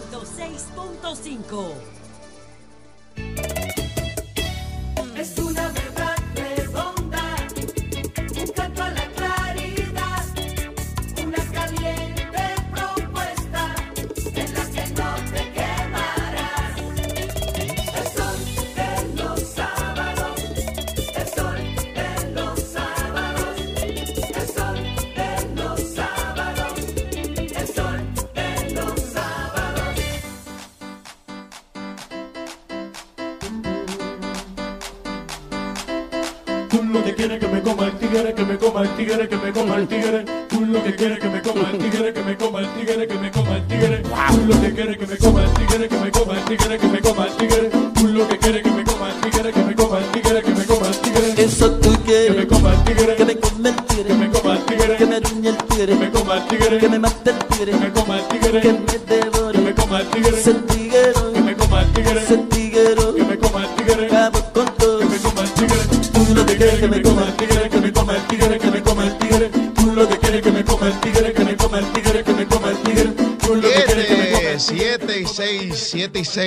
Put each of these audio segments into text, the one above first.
106.5. Lo que me coma el tigre, que me coma el tigre, que me coma el tigre. Tú lo que quieres que me coma el tigre, que me coma el tigre, que me coma el tigre. Tú lo que quieres que me coma el tigre, que me coma el tigre, que me coma el tigre. Eso tú quieres. Que me coma el tigre, Que me come el tigre. que me coma el tigre, Que me el tigre. que me coma el tigre, Que me mate el tigre. que me coma el tigre,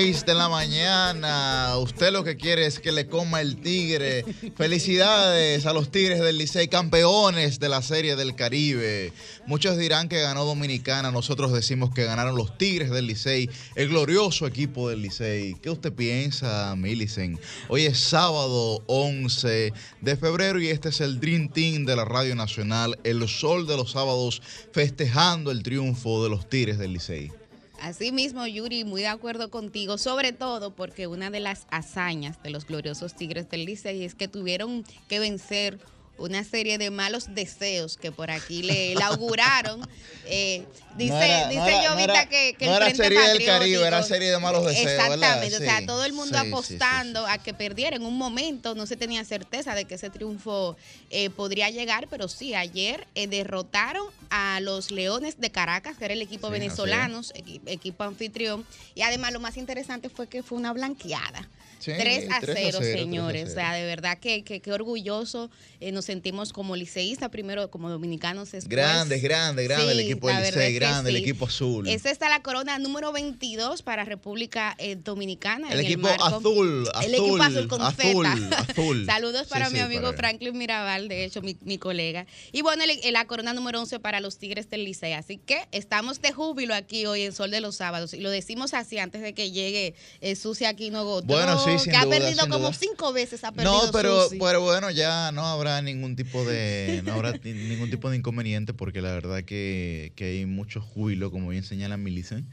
6 de la mañana. Usted lo que quiere es que le coma el tigre. Felicidades a los Tigres del Licey, campeones de la Serie del Caribe. Muchos dirán que ganó Dominicana, nosotros decimos que ganaron los Tigres del Licey, el glorioso equipo del Licey. ¿Qué usted piensa, Millicent? Hoy es sábado 11 de febrero y este es el Dream Team de la Radio Nacional, el sol de los sábados, festejando el triunfo de los Tigres del Licey. Así mismo, Yuri, muy de acuerdo contigo, sobre todo porque una de las hazañas de los gloriosos Tigres del Licey es que tuvieron que vencer una serie de malos deseos que por aquí le, le auguraron. Eh, dice No era- dice no Jovita que, el era Frente serie del Caribe, era serie de malos deseos. Exactamente, o sea, todo el mundo Sí, sí, sí, apostando a que perdiera en un momento, no se tenía certeza de que ese triunfo eh, podría llegar, pero sí, ayer eh, derrotaron a los Leones de Caracas, que era el equipo venezolano, equi- equipo anfitrión, y además lo más interesante fue que fue una blanqueada. Sí, 3 a 3 a 0, 0, señores. 3 a O sea, de verdad que, que, que orgulloso eh, nos sentimos como liceístas, primero como dominicanos. Después. Grande, grande, grande el equipo del Licey, grande el equipo azul. Esta está la corona número 22 para República eh, Dominicana. El en equipo marco- azul, El equipo azul, azul con azul, azul. Saludos para mi amigo para- Franklin Mirabal, de hecho, mi, mi colega. Y bueno, el- la corona número 11 para los Tigres del Licey. Así que estamos de júbilo aquí hoy en Sol de los Sábados. Y lo decimos así antes de que llegue eh, Susi Aquino Goto. Bueno, sí, sin Que ha perdido como duda. cinco veces. Ha perdido No, pero, Susi. pero bueno, ya no habrá ningún tipo de no habrá ni- ningún tipo de inconveniente porque la verdad que, que hay mucho júbilo, como bien señala Millicent.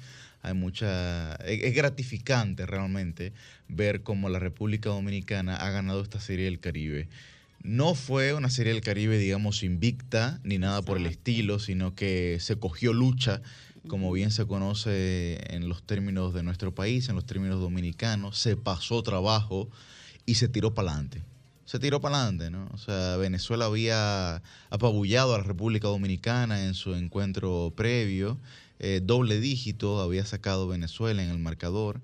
Hay mucha es, es gratificante realmente ver cómo la República Dominicana ha ganado esta serie del Caribe. No fue una serie del Caribe, digamos, invicta ni nada por el estilo, sino que se cogió lucha, como bien se conoce en los términos de nuestro país, en los términos dominicanos, se pasó trabajo y se tiró para adelante. Se tiró para adelante, ¿no? O sea, Venezuela había apabullado a la República Dominicana en su encuentro previo, eh, doble dígito había sacado Venezuela en el marcador.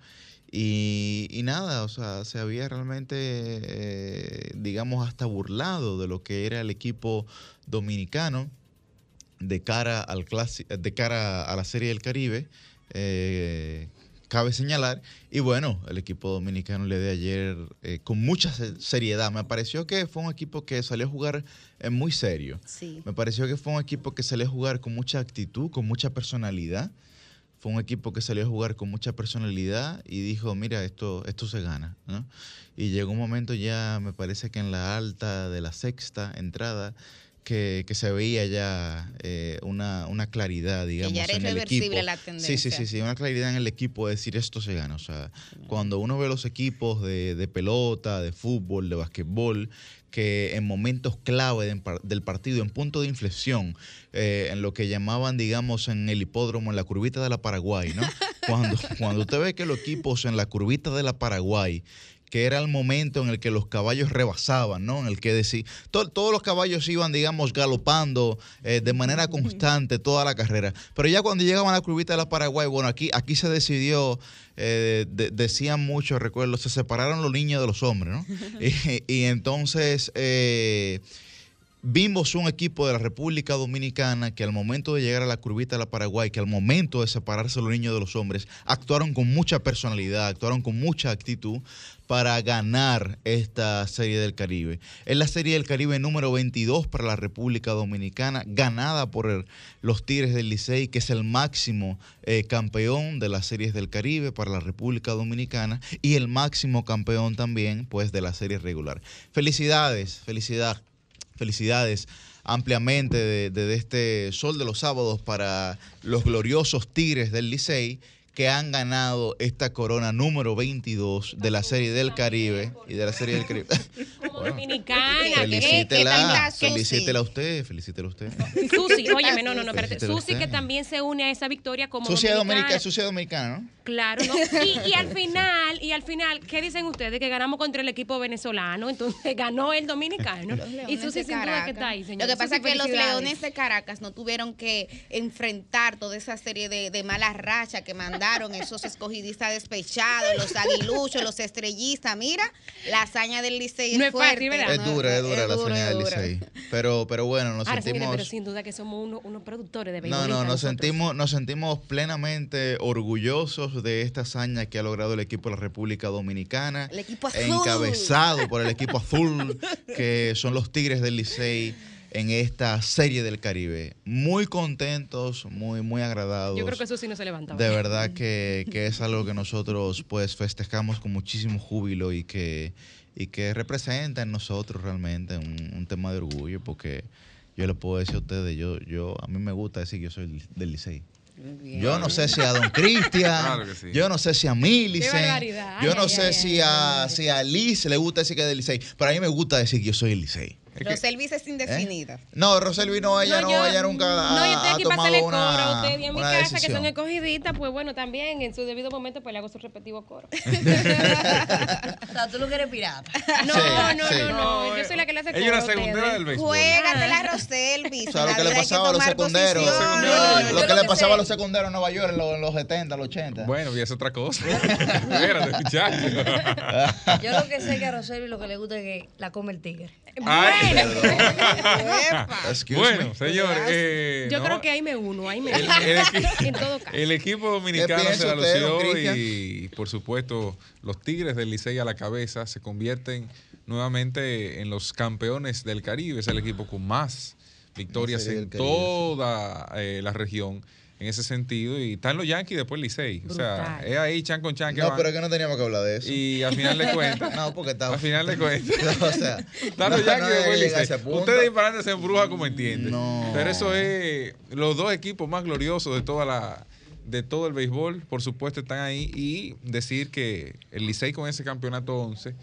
Y, nada, o sea, se había realmente, eh, digamos, hasta burlado de lo que era el equipo dominicano de cara al clasi- de cara a la Serie del Caribe. eh, cabe señalar. Y bueno, el equipo dominicano le de ayer eh, con mucha se- seriedad. Me pareció que fue un equipo que salió a jugar eh, muy serio. Sí. Me pareció que fue un equipo que salió a jugar con mucha actitud, con mucha personalidad. Fue un equipo que salió a jugar con mucha personalidad y dijo, mira, esto, esto se gana. ¿no? Y llegó un momento ya, me parece que en la alta de la sexta entrada, que, que se veía ya eh, una, una claridad, digamos, ya era en el equipo. la Sí, sí, tendencia. sí, sí, una claridad en el equipo de decir esto se gana. O sea, cuando uno ve los equipos de, de pelota, de fútbol, de basquetbol, que en momentos clave de- del partido, en punto de inflexión, eh, en lo que llamaban, digamos, en el hipódromo, en la curvita de la Paraguay, ¿no? Cuando, cuando usted ve que los equipos en la curvita de la Paraguay, que era el momento en el que los caballos rebasaban, ¿no? En el que decir, to- todos los caballos iban, digamos, galopando eh, de manera constante toda la carrera. Pero ya cuando llegaban a la curvita de la Paraguay, bueno, aquí, aquí se decidió, eh, de- decían mucho, recuerdo, se separaron los niños de los hombres, ¿no? y, y entonces... eh, Vimos un equipo de la República Dominicana que al momento de llegar a la curvita de la Paraguay, que al momento de separarse los niños de los hombres, actuaron con mucha personalidad, actuaron con mucha actitud para ganar esta Serie del Caribe. Es la Serie del Caribe número 22 para la República Dominicana, ganada por los Tigres del Licey, que es el máximo eh, campeón de las Series del Caribe para la República Dominicana y el máximo campeón también pues de la serie regular. Felicidades, felicidad, felicidades ampliamente de, de este Sol de los Sábados para los gloriosos Tigres del Licey que han ganado esta corona número 22 de la Serie del Caribe y de la Serie del Caribe. Bueno, dominicana, ¿qué? ¿Qué felicítela, Susi? felicítela a usted, felicítela a usted. Susi, óyeme, no, no, no, espérate. Susi que también se une a esa victoria como Sucia dominicana. dominicana, sucia dominicana, ¿no? Claro, ¿no? Y, y al final, y al final, ¿qué dicen ustedes? Que ganamos contra el equipo venezolano, entonces ganó el dominicano. Y Susi sin duda que está ahí, señor. Lo que pasa es Susi, que los. Leones de Caracas no tuvieron que enfrentar toda esa serie de, de malas rachas que mandaron esos escogidistas despechados, los aguiluchos, los estrellistas. Mira, la hazaña del Licey No es fuerte. fácil. Es dura, es dura la duro, señal del. Licey. Pero, pero bueno, nos Ahora, sentimos... pero sin duda que somos uno- unos productores de No, no, nos nosotros. sentimos, nos sentimos plenamente orgullosos de esta hazaña que ha logrado el equipo de la República Dominicana. El equipo azul. Encabezado por el equipo azul, que son los Tigres del Licey en esta serie del Caribe. Muy contentos, muy, muy agradados. Yo creo que Susi no se levanta. De verdad que, que es algo que nosotros pues festejamos con muchísimo júbilo y que, y que representa en nosotros realmente un, un tema de orgullo porque yo le puedo decir a ustedes, yo, yo, a mí me gusta decir que yo soy del Licey. Yo no sé si a Don Cristian, Claro sí. yo no sé si a barbaridad. yo no ay, sé ay, si, ay, a, si a Liz le gusta decir que es del Licey, pero a mí me gusta decir que yo soy el Licey. Es que- Los servicios ¿Eh? No, Roselvi no, ella no, yo- ella nunca ha, No, yo estoy aquí para hacerle coro a ustedes y en mi casa, que son escogiditas, pues bueno, también en su debido momento, pues le hago su respectivo coro. O sea, tú lo que eres pirata. No, Sí, no, sí. no, no, yo soy la que le hace coro. Ella es una a ustedes. segundera del béisbol. Juégatela, Roselvis. O sea, lo que le pasaba a los secunderos. lo que le pasaba a los secundarios en Nueva York en los, en los 70, los 80. Bueno, y es otra cosa. Espérate, muchacho. Yo lo que sé que a Rosario lo que le gusta es que la come el tigre. Ay, bueno, me. señores. eh, Yo no, creo que ahí me uno, ahí me el, uno. el equi- En todo caso. el equipo dominicano ¿Qué se la lució y, por supuesto, los Tigres del Licey a la cabeza se convierten nuevamente en los campeones del Caribe. Es el equipo con más victorias en toda eh, la región en ese sentido. Y están los Yankees y después el Licey. O sea, es ahí chan con chan que No, van. pero es que no teníamos que hablar de eso. Y al final de cuentas, No, porque está. al final de cuentas. o sea, Están no, los Yankees no y después Licey. Ustedes disparando se embruja como entienden. No. Pero eso es los dos equipos más gloriosos de toda la de todo el béisbol, por supuesto, están ahí. Y decir que el Licey con ese campeonato 11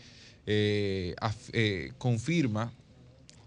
eh, af- eh, confirma,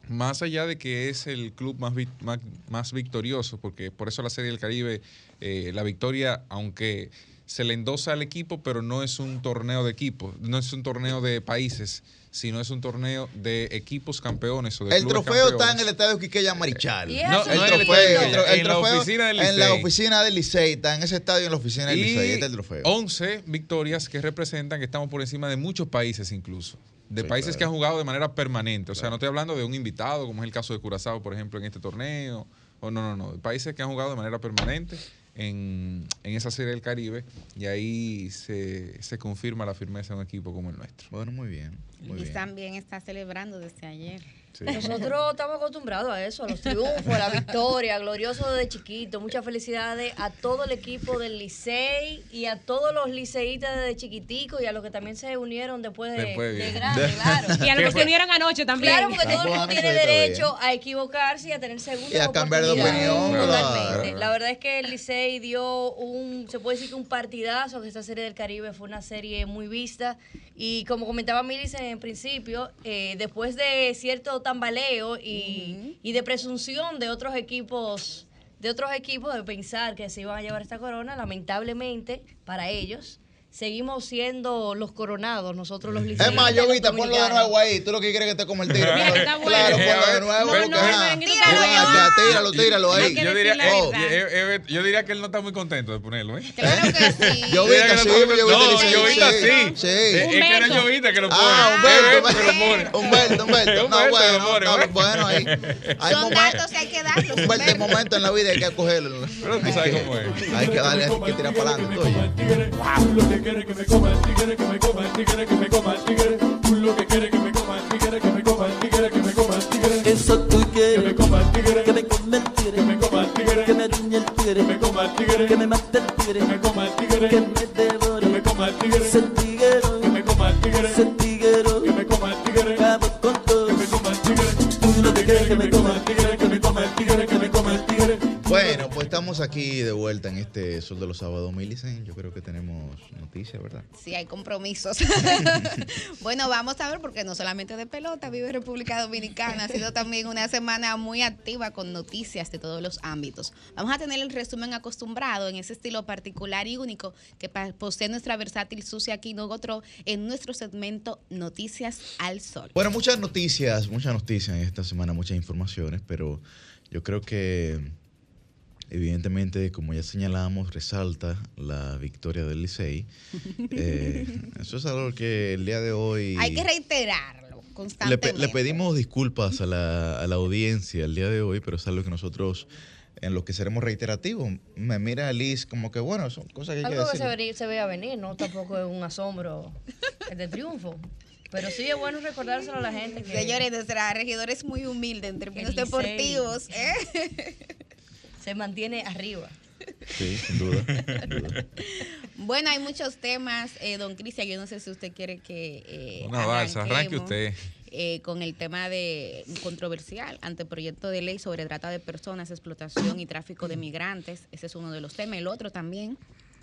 más allá de que es el club más, vic- más, más victorioso, porque por eso la Serie del Caribe, eh, la victoria, aunque se le endosa al equipo, pero no es un torneo de equipos, no es un torneo de países, sino es un torneo de equipos campeones o de El trofeo está en el estadio Quiqueya Marichal. El no, el trofeo, el en la oficina del En la Licey. oficina del Licey, está en ese estadio, en la oficina del Licey. Este es el trofeo. 11 victorias que representan que estamos por encima de muchos países incluso. De Sí, países claro. que han jugado de manera permanente. O sea, no estoy hablando de un invitado, como es el caso de Curazao, por ejemplo, en este torneo. O no, no, no. De países que han jugado de manera permanente en, en esa serie del Caribe. Y ahí se, se confirma la firmeza de un equipo como el nuestro. Bueno, muy bien. Muy Y bien. también está celebrando desde ayer. Sí. Nosotros estamos acostumbrados a eso, a los triunfos, a la victoria, glorioso desde chiquito. Muchas felicidades a todo el equipo del Licey y a todos los liceístas desde chiquitico y a los que también se unieron después de, Después de de bien. grande, claro. Y a los que se unieron anoche también. Claro, porque todo el mundo tiene derecho a equivocarse y a tener segundas Y a cambiar de opinión, Totalmente. La verdad es que el Licey dio un, se puede decir que un partidazo, que esta serie del Caribe fue una serie muy vista. Y como comentaba Milis en principio, eh, después de cierto tambaleo y, y de presunción de otros equipos, de otros equipos de pensar que se iban a llevar esta corona, lamentablemente para ellos seguimos siendo los coronados, nosotros los liceístas. Es más, yo viste, ponlo de nuevo ahí. Tú lo que quieres es que te coma el. Mira, Claro, está bueno. claro, Eh, ponlo de nuevo. no, no, tíralo, Tíralo, ahí. Yo diría, oh, verdad. eh, eh, yo diría que él no está muy contento de ponerlo, ¿eh? Claro que sí. Yo que sí, yo. Llovita sí. Sí. Eh, Es que no es Humberto. Llovita que lo pone. Ah, Humberto, Humberto que lo pone. Humberto, Humberto. No, bueno, bueno, ahí. Hay Son datos que hay que darlos. Humberto, hay momentos en la vida hay que cogerlo. Pero tú sabes cómo es. Hay que darle, hay que tirar para adelante. Tú que quieres que me coma el tigre, que me coma el tigre, que me coma el tigre. Tú lo que quieres que me coma el tigre, que me coma el tigre, que me coma el tigre. Eso tú Que me quieres, coma el tigre, que me come el tigre, que me coma el tigre, que me riñe el tigre, que me coma el tigre, que me mate el tigre, que me coma el tigre, que me que devore. me coma el tigre, aquí de vuelta en este Sol de los Sábados, Millicent. Yo creo que tenemos noticias, ¿verdad? Sí, hay compromisos. bueno, vamos a ver, porque no solamente de pelota vive República Dominicana, ha sido también una semana muy activa con noticias de todos los ámbitos. Vamos a tener el resumen acostumbrado en ese estilo particular y único que posee nuestra versátil Sucia Aquino Gotro en nuestro segmento Noticias al Sol. Bueno, muchas noticias, muchas noticias en esta semana, muchas informaciones, pero yo creo que evidentemente, como ya señalábamos, resalta la victoria del Licey. Eh, eso es algo que el día de hoy... Hay que reiterarlo Le, pe- constantemente. le pedimos disculpas a la, a la audiencia el día de hoy, pero es algo que nosotros, en lo que seremos reiterativos, me mira Liz como que, bueno, son cosas que hay que Algo que decir. se, vea venir, no tampoco es un asombro el de triunfo. Pero sí es bueno recordárselo a la gente que Señores, nuestra regidora es muy humilde en términos deportivos. ¿eh? Se mantiene arriba. Sí, sin duda. sin duda. Bueno, hay muchos temas, eh, don Cristian. Yo no sé si usted quiere que. eh, Una balsa, arranque usted. eh, con el tema de controversial anteproyecto de ley sobre trata de personas, explotación y tráfico de migrantes. Ese es uno de los temas. El otro también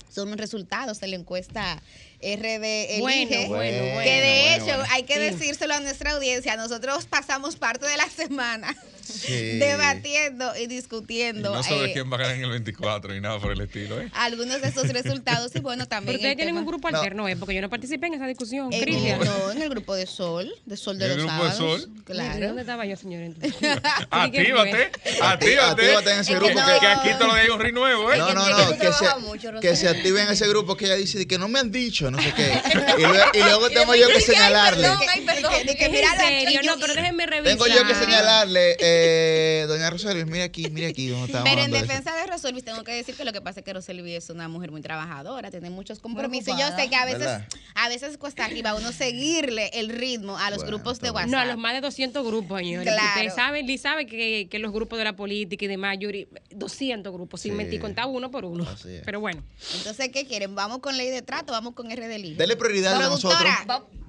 son los resultados de la encuesta RD Bueno, Elige. bueno, bueno. que de bueno, hecho bueno. hay que decírselo a nuestra audiencia. Nosotros pasamos parte de la semana Sí. debatiendo y Y discutiendo. no sobre eh, quién va a ganar en el 24 ni nada por el estilo, ¿eh? algunos de esos resultados y bueno también Pero ustedes el tienen un grupo No. alterno, ¿eh? Porque yo no participé en esa discusión. Cristian. no, en el grupo de Sol, de Sol de ¿En el los grupo de. Sol? Claro. ¿Dónde estaba yo, señor? Actívate, actívate. Actívate en ese grupo que, que- que aquí te lo diga un ring nuevo, ¿eh? No, no, no, que se, mucho, que se active en ese grupo que ella dice de que no me han dicho, no sé qué. Y, luego- y luego tengo yo que señalarle. perdón, ay, perdón. De que- de mira, en serio, no, pero déjenme revisar. Tengo yo que señalarle, eh, doña Rosario, mira aquí, mira aquí, donde Pero en de defensa de Roselvis tengo que decir que lo que pasa es que Roselvis es una mujer muy trabajadora, tiene muchos compromisos. Yo sé que a veces, ¿Verdad? a veces cuesta arriba uno seguirle el ritmo a los Bueno, grupos de WhatsApp. No, a los más de 200 grupos, señores. Claro. Ustedes saben, Liz sabe que, que los grupos de la política y demás, Yuri, 200 grupos, sin Sí. mentir, contaba uno por uno. Así es. Pero bueno. Entonces, ¿qué quieren? ¿Vamos con ley de trato? ¿Vamos con RD Libre? Dele prioridad a nosotros.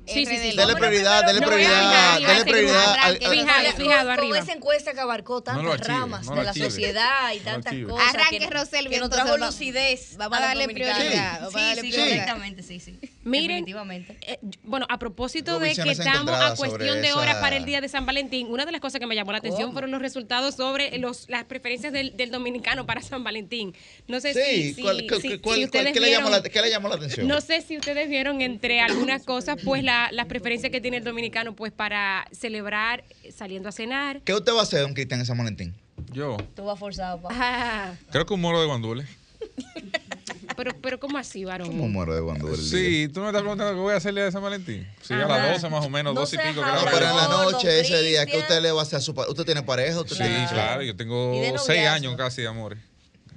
Sí, sí, sí. Dele prioridad, dele prioridad, dele prioridad. Fijado, Con- fijado con arriba. esa encuesta que abarcó tantas ramas de la sociedad y tantas cosas. Arranque, que, Roselvi, que nos trajo lucidez. vamos a darle prioridad, Sí, sí, sí. Miren, Definitivamente. eh, bueno, a propósito de que estamos a cuestión de horas esa- para el día de San Valentín, una de las cosas que me llamó la atención ¿Cómo? fueron los resultados sobre los, las preferencias del, del dominicano para San Valentín. No sé Sí, si, si- ¿cuál- cuál- si- cuál- si cuál- ustedes ¿qué le llamó la- vieron- qué le llamó la atención? No sé si ustedes vieron entre algunas cosas, pues la- las preferencias que tiene el dominicano, pues para celebrar saliendo a cenar. ¿Qué usted va a hacer, don Cristian, en San Valentín? Yo Tú vas forzado, pa. Ah, creo que un moro de guandules. pero, pero ¿cómo así, varón? ¿Cómo muero de cuando? Sí, tú no me estás preguntando qué voy a hacerle de San Valentín. Sí, a Ajá. las 12 más o menos, No 12 y seas pico. que No, la pero en la no, noche, ese día, ¿qué usted le va a hacer a su pa- ¿Usted tiene pareja? ¿Usted Sí, tiene claro, yo tengo Y de 6 noviazgo. años casi de amores.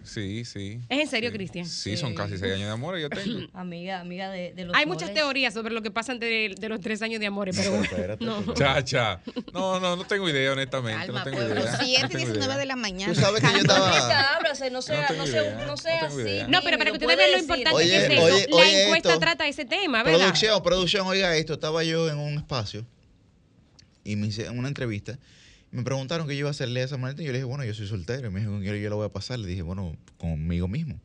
Sí, sí. ¿Es en serio, Cristian? Sí, son casi 6 años de amores yo tengo. Amiga, amiga de, de los Hay muchas teorías sobre lo que pasa antes de, de los tres años de amores, pero bueno, espérate, no. Chacha. No, no, no tengo idea, honestamente. Calma, no tengo pueblo. idea. No 7 y tengo 19 idea. de la mañana. Tú sabes que yo estaba- ábrase, no sea, no sea, no sea no tengo así. idea. No, pero para que ustedes vean lo importante Oye, que es eso, oye, la oye encuesta esto. trata ese tema, ¿verdad? Producción, producción, oiga esto. Estaba yo en un espacio y me hice una entrevista. Me preguntaron qué yo iba a hacerle a San Valentín. Yo le dije, bueno, yo soy soltero. Y me dijo, ¿con quién yo la voy a pasar? Le dije, bueno, conmigo mismo.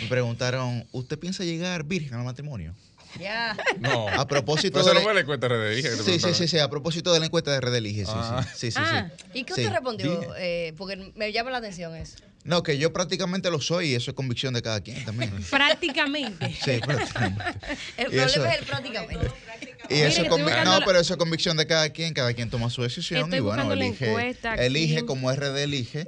Me preguntaron, ¿usted piensa llegar virgen al matrimonio? Ya. No. A propósito Pero eso de no la- fue la encuesta de Redelige Sí, sí, sí, sí, a propósito de la encuesta de Red Elige, sí, Ah. sí, sí, sí, Ah, sí. ¿Y qué Sí. usted respondió? Eh, porque me llama la atención eso. No, que yo prácticamente lo soy y eso es convicción de cada quien también. Prácticamente. Sí, prácticamente. El problema eso- es el prácticamente. Y Mire, eso no, la- pero eso es convicción de cada quien, cada quien toma su decisión Estoy y bueno, elige, elige como RD elige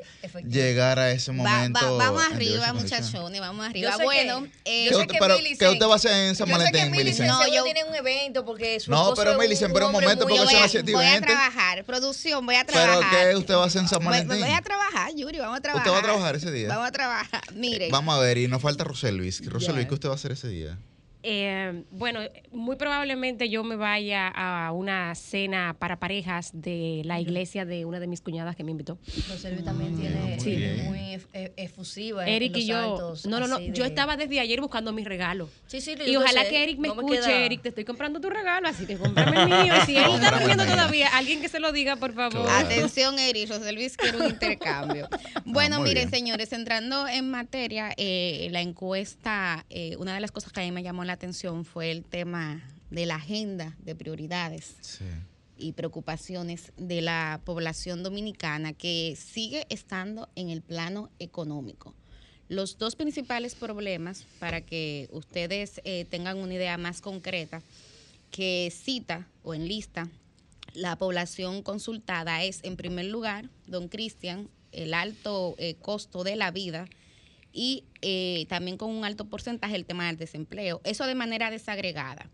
llegar a ese momento. va- vamos arriba, muchachones, vamos Yo arriba. sé Bueno, que- eh, yo ¿Qué sé usted- que pero, Millicent- ¿qué usted va a hacer en San Valentín? No, yo- tiene un evento porque su No, pero es un- Millicent, un pero un momento, porque voy son a, las siete y voy a trabajar, producción, voy a Pero trabajar. ¿qué usted va a hacer en San Voy, Valentín? voy a trabajar, Yuri, vamos a trabajar. ¿Usted va a trabajar ese día? Vamos a trabajar. Mire, Vamos a ver, y nos falta Roselvis. Roselvis. ¿qué usted va a hacer ese día? Eh, bueno, muy probablemente yo me vaya a una cena para parejas de la iglesia de una de mis cuñadas que me invitó. Roselvi también tiene Sí. es muy ef- ef- efusiva Eric en y yo. No, no, no. Yo estaba desde ayer buscando mis regalos. Sí, sí, Y yo ojalá sé, que Eric me no me escuche. Eric, te estoy comprando tu regalo, así que cómprame el mío. Si él lo está mío. todavía, alguien que se lo diga, por favor. Atención, Eri, José Luis quiere un intercambio. Bueno, Ah, muy miren, bien. señores, entrando en materia, eh, la encuesta, eh, una de las cosas que a mí me llamó la atención fue el tema de la agenda de prioridades Sí. y preocupaciones de la población dominicana que sigue estando en el plano económico. Los dos principales problemas, para que ustedes eh, tengan una idea más concreta, que cita o enlista la población consultada es, en primer lugar, don Cristian, el alto eh, costo de la vida y eh, también con un alto porcentaje el tema del desempleo. Eso de manera desagregada.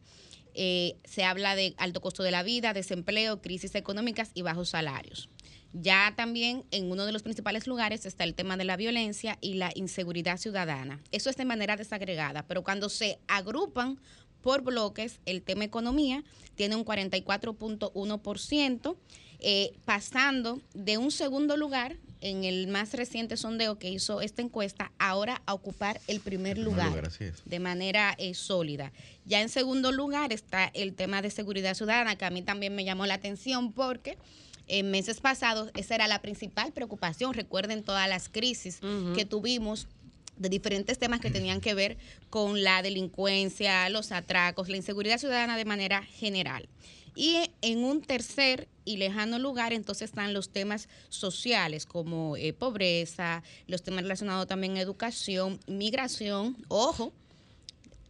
Eh, se habla de alto costo de la vida, desempleo, crisis económicas y bajos salarios. Ya también en uno de los principales lugares está el tema de la violencia y la inseguridad ciudadana. Eso es de manera desagregada, pero cuando se agrupan por bloques, el tema economía tiene un 44.1%, eh, pasando de un segundo lugar en el más reciente sondeo que hizo esta encuesta, ahora a ocupar el primer lugar, de manera eh, sólida. Ya en segundo lugar está el tema de seguridad ciudadana, que a mí también me llamó la atención porque en meses pasados esa era la principal preocupación. Recuerden todas las crisis que tuvimos de diferentes temas que tenían que ver con la delincuencia, los atracos, la inseguridad ciudadana de manera general. Y en un tercer y lejano lugar, entonces están los temas sociales como eh, pobreza, los temas relacionados también a educación, migración. Ojo,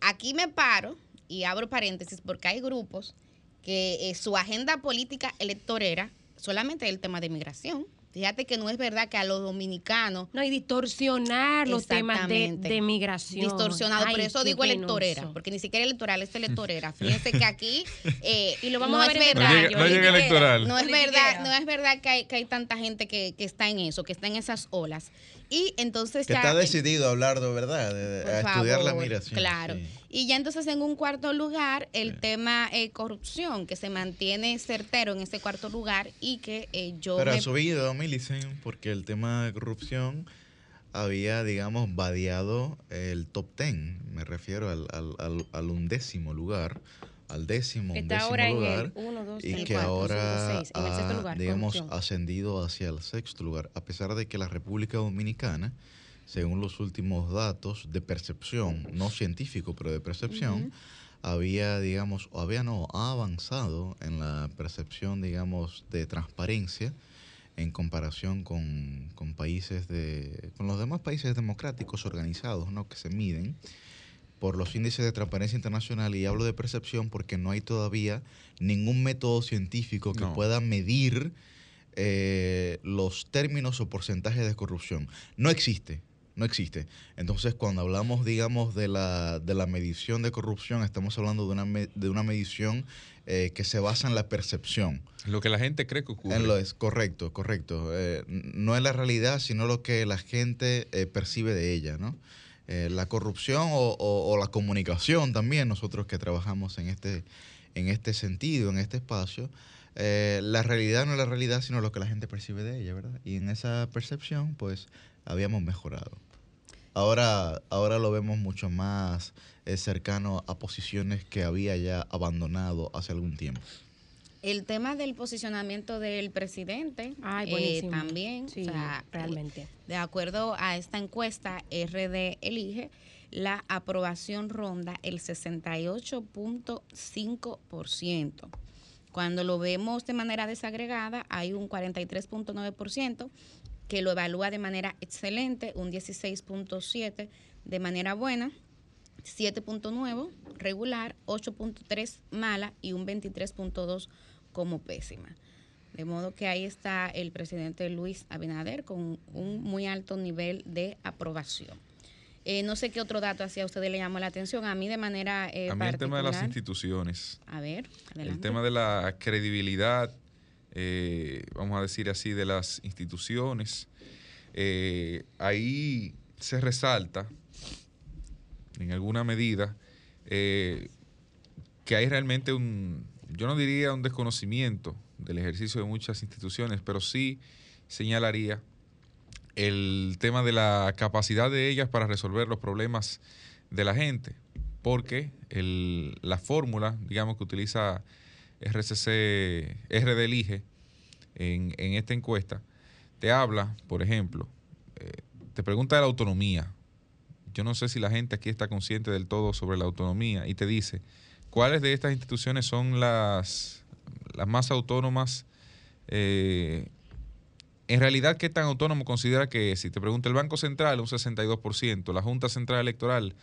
aquí me paro y abro paréntesis porque hay grupos que eh, su agenda política electorera solamente es el tema de migración. Fíjate que no es verdad que a los dominicanos No, y distorsionar los temas de, de migración. distorsionado, por eso digo electorera, porque ni siquiera electoral es electorera. Fíjense que aquí eh, Y lo vamos no a es ver verdad. No llega, no llega electoral. No es verdad, no es verdad que hay, que hay tanta gente que, que está en eso, que está en esas olas. Y entonces Que ya está decidido a hablar de verdad, de, a estudiar la migración. Claro. sí. Y ya entonces en un cuarto lugar, el tema eh, corrupción, que se mantiene certero en ese cuarto lugar y que eh, yo Pero me- ha subido, Millicent, porque el tema de corrupción había, digamos, vadeado el top ten. Me refiero al, al, al- al undécimo lugar, al décimo, Que está ahora en lugar. el 1, 2, y 3, que 4, ahora 5, 6, en el sexto ha, lugar. digamos, corrupción. ascendido hacia el sexto lugar, a pesar de que la República Dominicana, según los últimos datos de percepción, no científico, pero de percepción, había, digamos, o había no, ha avanzado en la percepción, digamos, de transparencia en comparación con, con países de, con los demás países democráticos organizados, ¿no? Que se miden por los índices de transparencia internacional y hablo de percepción porque no hay todavía ningún método científico que No. pueda medir eh, los términos o porcentajes de corrupción. No existe, no existe. Entonces, cuando hablamos, digamos, de la, de la medición de corrupción, estamos hablando de una, de una medición eh, que se basa en la percepción. Lo que la gente cree que ocurre. En lo es correcto, correcto. Eh, no es la realidad, sino lo que la gente eh, percibe de ella, ¿no? Eh, la corrupción o, la comunicación también, nosotros que trabajamos en este, en este sentido, en este espacio, eh, la realidad no es la realidad, sino lo que la gente percibe de ella, ¿verdad? Y en esa percepción, pues, habíamos mejorado. Ahora, ahora lo vemos mucho más eh, cercano a posiciones que había ya abandonado hace algún tiempo. El tema del posicionamiento del presidente Ay, eh, también, Sí, o sea, realmente. de acuerdo a esta encuesta, RD elige la aprobación ronda el 68.5%. Cuando lo vemos de manera desagregada, hay un 43.9% que lo evalúa de manera excelente, un 16.7% de manera buena, 7.9 regular, 8.3 mala y un 23.2 como pésima. De modo que ahí está el presidente Luis Abinader con un muy alto nivel de aprobación. Eh, no sé qué otro dato hacia ustedes le llamó la atención. A mí de manera eh, A mí el tema de las instituciones. A ver, El adelante. tema de la credibilidad, eh, vamos a decir así, de las instituciones, eh, ahí se resalta, en alguna medida, eh, que hay realmente un, yo no diría un desconocimiento del ejercicio de muchas instituciones, pero sí señalaría el tema de la capacidad de ellas para resolver los problemas de la gente, porque la fórmula, digamos, que utiliza RCC, RD Elige en, en esta encuesta, te habla, por ejemplo, eh, te pregunta de la autonomía. Yo no sé si la gente aquí está consciente del todo sobre la autonomía y te dice cuáles de estas instituciones son las, las más autónomas. eh, en realidad, ¿qué tan autónomo considera que es? Si te pregunta el Banco Central, un 62%, la Junta Central Electoral,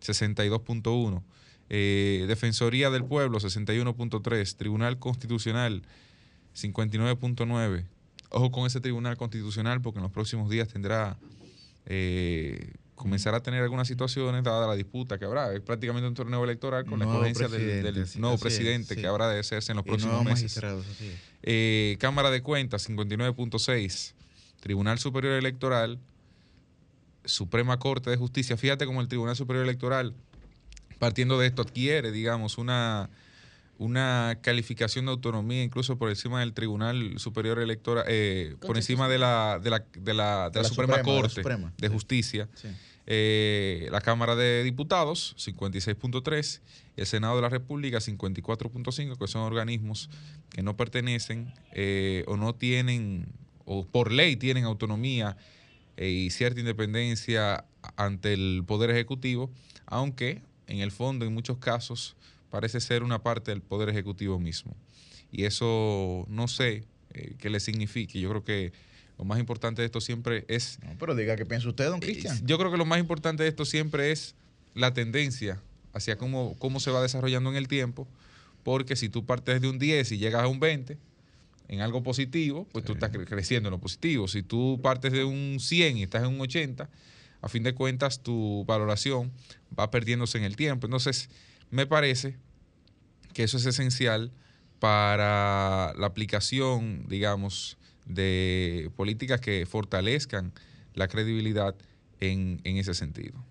62.1%, eh, Defensoría del Pueblo, 61.3%, Tribunal Constitucional, 59.9%. Ojo con ese Tribunal Constitucional porque en los próximos días tendrá, eh, comenzará a tener algunas situaciones dada la disputa que habrá. Es prácticamente un torneo electoral con la Nuevo escogencia del, presidente, del sí, nuevo es, presidente sí. que habrá de hacerse en los Y próximos meses. Eh, Cámara de Cuentas, 59.6. Tribunal Superior Electoral. Suprema Corte de Justicia. Fíjate cómo el Tribunal Superior Electoral, partiendo de esto, adquiere, digamos, una, una calificación de autonomía incluso por encima del Tribunal Superior Electoral, eh, por encima de la, de la, de la, de la la Suprema, Suprema, de la Corte Suprema, de. Justicia. Sí. Eh, la Cámara de Diputados, 56.3, el Senado de la República, 54.5, que son organismos que no pertenecen eh, o no tienen, o por ley tienen autonomía eh, y cierta independencia ante el Poder Ejecutivo, aunque en el fondo en muchos casos parece ser una parte del Poder Ejecutivo mismo. Y eso no sé eh, qué le signifique. Yo creo que lo más importante de esto siempre es No, pero diga qué piensa usted, don Cristian. eh, yo creo que lo más importante de esto siempre es la tendencia hacia cómo, cómo se va desarrollando en el tiempo, porque si tú partes de un 10 y llegas a un 20 en algo positivo, pues tú estás cre- creciendo en lo positivo. Si tú partes de un 100 y estás en un 80, a fin de cuentas tu valoración va perdiéndose en el tiempo. Entonces, me parece que eso es esencial para la aplicación, digamos, de políticas que fortalezcan la credibilidad en, en ese sentido.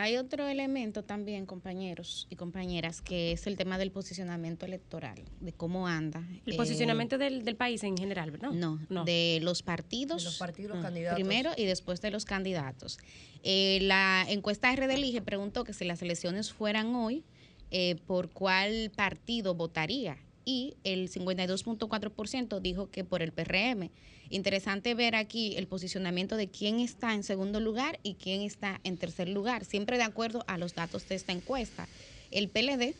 Hay otro elemento también, compañeros y compañeras, que es el tema del posicionamiento electoral, de cómo anda. El eh, posicionamiento del, del país en general, ¿verdad? No, no. de los partidos. De los partidos, los mm, candidatos. Primero y después de los candidatos. Eh, la encuesta RD Elige preguntó que si las elecciones fueran hoy, eh, ¿por cuál partido votaría? Y el 52.4% dijo que por el PRM. Interesante ver aquí el posicionamiento de quién está en segundo lugar y quién está en tercer lugar, siempre de acuerdo a los datos de esta encuesta. El PLD,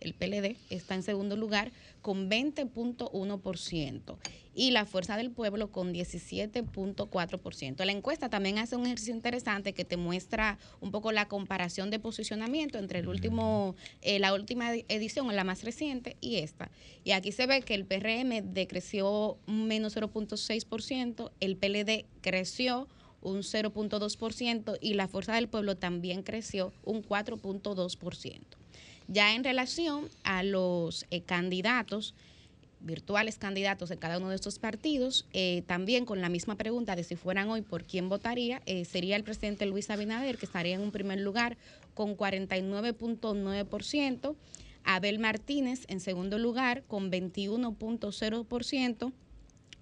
el PLD está en segundo lugar con 20.1% y la Fuerza del Pueblo con 17.4%. La encuesta también hace un ejercicio interesante que te muestra un poco la comparación de posicionamiento entre el último, eh, la última edición, la más reciente, y esta. Y aquí se ve que el PRM decreció menos 0.6%, el PLD creció un 0.2% y la Fuerza del Pueblo también creció un 4.2%. Ya en relación a los eh, candidatos, virtuales candidatos de cada uno de estos partidos, eh, también con la misma pregunta de si fueran hoy por quién votaría, eh, sería el presidente Luis Abinader, que estaría en un primer lugar con 49.9%, Abel Martínez en segundo lugar con 21.0%,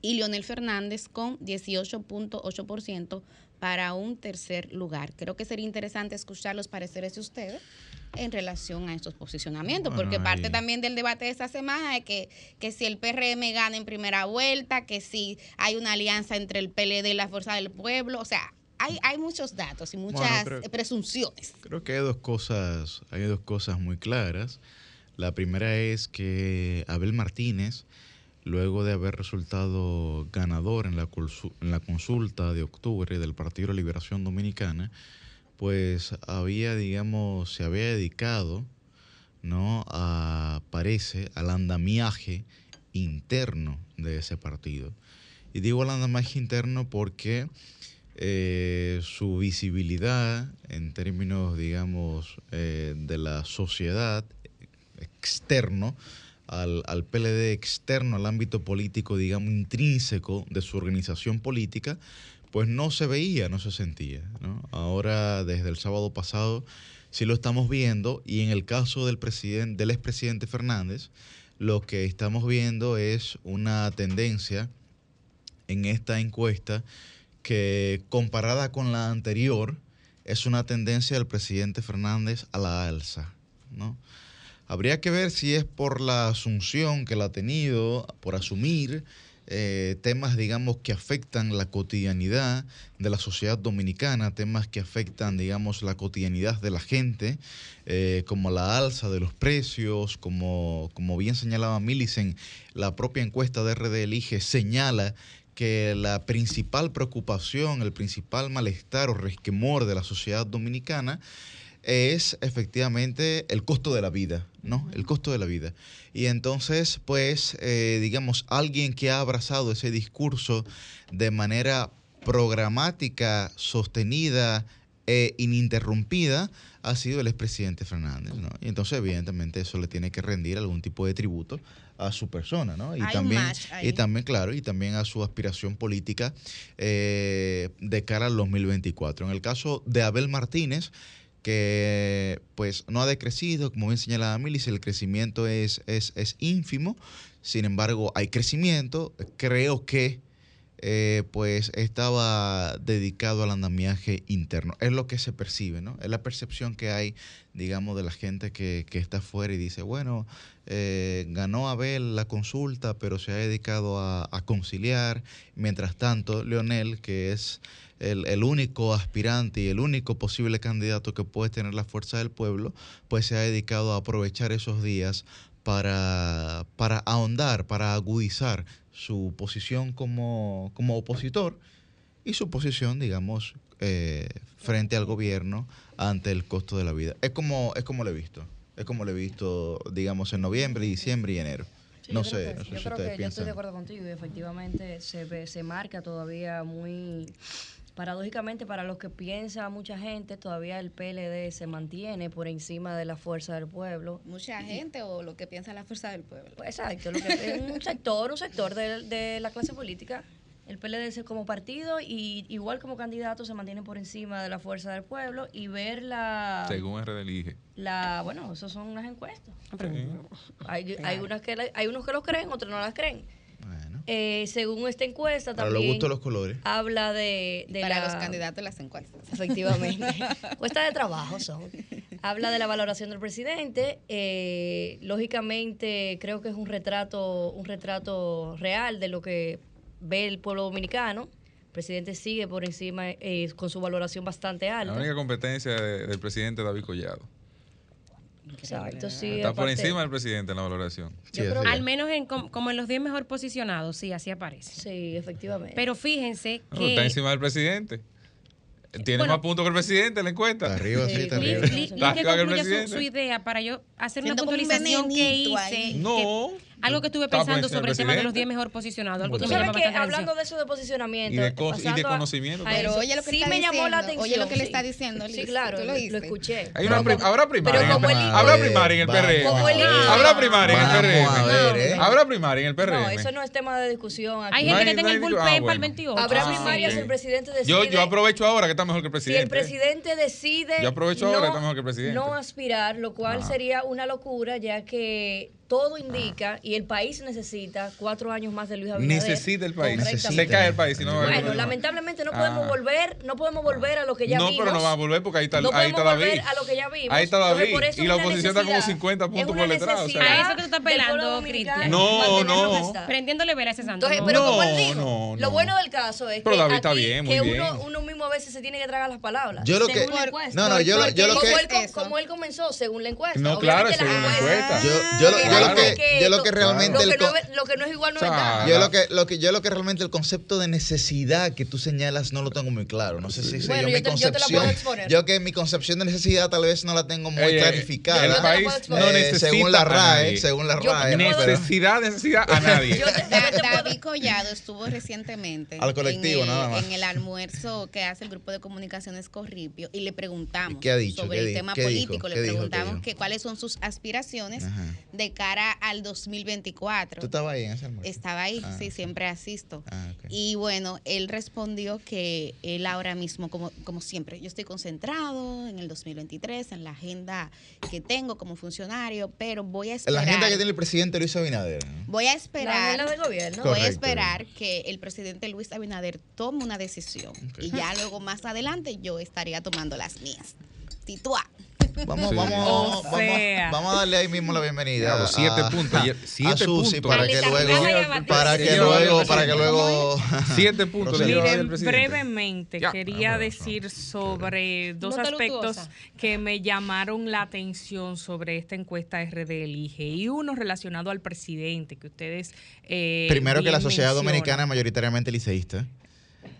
y Leonel Fernández con 18.8% para un tercer lugar. Creo que sería interesante escuchar los pareceres de ustedes en relación a estos posicionamientos, Bueno, porque parte también del debate de esta semana es que, que si el PRM gana en primera vuelta, que si hay una alianza entre el PLD y la Fuerza del Pueblo, o sea, hay, hay muchos datos y muchas creo- presunciones. Creo que hay dos cosas, hay dos cosas muy claras. La primera es que Abel Martínez, luego de haber resultado ganador en la, en la consulta de octubre del Partido de Liberación Dominicana, pues había, digamos, se había dedicado, ¿no? A, parece, al andamiaje interno de ese partido. Y digo al andamiaje interno porque eh, su visibilidad en términos, digamos, eh, de la sociedad externo, al, al PLD externo, al ámbito político, digamos, intrínseco de su organización política, pues no se veía, no se sentía. Ahora, desde el sábado pasado, sí lo estamos viendo y en el caso del, presidente, del expresidente Fernández, lo que estamos viendo es una tendencia en esta encuesta que comparada con la anterior es una tendencia del presidente Fernández a la alza, ¿no? Habría que ver si es por la asunción que la ha tenido, por asumir eh, temas, digamos, que afectan la cotidianidad de la sociedad dominicana, temas que afectan, digamos, la cotidianidad de la gente, eh, como la alza de los precios, como, como bien señalaba Millicent, la propia encuesta de RD Elige señala que la principal preocupación, el principal malestar o resquemor de la sociedad dominicana es efectivamente el costo de la vida, ¿no? El costo de la vida. Y entonces, pues, eh, digamos, alguien que ha abrazado ese discurso de manera programática, sostenida e ininterrumpida, ha sido el expresidente Fernández, ¿no? Y entonces, evidentemente, eso le tiene que rendir algún tipo de tributo a su persona, ¿no? Y Hay también, y también, claro, y también a su aspiración política eh, de cara al 2024. En el caso de Abel Martínez, que pues no ha decrecido, como bien señalaba Milis, el crecimiento es, es, es ínfimo, sin embargo hay crecimiento, creo que eh, pues estaba dedicado al andamiaje interno, es lo que se percibe, ¿no? Es la percepción que hay, digamos, de la gente que, que está afuera y dice, bueno, eh, ganó Abel la consulta, pero se ha dedicado a, conciliar, mientras tanto, Leonel, que es el, el único aspirante y el único posible candidato que puede tener la fuerza del pueblo, pues se ha dedicado a aprovechar esos días para, para ahondar, para agudizar su posición como, como opositor y su posición, digamos, eh, frente al gobierno ante el costo de la vida. Es como, es como lo he visto. Es como lo he visto, digamos, en noviembre, diciembre y enero. Sí, no sé, que- no sé yo si creo que yo estoy de acuerdo contigo y efectivamente se, ve- se marca todavía muy paradójicamente para los que piensa mucha gente todavía el PLD se mantiene por encima de la fuerza del pueblo Mucha gente o lo que piensa la fuerza del pueblo. Pues, exacto lo que es un sector un sector de, de la clase política el PLD se- como partido y igual como candidato se mantiene por encima de la fuerza del pueblo y ver la Según RD elige. la bueno eso son unas encuestas Sí. hay, hay unas que la- hay unos que los creen otros no las creen Bueno, Eh, según esta encuesta para también los gustos los colores. habla de, de para la- los candidatos las encuestas. Efectivamente. Cuesta de trabajo son. Habla de la valoración del presidente. eh, lógicamente, creo que es un retrato, un retrato real de lo que ve el pueblo dominicano. El presidente sigue por encima eh, con su valoración bastante La alta. única competencia de- del presidente David Collado. Exacto, sí. Está por encima del presidente en la valoración. Sí, Yo creo que-. Al menos en, com- como en los 10 mejor posicionados, sí, así aparece. Sí, efectivamente. Pero fíjense No, que... está encima del presidente. Tiene Bueno. más puntos que el presidente en la encuesta. Está arriba, sí, está arriba. Está Li, que que concluya su, su idea para yo hacer una Siento como un puntualización que venenito hice. ahí. que- No. Algo que estuve Está por pensando sobre el tema de los presidente. 10 mejor posicionados. Algo Tú que me sabes llama que hablando de eso de posicionamiento. Y de y conocimiento. Pero oye lo que sí está me llamó la atención. oye lo que le está diciendo, Sí, Liz, claro, lo escuché. Hay una Pero prim- como- habrá primaria en pero el como el- Habrá primaria en el PRM. Como el- Habrá primaria en el PRM. a ver, ¿eh? Habrá primaria en el PRM. No, eso no es tema de discusión aquí. Hay gente que no tenga el bullpen ah, para el bueno. 28. Habrá Ah, primarias sí. si el presidente decide. Yo, aprovecho ahora que está mejor que el Si presidente. el presidente decide Yo aprovecho ahora que está mejor que el presidente. no aspirar, lo cual Ajá. sería una locura, ya que todo indica y el país necesita cuatro años más de Luis Abinader. Necesita el país. Se cae el país. Si no va a Bueno, problema. lamentablemente no Ah. podemos volver, no podemos volver a lo que ya no, vimos. pero no va a volver porque ahí está, No ahí está David. volver a lo que ya vimos. Ahí está Entonces, David. eso y la oposición está como necesidad. 50 Es puntos por detrás. o sea. A eso que tú estás dominicano Cristian. No, no. Prendiéndole ver a ese santo. Entonces, no. pero como No, él dijo, no, lo no. bueno del caso es Pero que, David está aquí- bien, muy que bien. Uno, uno mismo a veces se tiene que tragar las palabras. Yo lo que- según la Por- encuesta. No, no, yo lo- yo lo como, que- como él comenzó, según la encuesta. No, claro, según la encuesta. Yo, lo- Claro. Lo que, yo lo que Lo realmente que, el no, lo que no es igual no es O sea, nada. yo lo que, lo que yo lo que realmente el concepto de necesidad que tú señalas no lo tengo muy claro. No sé si soy Bueno, yo, yo mi te- yo te la puedo concepción. exponer. Yo que mi concepción de necesidad tal vez no la tengo muy clarificada. El la país no. Eh, necesita según la a RAE, nadie. según la RAE. Necesidad, necesidad a nadie. Yo te- yo te puedo- David Collado estuvo recientemente Al colectivo, en, el, nada más. en el almuerzo que hace el grupo de comunicaciones Corripio y le preguntamos ¿Qué ha dicho? sobre ¿Qué el di- tema político, ¿Qué le preguntamos que cuáles son sus aspiraciones Ajá. De cara al 2024. ¿Tú estabas ahí en ese almuerzo? Estaba ahí, Ah, sí, siempre asisto. Ah, ok. Y bueno, él respondió que él ahora mismo, como, como siempre, yo estoy concentrado en el 2023, en la agenda que tengo como funcionario, pero voy a En esperar. la agenda que tiene el presidente Luis Abinader. Voy a La esperar. agenda del gobierno. Voy a esperar que el presidente Luis Abinader tome una decisión Ok. y ya luego más adelante yo estaría tomando las mías. Titúa. Vamos, Sí. vamos, O vamos, sea. vamos a darle ahí mismo la bienvenida. Siete a- puntos, a- siete a Susi puntos. para que luego, para que luego, para que luego. Siete puntos Miren, presidente. brevemente Ya. quería decir sobre dos aspectos que me llamaron la atención sobre esta encuesta RD Elige y uno relacionado al presidente que ustedes eh, Primero que la sociedad dominicana es mayoritariamente liceísta.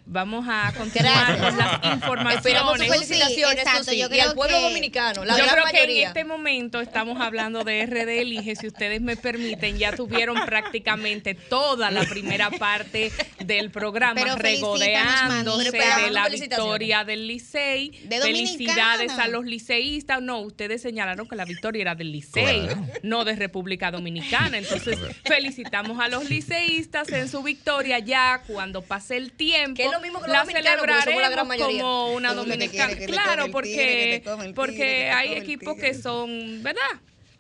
Vamos a continuar con las informaciones. felicitaciones, Sí, Susi, yo y al pueblo que- dominicano, la Yo gran creo que en este momento estamos hablando de RD Elige. Si ustedes me permiten, ya tuvieron prácticamente toda la primera parte del programa Pero regodeándose de la victoria del Licey. De Felicidades a los liceístas. No, ustedes señalaron que la victoria era del Licey, Claro. no de República Dominicana. Entonces, felicitamos a los liceístas en su victoria ya cuando pase el tiempo. Que es lo mismo que los la gran celebraremos mayoría. como una dominicana. Claro, porque, porque hay equipos que son, ¿verdad?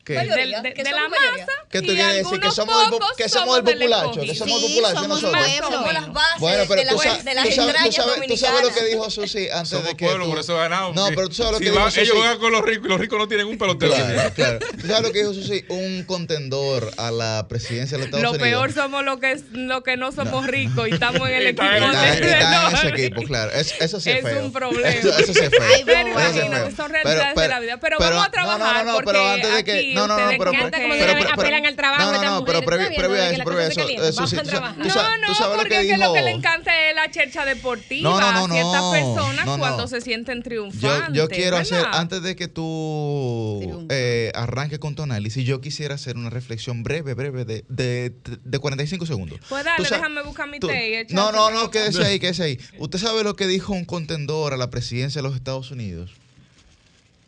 ¿Qué? Mayoría. De, que de somos la mayoría. masa. ¿Qué tú y quieres decir? Que algunos somos el, que somos el del populacho, que somos el Sí, populacho somos nosotros. pueblo. Somos las bases Bueno, pero de, la- tú, sabes, de las tú, sabes, tú, entrañas sabes, tú sabes lo que dominicanas. dijo Susi antes Somos de que. pueblo, tú- por eso ganamos. No, pero tú sabes lo Si que va- dijo Susi. Ellos juegan con los ricos y los ricos no tienen un pelotero. Claro, claro. ¿Tú sabes lo que dijo Susi? Un contendor a la presidencia de los Estados Lo Unidos. peor somos los que, lo que no somos ricos y estamos en el equipo Está en- Está, de está en los ese equipo, ricos. claro. Es- eso sí es, Es feo. un problema. Eso, sí es feo. Pero es imagínate, son realidades de la vida. Pero vamos a trabajar No, no, no, porque pero antes de que. No, no, no, pero. como pero- que pero- pero- apelan al trabajo No, no, pero previo, a eso, previo a eso. tú No, no, tú sabes lo porque que es que lo dijo. que le encanta es la chercha deportiva No, no, no, a ciertas personas cuando se sienten triunfantes. yo quiero hacer, antes de que tú eh, arranques con tu análisis, yo quisiera hacer una reflexión breve, breve, de, de, de 45 segundos. Pues dale, déjame buscar mi té No, no, no, quédese ahí, quédese ahí. ¿Usted sabe lo que dijo un contendor a la presidencia de los Estados Unidos?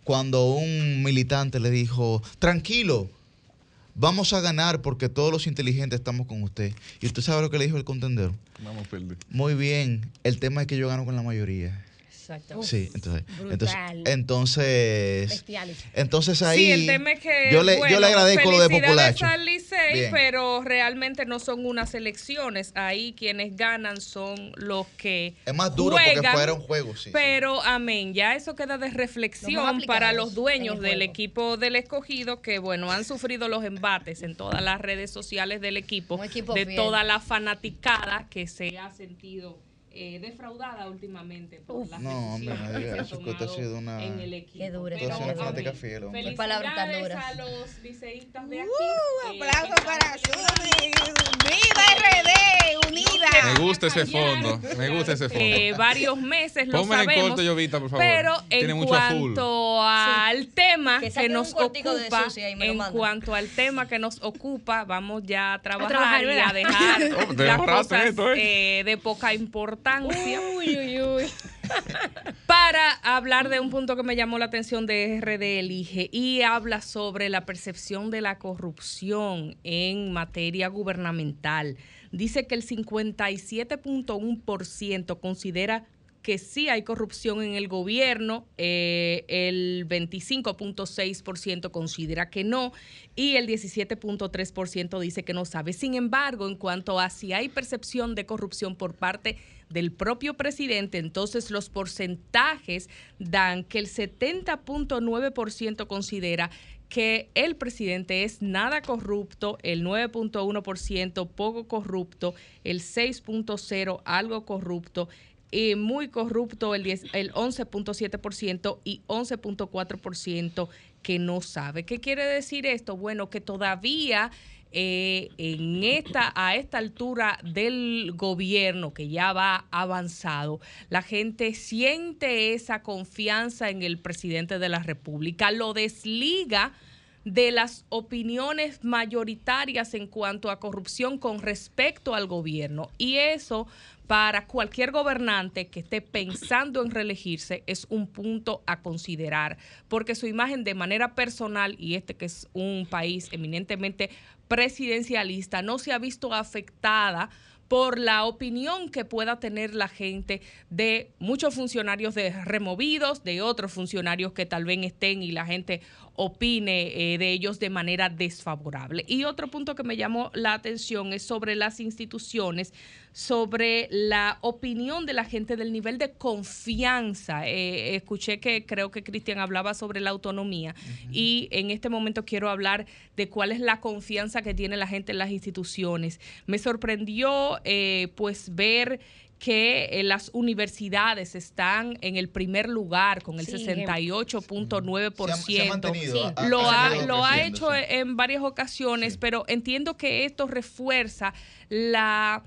Cuando un militante le dijo, tranquilo, vamos a ganar porque todos los inteligentes estamos con usted. ¿Y usted sabe lo que le dijo el contendor? Vamos a perder. Muy bien, el tema es que yo gano con la mayoría. Exactamente. Sí, entonces, entonces, brutal. entonces, Bestiales. entonces ahí Sí, el tema es que yo le, bueno, yo le agradezco lo de populacho. al Licey, pero realmente no son unas elecciones. Ahí quienes ganan son los que Es más duro porque juegan, fuera un juego, sí, sí. Pero amén, ya eso queda de reflexión para los dueños el del equipo del escogido que bueno, han sufrido los embates en todas las redes sociales del equipo, Un equipo de fiel. toda la fanaticada que se ha sentido eh, defraudada últimamente por las No, hombre, que se ha tomado sido una- en el equipo. Qué dura, Pero, una fanática fiel, palabras tan Felicidades duras. a los liceístas de aquí. Uh, eh, aplauso que para están Susi. ¡Viva RD! ¡Unida! Me gusta ese fondo. Me gusta ese fondo. eh, varios meses, lo en sabemos. corto, Jovita, por favor. Pero Tiene en mucho azul. cuanto al tema Que que, nos ocupa, en cuanto al tema que nos ocupa, vamos ya a trabajar, trabajar, y a dejar Oh, las cosas eh, de poca importancia. Uy, uy, uy. para hablar de un punto que me llamó la atención de RD Elige y habla sobre la percepción de la corrupción en materia gubernamental. Dice que el 57.1% considera que sí hay corrupción en el gobierno, eh, el 25.6% considera que no y el 17.3% dice que no sabe. Sin embargo, en cuanto a si hay percepción de corrupción por parte del propio presidente, entonces los porcentajes dan que el 70.9% considera que el presidente es nada corrupto, el 9.1% poco corrupto, el 6.0% algo corrupto, y muy corrupto el, 10 el 11.7% y 11.4% que no sabe. ¿Qué quiere decir esto? Bueno, que todavía eh, en esta, a esta altura del gobierno que ya va avanzado, la gente siente esa confianza en el presidente de la República, lo desliga de las opiniones mayoritarias en cuanto a corrupción con respecto al gobierno. Y eso para cualquier gobernante que esté pensando en reelegirse es un punto a considerar, porque su imagen de manera personal, y este que es un país eminentemente presidencialista, no se ha visto afectada por la opinión que pueda tener la gente de muchos funcionarios de removidos, de otros funcionarios que tal vez estén y la gente opine eh, de ellos de manera desfavorable. Y otro punto que me llamó la atención es sobre las instituciones, sobre la opinión de la gente del nivel de confianza. Eh, escuché que creo que Cristian hablaba sobre la autonomía y en este momento quiero hablar de cuál es la confianza que tiene la gente en las instituciones. Me sorprendió eh, pues ver que eh, las universidades están en el primer lugar con el Sí, 68.9%. Se ha mantenido, ha- Lo ha lo ha hecho sí. en varias ocasiones, pero entiendo que esto refuerza la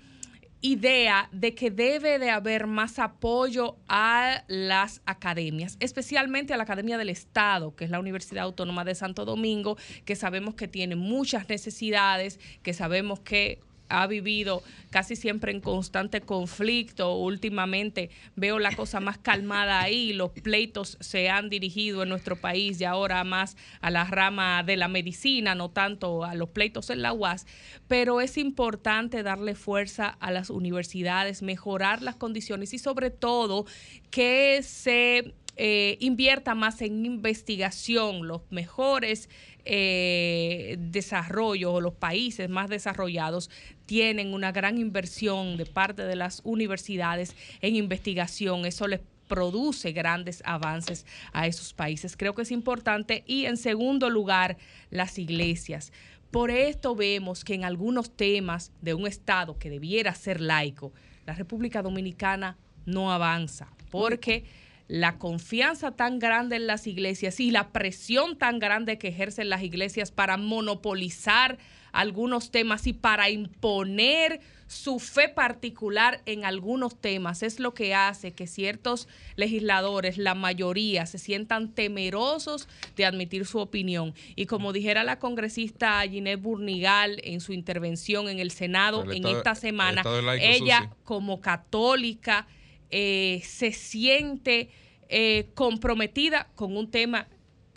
idea de que debe de haber más apoyo a las academias, especialmente a la Academia del Estado, que es la Universidad Autónoma de Santo Domingo, que sabemos que tiene muchas necesidades, que sabemos que ha vivido casi siempre en constante conflicto. Últimamente veo la cosa más calmada ahí. Los pleitos se han dirigido en nuestro país y ahora más a la rama de la medicina, no tanto a los pleitos en la UAS. Pero es importante darle fuerza a las universidades, mejorar las condiciones y sobre todo que se eh, invierta más en investigación, los mejores eh, desarrollos o los países más desarrollados tienen una gran inversión de parte de las universidades en investigación. Eso les produce grandes avances a esos países. Creo que es importante. Y en segundo lugar, las iglesias. Por esto vemos que en algunos temas de un Estado que debiera ser laico, la República Dominicana no avanza, porque la confianza tan grande en las iglesias y la presión tan grande que ejercen las iglesias para monopolizar algunos temas y para imponer su fe particular en algunos temas es lo que hace que ciertos legisladores, la mayoría, se sientan temerosos de admitir su opinión. Y como dijera la congresista Ginette Burnigal en su intervención en el Senado El en esta semana, laico, ella Susi. como católica eh, se siente eh, comprometida con un tema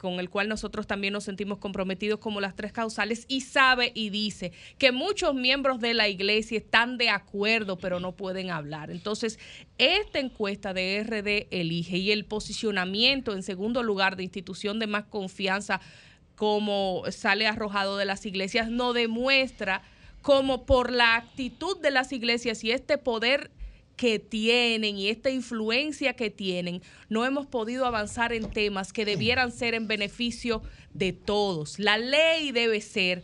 con el cual nosotros también nos sentimos comprometidos como las tres causales y sabe y dice que muchos miembros de la iglesia están de acuerdo pero no pueden hablar. Entonces, esta encuesta de RD Elige y el posicionamiento en segundo lugar de institución de más confianza como sale arrojado de las iglesias, no demuestra como por la actitud de las iglesias y este poder que tienen y esta influencia que tienen, no hemos podido avanzar en temas que debieran ser en beneficio de todos. La ley debe ser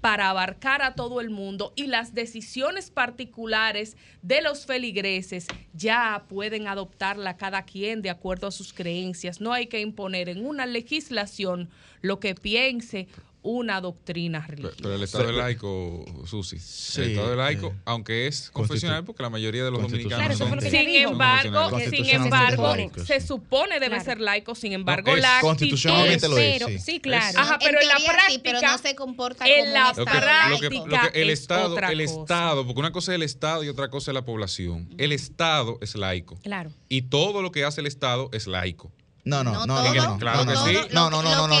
para abarcar a todo el mundo y las decisiones particulares de los feligreses ya pueden adoptarla cada quien de acuerdo a sus creencias. No hay que imponer en una legislación lo que piense una doctrina religiosa. Pero el Estado es laico, Susi. Sí, el Estado es laico, aunque es confesional, porque la mayoría de los dominicanos Claro, son, Sin dijo. embargo, sin embargo, se supone debe Claro. ser laico, sin embargo, No, es la constitucionalmente lo es, Pero, sí. sí, claro. Ajá, pero en la teoría sí, pero práctica, no se comporta en como la un Lo que, Estado lo que- laico. lo que el es Estado, otra el cosa. Estado, porque una cosa es el Estado y otra cosa es la población. El Estado es laico. Claro. Y todo lo que hace el Estado es laico. No, no, No no, no, no, no, claro no, que no, sí. no, no, no, no, no, no,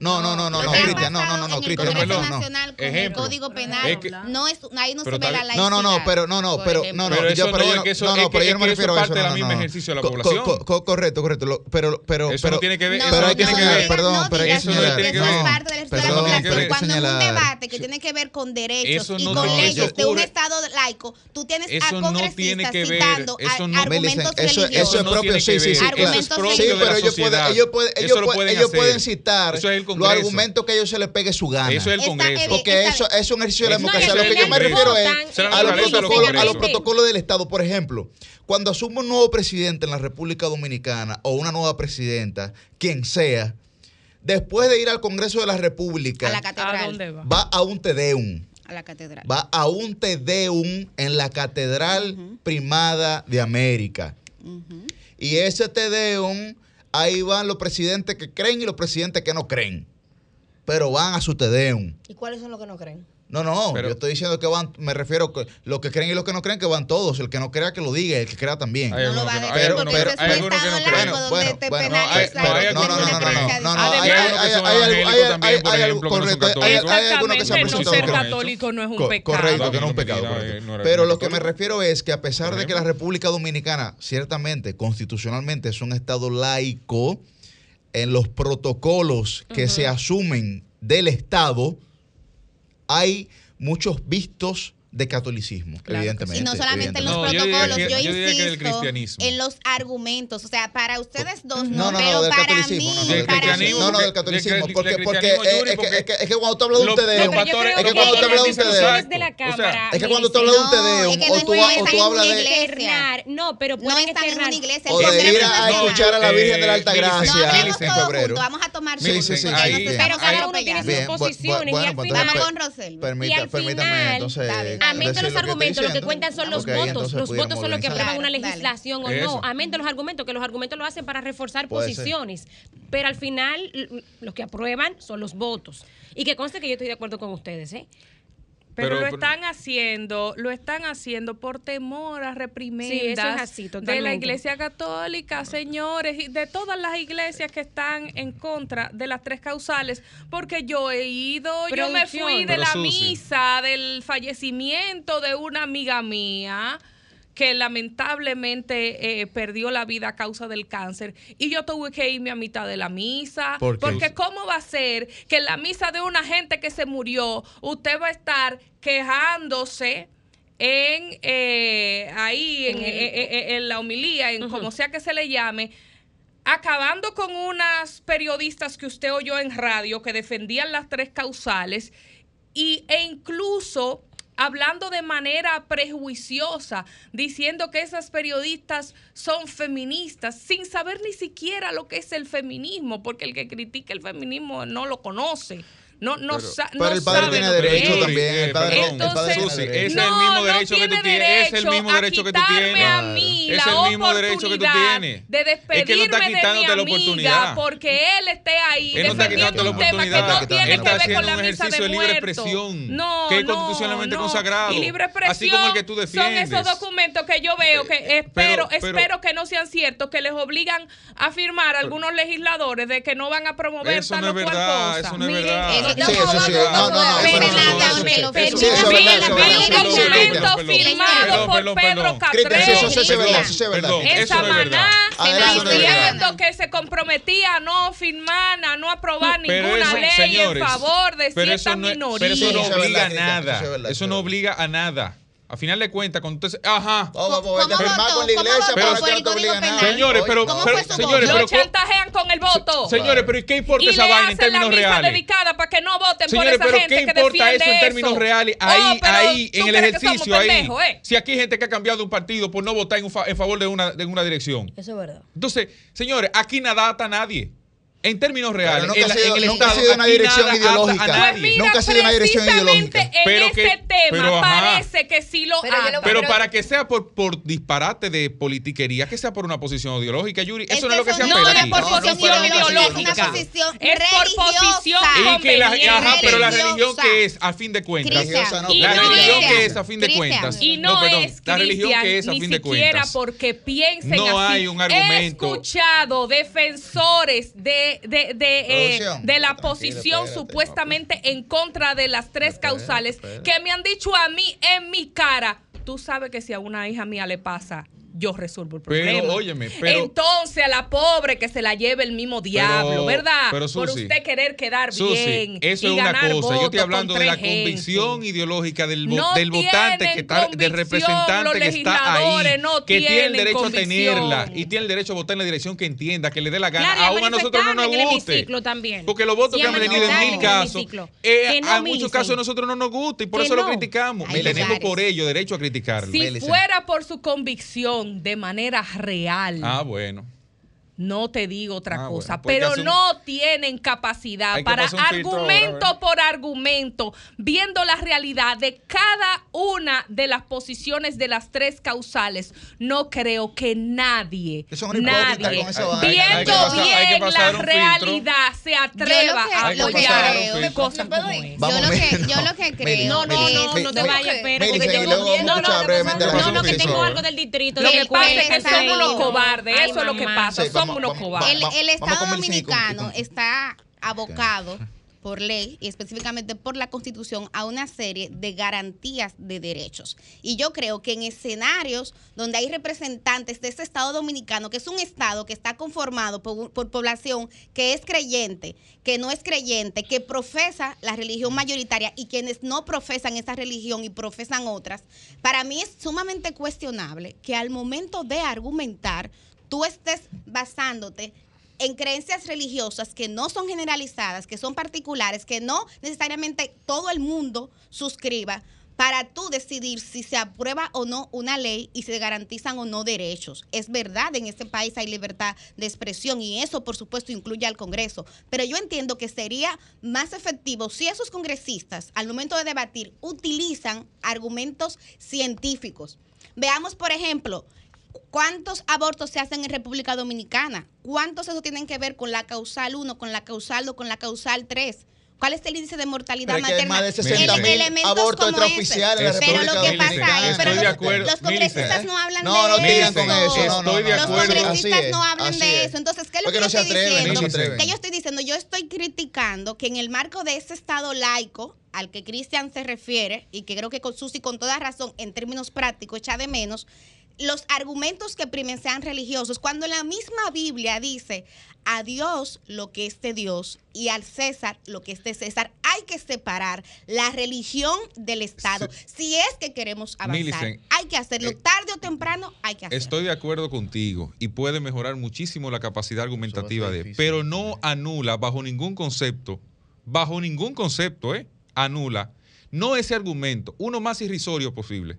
no, no, no, no, no, no, Cristian, no, no, no, no, Cristian, no. Con Ejemplo. Código Penal. No es, ahí no se ve la. No, no, no, pero no, no, pero no, no, yo, pero no, yo no, no, no, pero yo no me refiero a es eso. parte no, del no, mismo no. ejercicio de la población. co- co- correcto, correcto, pero, pero, Eso pero, no tiene que ver- pero hay no que tiene que señalar, ver. perdón, No pero hay que digas señalar, que eso es parte del estudio de la población. Cuando en un debate que tiene que ver con derechos y no con leyes de un estado laico, tú tienes a Eso no tiene congresistas que ver, citando no- argumentos Millicent, eso, religiosos. La pero ellos pueden, ellos pueden, Eso ellos lo pueden, pueden ellos hacer. pueden citar Eso es el los argumentos que a ellos se les pegue su gana. Eso es el Congreso. Porque está eso es un ejercicio de No, democracia. Lo que yo me refiero es la a los protocolos, a los congresos. protocolos del Estado. Por ejemplo, cuando asume un nuevo presidente en la República Dominicana o una nueva presidenta, quien sea, después de ir al Congreso de la República, a la ¿A catedral. va? va a un tedeum. A la catedral. Va a un tedeum en la Catedral Primada de América. Y ese tedeum, ahí van los presidentes que creen y los presidentes que no creen. Pero van a su tedeum. ¿Y cuáles son los que no creen? No, no, Pero- yo estoy diciendo que van, me refiero que los que creen y los que no creen que van todos. El que no crea que lo diga, el que crea también. Hay No lo va a que no- decir porque ese es hay un algunos que no estado laico donde te penalizan no, no No, no, no hay- algunos que se han presentado ser católico no es un pecado. Correcto, que no es un pecado. Pero lo que me refiero es que a pesar de que la. República Dominicana, ciertamente, constitucionalmente, es un Estado laico, en los protocolos que se asumen del Estado, hay muchos vistos de catolicismo, Claro evidentemente. Y no solamente en los No, yo diría protocolos, que- yo, insisto en los argumentos. O sea, para ustedes dos No, no, no, pero no, del para mí, No, no, Del del para mí, No, no, del catolicismo. Porque, porque es, que, porque es, que, es que cuando tú hablas de un creo es que cuando tú hablas de un tedeum, discusiones de la O sea, Cámara, es que cuando tú hablas de un que o no tú, hablas de... no, pero pueden externar. una iglesia. O el de ir Congreso a, escuchar a la Virgen de la Alta Eh, No Gracia hablemos en febrero. juntos, vamos a tomar Sí, sí, sí, Pero cada uno tiene sus posiciones y bueno, al final... Vamos con Rosel. Permítame entonces. Amén de los argumentos, lo que cuentan son los votos. Los votos son los que aprueban una legislación o no. Amén de los argumentos, que los argumentos lo hacen para reforzar Puede ser. posiciones. Pero al final, los que aprueban son los votos. Y que conste que yo estoy de acuerdo con ustedes, ¿eh? Pero, Pero- lo están haciendo, lo están haciendo por temor a reprimendas Sí, eso es así, de la Iglesia Católica, señores, y de todas las iglesias que están en contra de las tres causales, porque yo he ido, yo me fui de Pero, la Susi. misa del fallecimiento de una amiga mía que lamentablemente eh, perdió la vida a causa del cáncer y yo tuve que irme a mitad de la misa ¿Por qué? porque cómo va a ser que en la misa de una gente que se murió usted va a estar quejándose en eh, ahí en, En el- eh, eh, eh, en la homilía en como sea que se le llame acabando con unas periodistas que usted oyó en radio que defendían las tres causales y, e incluso hablando de manera prejuiciosa, diciendo que esas periodistas son feministas, sin saber ni siquiera lo que es el feminismo, porque el que critica el feminismo no lo conoce. No, no, Pero- sa- Pero no el padre sabe tiene derecho es. también. El padre, perdón, el padre Entonces, tiene Susi, derecho. es no, el mismo no derecho que tú tiene tienes, es el derecho mismo a derecho que tú quitarme tienes. a mí Es la el mismo derecho que tú oportunidad tienes. de Es que no despedirme está de mi quitándote la amiga oportunidad. porque él esté ahí Él no está defendiendo quitando la un tema que oportunidad. no tiene Él que está ver con la haciendo un misa ejercicio de de libre muertos. expresión, No, que es no, constitucionalmente no. consagrado. Y libre expresión Así como el que tú son defiendes. esos documentos que yo veo que Eh, espero, pero- pero- espero que no sean ciertos, que les obligan a firmar algunos legisladores de que no van a promover Eso tal no o es cual verdad, cosa. eso no es verdad. Eso Sí, eso sí. No, no, no. Eso sí, eso es verdad, documento firmado por Pedro eso sí, es verdad, eso sí es verdad. En. Samaná diciendo que se comprometía a no firmar, a no aprobar ninguna ley en favor de cierta minoría. Pero eso no obliga a nada. eso no obliga a nada. A final de cuentas, cuando usted... se- Ajá. Vamos, vamos, ¿Cómo vete a firmar votó? con la ¿Cómo iglesia el no te obliguen Código nada. Señores, pero, ¿Cómo pero señores, voto? Lo pero chantajean con el voto. señores, pero ¿y qué importa y esa vaina en hacen la términos misa reales? dedicada para que no voten Señores, por esa pero gente ¿qué que importa defiende eso en términos eso? reales? Oh, Ahí, pero ahí, ¿tú en el ejercicio, ahí. pendejos, eh? Si aquí hay gente que ha cambiado de un partido por no votar en, un fa- en favor de una, de una dirección. Eso es verdad. Entonces, señores, aquí nada ata a nadie. En términos reales, nunca en, ha sido- en el nunca ha Estado, sido una dirección ideológica. a Pues nadie. mira, Nunca ha sido una dirección ideológica. En Pero ese que- Pero, ajá. parece que sí lo Pero voy- Pero Pero- para que sea por, por disparate de politiquería, que sea por una posición ideológica, Yuri, eso Es no es lo que se eso no apela es aquí. No, posición no, pero ideológica, es una ideológica. posición Es por posición. Y que la, ajá, pero la religión que es, a fin de cuentas. Cristian, no, la no religión es- que es, a fin de cuentas. Y no, perdón, es, la religión que es, a ni fin de siquiera cuentas. porque piensen No así. hay un He argumento. escuchado defensores de, de, de, eh, de la Tranquilo, posición espérate, supuestamente en contra de las tres Espérate, causales espérate. que me han dicho a mí en mi cara, tú sabes que si a una hija mía le pasa, yo resuelvo el Pero, problema. óyeme, pero- Entonces a la pobre que se la lleve el mismo diablo, ¿verdad? pero, Por usted querer quedar Susi, bien eso y es una ganar cosa. Yo estoy hablando de la gente. convicción ideológica del, vo- No del votante que está, del representante que está ahí, no que tiene el derecho a tenerla y tiene el derecho a votar en la dirección que entienda, que le dé la gana. Claro, Aún a nosotros no nos guste. también. Porque los votos Sí, que han venido en mil casos, eh, no, a muchos casos a nosotros no nos gusta y por eso lo criticamos. Y tenemos por ello derecho a criticarlo. Si fuera por su convicción de manera real, Ah, bueno. No te digo otra Ah, cosa, bueno, pues pero un- no tienen capacidad para argumento ahora, por argumento, viendo la realidad de cada una de las posiciones de las tres causales. No creo que nadie, nadie, viendo bien la realidad, se atreva a apoyar cosas ¿Me puedo como. Vamos, yo, lo que, yo lo creo No, no, no, no. te vayas, luego no, no, no, que tengo algo del distrito. Lo de que pasa es que somos unos Ay, cobardes, eso es lo que pasa, somos unos cobardes. El, el Estado dominicano está abocado por ley y específicamente por la Constitución a una serie de garantías de derechos. Y yo creo que en escenarios donde hay representantes de ese Estado dominicano, que es un Estado que está conformado por, por población que es creyente, que no es creyente, que profesa la religión mayoritaria y quienes no profesan esa religión y profesan otras, para mí es sumamente cuestionable que al momento de argumentar tú estés basándote en creencias religiosas que no son generalizadas, que son particulares, que no necesariamente todo el mundo suscriba para tú decidir si se aprueba o no una ley y se garantizan o no derechos. Es verdad, en este país hay libertad de expresión y eso por supuesto incluye al Congreso, pero yo entiendo que sería más efectivo si esos congresistas al momento de debatir utilizan argumentos científicos. Veamos, por ejemplo, ¿Cuántos abortos se hacen en República Dominicana? ¿Cuántos eso tienen que ver con la causal 1, con la causal 2, con la causal 3? ¿Cuál es el índice de mortalidad Pero es que hay materna? más de Ele- 60 mil elementos abortos extraoficiales en la Estoy- Pero lo que pasa Dominicana. ahí, pero los, acuerdo. los congresistas Millicent. no hablan No, de no eso. digan con eso. No, no, estoy de no. Los acuerdo. congresistas Así no es, hablan de es. eso. Entonces, ¿qué es lo que no yo estoy atreven, diciendo? Que yo estoy diciendo, yo estoy criticando que en el marco de ese Estado laico al que Cristian se refiere, y que creo que con Susi con toda razón, en términos prácticos, echa de menos, los argumentos que primen sean religiosos, cuando la misma Biblia dice a Dios lo que es de Dios y al César lo que es de César, hay que separar la religión del Estado. Si es que queremos avanzar, Millicent, hay que hacerlo eh, tarde o temprano, hay que hacerlo. Estoy de acuerdo contigo y puede mejorar muchísimo la capacidad argumentativa de, difícil. pero no anula bajo ningún concepto, bajo ningún concepto, ¿eh? Anula, no ese argumento, uno más irrisorio posible,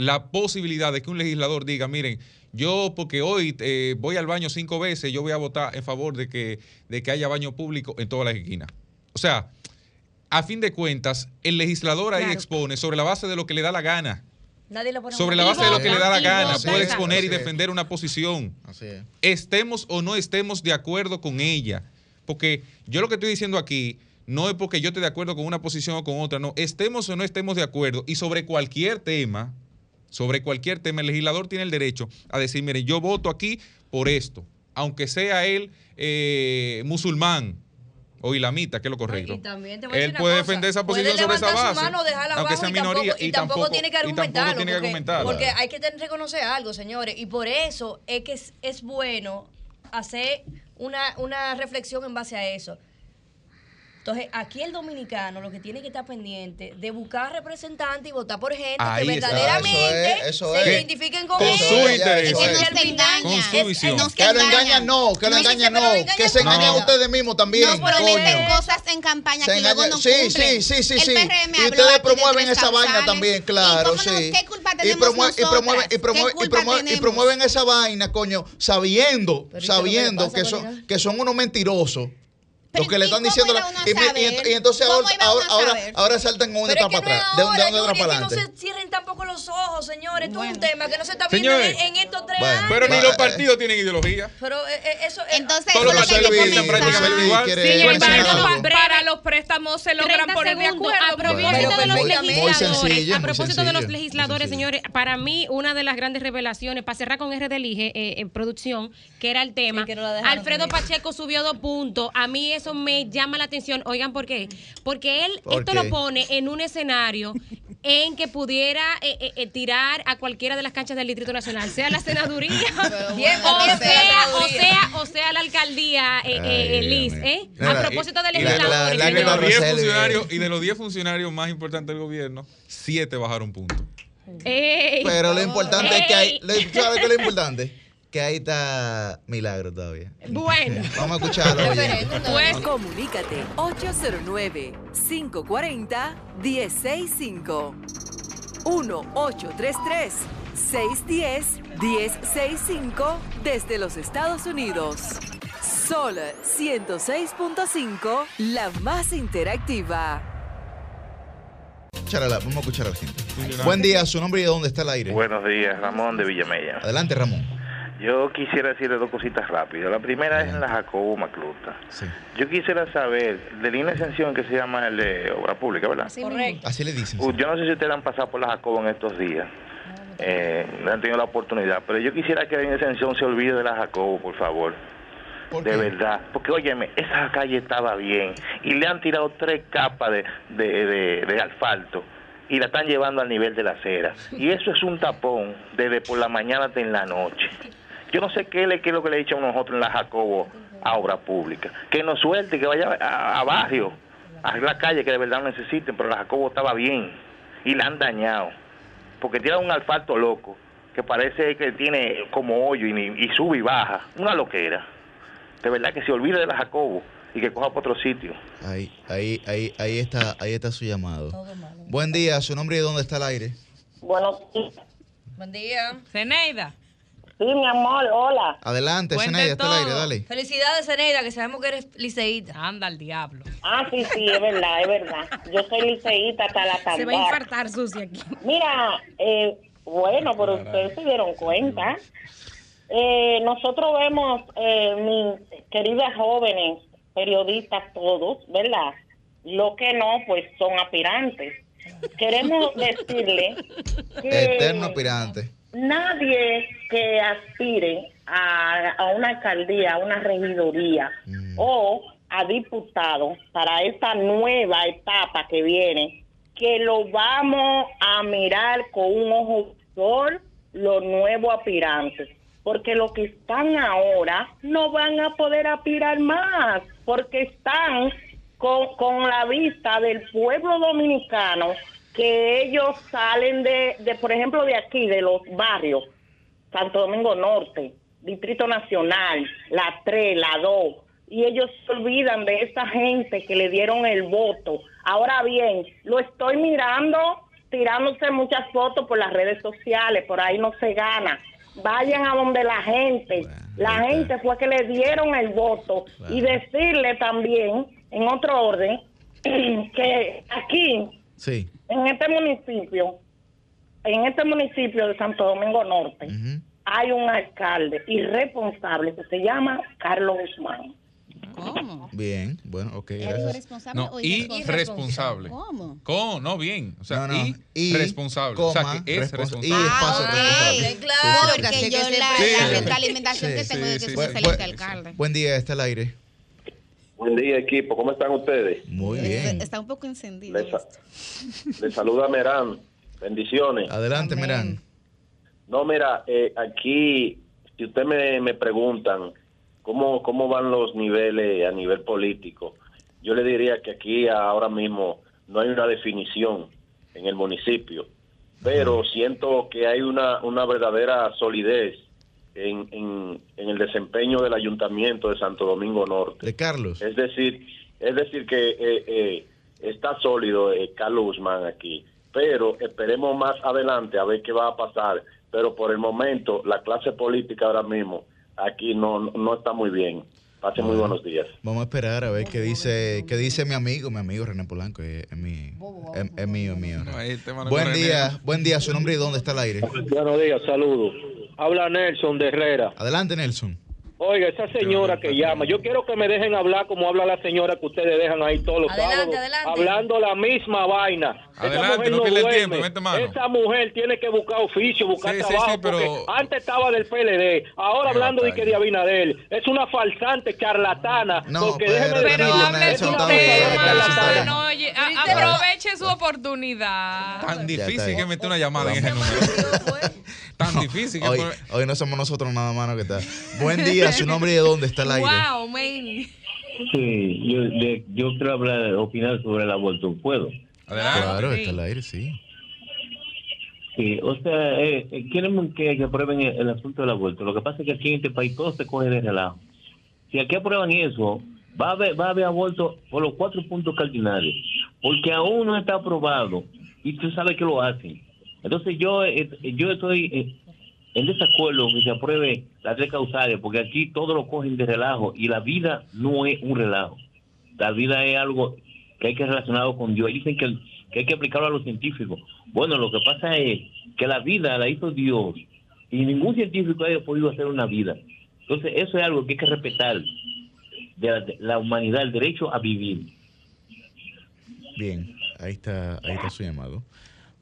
la posibilidad de que un legislador diga, miren, yo porque hoy eh, voy al baño cinco veces, yo voy a votar en favor de que, de que haya baño público en todas las esquinas. O sea, a fin de cuentas, el legislador ahí Claro. expone sobre la base de lo que le da la gana. Nadie le pone Sobre la base de lo que le da la gana, vota, puede exponer y defender una posición. Así es. Estemos o no estemos de acuerdo con ella. Porque yo lo que estoy diciendo aquí no es porque yo esté de acuerdo con una posición o con otra, no. Estemos o no estemos de acuerdo y sobre cualquier tema, sobre cualquier tema, el legislador tiene el derecho a decir, mire, yo voto aquí por esto, aunque sea él eh, musulmán o islamita, que es lo correcto. Y también te voy a decir Él puede cosa, defender esa puede posición sobre esa base, mano, aunque sea y tampoco- minoría, y, tampoco, tiene que y tampoco argumentarlo. tiene que porque, argumentarlo. porque hay que tener- reconocer algo, señores. Y por eso es que es, es bueno hacer una, una reflexión en base a eso. Entonces, aquí el dominicano lo que tiene que estar pendiente de buscar representantes y votar por gente Ahí que está. verdaderamente Eso es, eso se es. identifiquen con, Con él. su interés. Que eso no es. se engaña. Con su visión. no se Que lo engaña. engañan no, que lo No, pero no, que se no. engañan ustedes mismos también, No, pero coño. meten cosas en campaña Se que luego engañan- no sí, cumplen. sí, sí, sí, El sí. PRM Y ustedes promueven esa vaina también, ¿Y claro, no? sí. ¿Qué culpa y, tenemos y, promueven, y, promueven, ¿Qué y, promueven, y tenemos? promueven esa vaina, coño, sabiendo, Pero ¿y qué es lo que sabiendo que son, que son unos mentirosos. Lo que le están ¿y cómo diciendo. la- y, entonces ¿Cómo ahora, ahora, ahora, ahora saltan con una Pero etapa atrás. De, ahora, de una Yuri, para que no adelante. se cierren tampoco los ojos, señores. Esto es un Bueno. tema que no se está viendo en, en estos tres Bueno. años. Pero ni los partidos tienen ideología. Pero eh, eh, eso es... Entonces, Todos los es lo que partidos piensan prácticamente igual. Sin embargo, para los préstamos se logran 30 poner de acuerdo. A pero propósito Bueno, de los legisladores, a propósito de los señores, para mí una de las grandes revelaciones, para cerrar con RDLIGE eh, en producción, que era el tema, Alfredo. Pacheco subió dos puntos. A mí eso me llama la atención. Oigan, ¿por qué? Porque él ¿Por esto qué? lo pone en un escenario en que pudiera eh, eh, eh, tirar a cualquiera de las canchas del Distrito Nacional, sea la senaduría, bueno, o, sea o sea, o sea la alqualdía eh, eh, Ay, Liz, ¿eh? A propósito de y la- legisladores. la- la Y de que los 10 Rosel, funcionarios, y de los 10 funcionarios más importantes del gobierno, 7 bajaron puntos. Ey. Pero lo importante es que hay. ¿Sabes qué es lo importante? Que ahí está Milagro todavía. Bueno. Vamos a escucharlo. Pues Comunícate 809-540-1065. 1-833-610-1065 desde los Estados Unidos. Sol 106.5, la más interactiva. Vamos a escuchar a la gente. Buen día, su nombre y de dónde está el aire. Buenos días, Ramón de Villamella. Adelante, Ramón. Yo quisiera decirle dos cositas rápidas. La primera es en la Jacobo Macluta. Sí. Yo quisiera saber, de línea de extensión que se llama el de Obra Pública, ¿verdad? Correcto. Así le dicen. Uh, Yo no sé si ustedes han pasado por la Jacobo en estos días. Eh, no han tenido la oportunidad, pero yo quisiera que la línea de extensión se olvide de la Jacobo, por favor. ¿Por De qué? verdad. Porque, óyeme, esa calle estaba bien. Y le han tirado tres capas de, de, de- de asfalto. Y la están llevando al nivel de la acera. Y eso es un tapón desde por la mañana hasta en la noche. Yo no sé qué, le, qué es lo que le he dicho a nosotros en la Jacobo a obra pública. Que nos suelte, que vaya a, a barrio, a la calle que de verdad necesiten. Pero la Jacobo estaba bien. Y la han dañado. Porque tiene un asfalto loco. Que parece que tiene como hoyo y, sube y baja. Una loquera de verdad que se olvide de la Jacobo y que coja para otro sitio. Ahí, ahí, ahí, ahí está, ahí está su llamado. Buen día, su nombre y de dónde está el aire. Bueno, sí, Buen día. Zeneida. Sí, mi amor, hola. Adelante, Zenaida, está el aire, todo. dale. Felicidades, Zeneida, que sabemos que eres liceíta. Anda al diablo. Ah, sí, sí, es verdad, es verdad. Yo soy liceíta hasta la Se va a infartar sucia aquí. Mira, eh, bueno, pero ustedes se dieron cuenta. Eh, nosotros vemos, eh, mis queridas jóvenes, periodistas todos, ¿verdad? Lo que no, pues son aspirantes. Queremos decirle que Eterno aspirante. Nadie que aspire a, a una alcaldía, a una regidoría Mm. o a diputado para esta nueva etapa que viene, que lo vamos a mirar con un ojo por los nuevos aspirantes. Porque los que están ahora no van a poder aspirar más, porque están con, con la vista del pueblo dominicano que ellos salen de, de, por ejemplo, de aquí, de los barrios, Santo Domingo Norte, Distrito Nacional, la 3, la 2, y ellos se olvidan de esa gente que le dieron el voto. Ahora bien, lo estoy mirando tirándose muchas fotos por las redes sociales, por ahí no se gana. Vayan a donde la gente, Bueno, la gente fue que le dieron el voto y decirle también, en otro orden, que aquí Sí. en este municipio, en este municipio de Santo Domingo Norte, Ujú. hay un alcalde irresponsable que se llama Carlos Guzmán. ¿Cómo? Bien, bueno, ok, ¿Eres gracias. No, y irresponsable? responsable. ¿Cómo? ¿Cómo? No, bien. O sea, No, no, y, y, responsable. o sea, coma, que es responsa- responsable. y espacio Ah, responsable. ok. Claro, Sí, sí, Porque sí. Yo la, la Sí. retroalimentación Sí, que tengo sí, de que excelente bu- alcalde. Buen día, está el aire. Buen día, equipo. ¿Cómo están ustedes? Muy bien. Está un poco encendido. Les, les saluda Merán. Bendiciones. Adelante, Amén. Merán. No, mira, eh, aquí, si ustedes me, me preguntan cómo, cómo van los niveles a nivel político, yo le diría que aquí ahora mismo no hay una definición en el municipio, pero siento que hay una, una verdadera solidez en, en, en el desempeño del ayuntamiento de Santo Domingo Norte. De Carlos. Es decir, es decir que eh, eh, está sólido eh, Carlos Guzmán aquí, pero esperemos más adelante a ver qué va a pasar. Pero por el momento la clase política ahora mismo aquí no no está muy bien. Pasen muy buenos días. Vamos a esperar a ver qué dice, qué dice mi amigo, mi amigo René Polanco, es, es mi, es, es mío, es mío. Buen René. día, buen día, su nombre y dónde está el aire. Buenos días, saludos. Habla Nelson de Herrera. Adelante, Nelson. Oiga, esa señora que llama, yo quiero que me dejen hablar como habla la señora que ustedes dejan ahí todos los Adelante, sábados, adelante. hablando la misma vaina. Adelante, no pierda el tiempo, mete mano. Esa mujer tiene que buscar oficio, buscar Sí, sí, trabajo, sí, pero- porque antes estaba del PLD, ahora hablando de que de Abinader, es una falsante charlatana, porque déjeme Pero hable su tema. No, aproveche su oportunidad. Tan difícil que meter una llamada en ese número. Tan difícil que hoy no somos nosotros nada más que está. Buen día, su nombre y de dónde está el aire. Wow, man. Sí, yo, de- yo quiero hablar, opinar sobre el aborto. ¿Puedo? Claro, está al aire, sí. Sí, o sea, eh, eh, quieren que, que aprueben el, el asunto del aborto. Lo que pasa es que aquí en este país todo se coge de relajo. Si aquí aprueban eso, va a haber, va a haber aborto por los cuatro puntos cardinales. Porque aún no está aprobado y tú sabes que lo hacen. Entonces yo, eh, yo estoy eh, en desacuerdo que se apruebe las tres causales, porque aquí todo lo cogen de relajo y la vida no es un relajo. La vida es algo que hay que relacionarlo con Dios. Dicen que, que hay que aplicarlo a los científicos. Bueno, lo que pasa es que la vida la hizo Dios y ningún científico haya podido hacer una vida. Entonces, eso es algo que hay que respetar de la, de la humanidad, el derecho a vivir. Bien, ahí está, ahí está su llamado.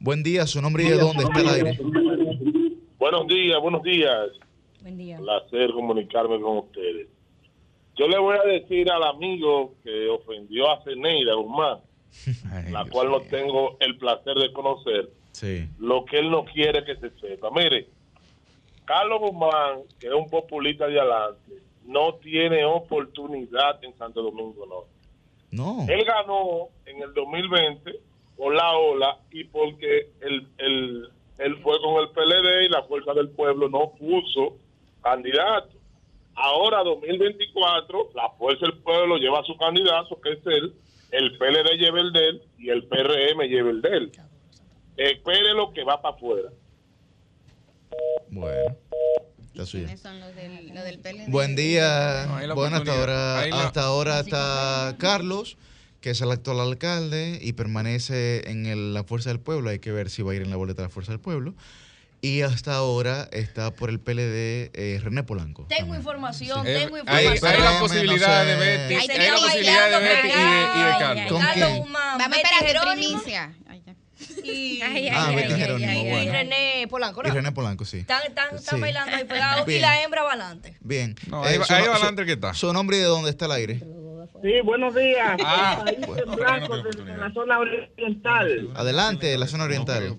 Buen día, su nombre y de dónde está el aire. Buenos días, buenos días. Buen día. Placer comunicarme con ustedes. Yo le voy a decir al amigo que ofendió a Ceneida Guzmán, la cual no tengo el placer de conocer, Sí. lo que él no quiere que se sepa. Mire, Carlos Guzmán, que es un populista de adelante, no tiene oportunidad en Santo Domingo Norte. No. Él ganó en el 2020 por la ola y porque él, él, él fue con el PLD y la Fuerza del Pueblo no puso candidato. Ahora, 2024, la Fuerza del Pueblo lleva a su candidato, que es él, el PLD lleva el de él y el PRM lleva el de él. Espere lo que va para afuera. Bueno, está suya. ¿Quiénes son los del, los del PLD? Buen día. No, bueno, hasta ahora, la- hasta ahora está Carlos, que es el actual alcalde y permanece en el- la Fuerza del Pueblo. Hay que ver si va a ir en la boleta de la Fuerza del Pueblo. Y hasta ahora está por el PLD eh, René Polanco. Tengo información, Eh, tengo hay, información. hay la Espérame, posibilidad no de sé. Betty, Ahí hay tenía la posibilidad de Betty y de, y de Carlos. ¿Con Carlos quién? Vamos a Betty esperar en Jerónimo primicia. Y, Ay, ay, Ah, ay, Betty ay, Jerónimo, ay, y bueno. René Polanco, ¿no? Y René Polanco, sí. Están, están, están Sí. bailando ahí pegados y la hembra va adelante. Bien. No, ahí va- su, ahí su- va adelante que está. Su nombre y de dónde está el aire. Sí, buenos días. Ah, País en blanco desde la zona oriental. Adelante, la zona oriental.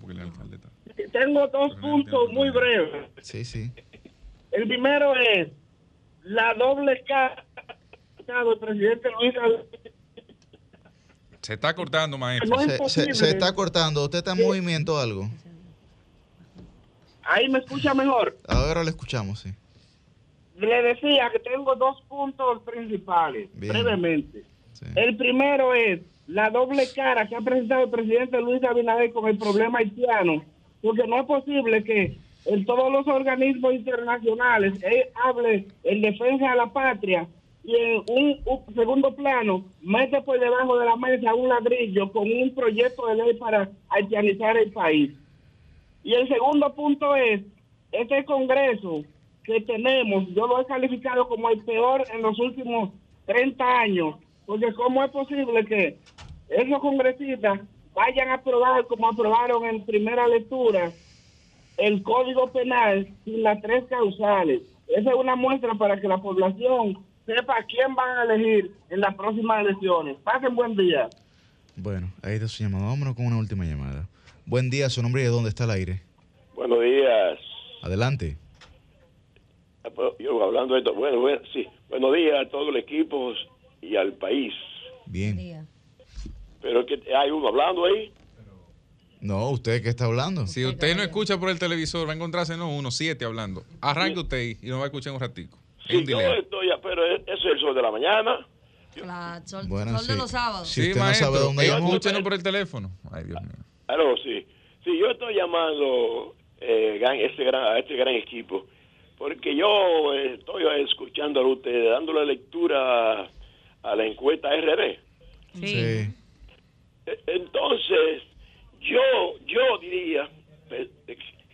Tengo dos puntos muy breves. Sí, sí. El primero es la doble cara del presidente Luis Abinader. Se está cortando, maestro. No es Se, se- posible. se está cortando. ¿Usted está en movimiento o algo? Ahí me escucha mejor. Ahora lo escuchamos, sí. Le decía que tengo dos puntos principales, Bien. brevemente. El primero es la doble cara que ha presentado el presidente Luis Abinader con el problema haitiano, porque no es posible que en todos los organismos internacionales él hable en defensa de la patria y en un, un segundo plano mete por debajo de la mesa un ladrillo con un proyecto de ley para haitianizar el país. Y el segundo punto es, este Congreso que tenemos, yo lo he calificado como el peor en los últimos 30 años, porque ¿cómo es posible que esos congresistas vayan a aprobar como aprobaron en primera lectura el Código Penal sin las tres causales? Esa es una muestra para que la población sepa a quién van a elegir en las próximas elecciones. Pasen buen día. Bueno, ahí está su llamada. Vámonos con una última llamada. Buen día, su nombre y de dónde está el aire. Buenos días. Adelante. Yo hablando de esto, bueno, bueno, sí. Buenos días a todo el equipo y al país. Bien. Pero que hay uno hablando ahí. No, ¿usted qué está hablando? Si usted no escucha por el televisor, va a encontrarse no uno, siete hablando. Arranque usted ahí y nos va a escuchar un ratico. Es un Sí, yo estoy, pero eso es el sol de la mañana. Claro, sol, Bueno, sol de sí. los sábados. Si usted no sabe dónde llamó. Escúchenos por el teléfono. Ay, Dios mío. Aló, sí. Sí, yo estoy llamando eh, este gran, a este gran equipo porque yo estoy escuchando a usted dándole lectura a, la encuesta RD. Sí. E- Entonces, yo, yo diría, eh,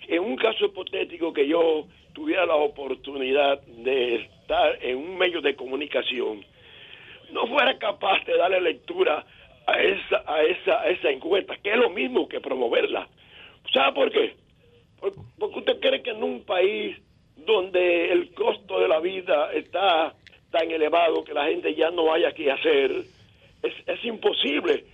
en un caso hipotético que yo tuviera la oportunidad de estar en un medio de comunicación, no fuera capaz de darle lectura a esa, a esa, a esa encuesta, que es lo mismo que promoverla. ¿Sabe por qué? Por- Porque usted cree que en un país donde el costo de la vida está tan elevado que la gente ya no haya que hacer, es, es imposible,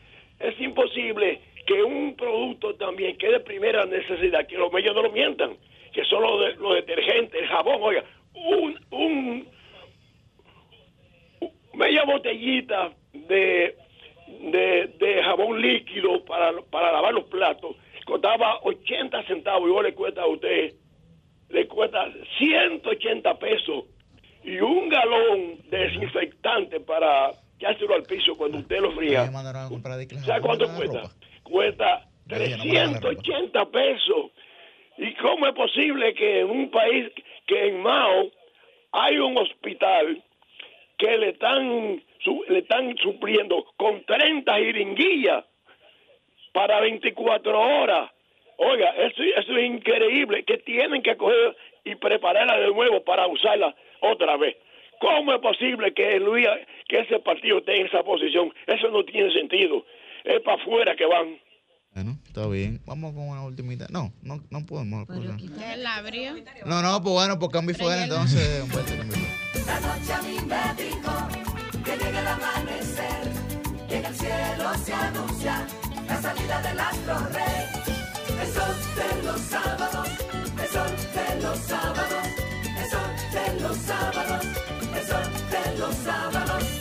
es imposible que un producto también que es de primera necesidad, que los medios no lo mientan, que son los, de- los detergentes, el jabón, oiga, un, un, media botellita de, de, de jabón líquido para, para lavar los platos costaba 80 centavos y hoy le cuesta a usted, le cuesta 180 pesos y un galón de desinfectante para echárselo al piso cuando usted lo fría. ¿Sabe cuánto cuesta? Cuesta 380 pesos. ¿Y cómo es posible que en un país que en Mao hay un hospital que le están su- le están supliendo con 30 jeringuillas para 24 horas? Oiga, eso, eso es increíble, que tienen que coger y prepararla de nuevo para usarla otra vez. ¿Cómo es posible que Luis, que ese partido esté en esa posición? Eso no tiene sentido. Es para afuera que van. Bueno, está bien. Vamos con una ultimita. No, no, no podemos. pues, no. No, no, pues bueno, pues cambio fuera entonces. La noche a mí me dijo que llega el amanecer, que en el cielo se anuncia la salida del astro rey. El sol de los sábados, el sol de los sábados, el sol de los sábados, el sol de los sábados.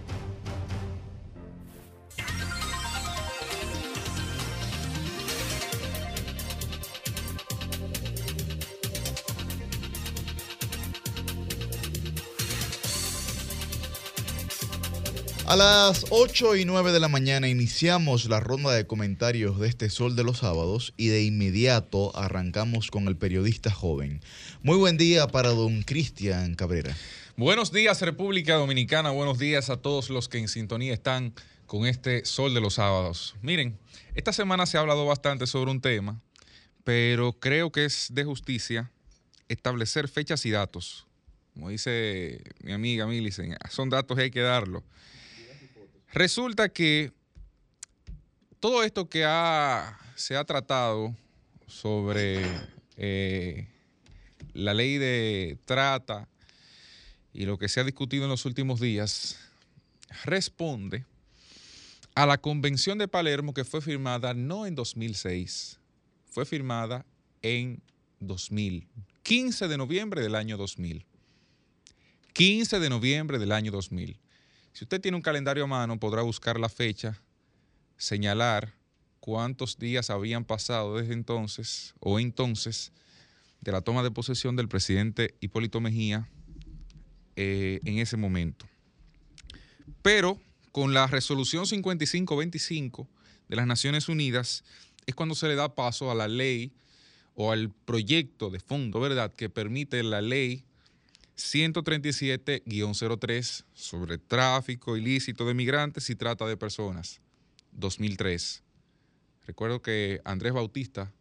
A las 8 y 9 de la mañana iniciamos la ronda de comentarios de este Sol de los Sábados y de inmediato arrancamos con el periodista joven. Muy buen día para don Cristian Cabrera. Buenos días República Dominicana, buenos días a todos los que en sintonía están con este Sol de los Sábados. Miren, esta semana se ha hablado bastante sobre un tema, pero creo que es de justicia establecer fechas y datos. Como dice mi amiga Millicent, son datos y hay que darlo. Resulta que todo esto que se ha tratado sobre eh, la ley de trata y lo que se ha discutido en los últimos días responde a la Convención de Palermo que fue firmada no en 2006, fue firmada en 2000, 15 de noviembre del año 2000. 15 de noviembre del año 2000. Si usted tiene un calendario a mano, podrá buscar la fecha, señalar cuántos días habían pasado desde entonces o entonces de la toma de posesión del presidente Hipólito Mejía eh, en ese momento. Pero con la resolución 5525 de las Naciones Unidas es cuando se le da paso a la ley o al proyecto de fondo, ¿verdad?, que permite la ley 137-03 sobre tráfico ilícito de migrantes y trata de personas, 2003. Recuerdo que Andrés Bautista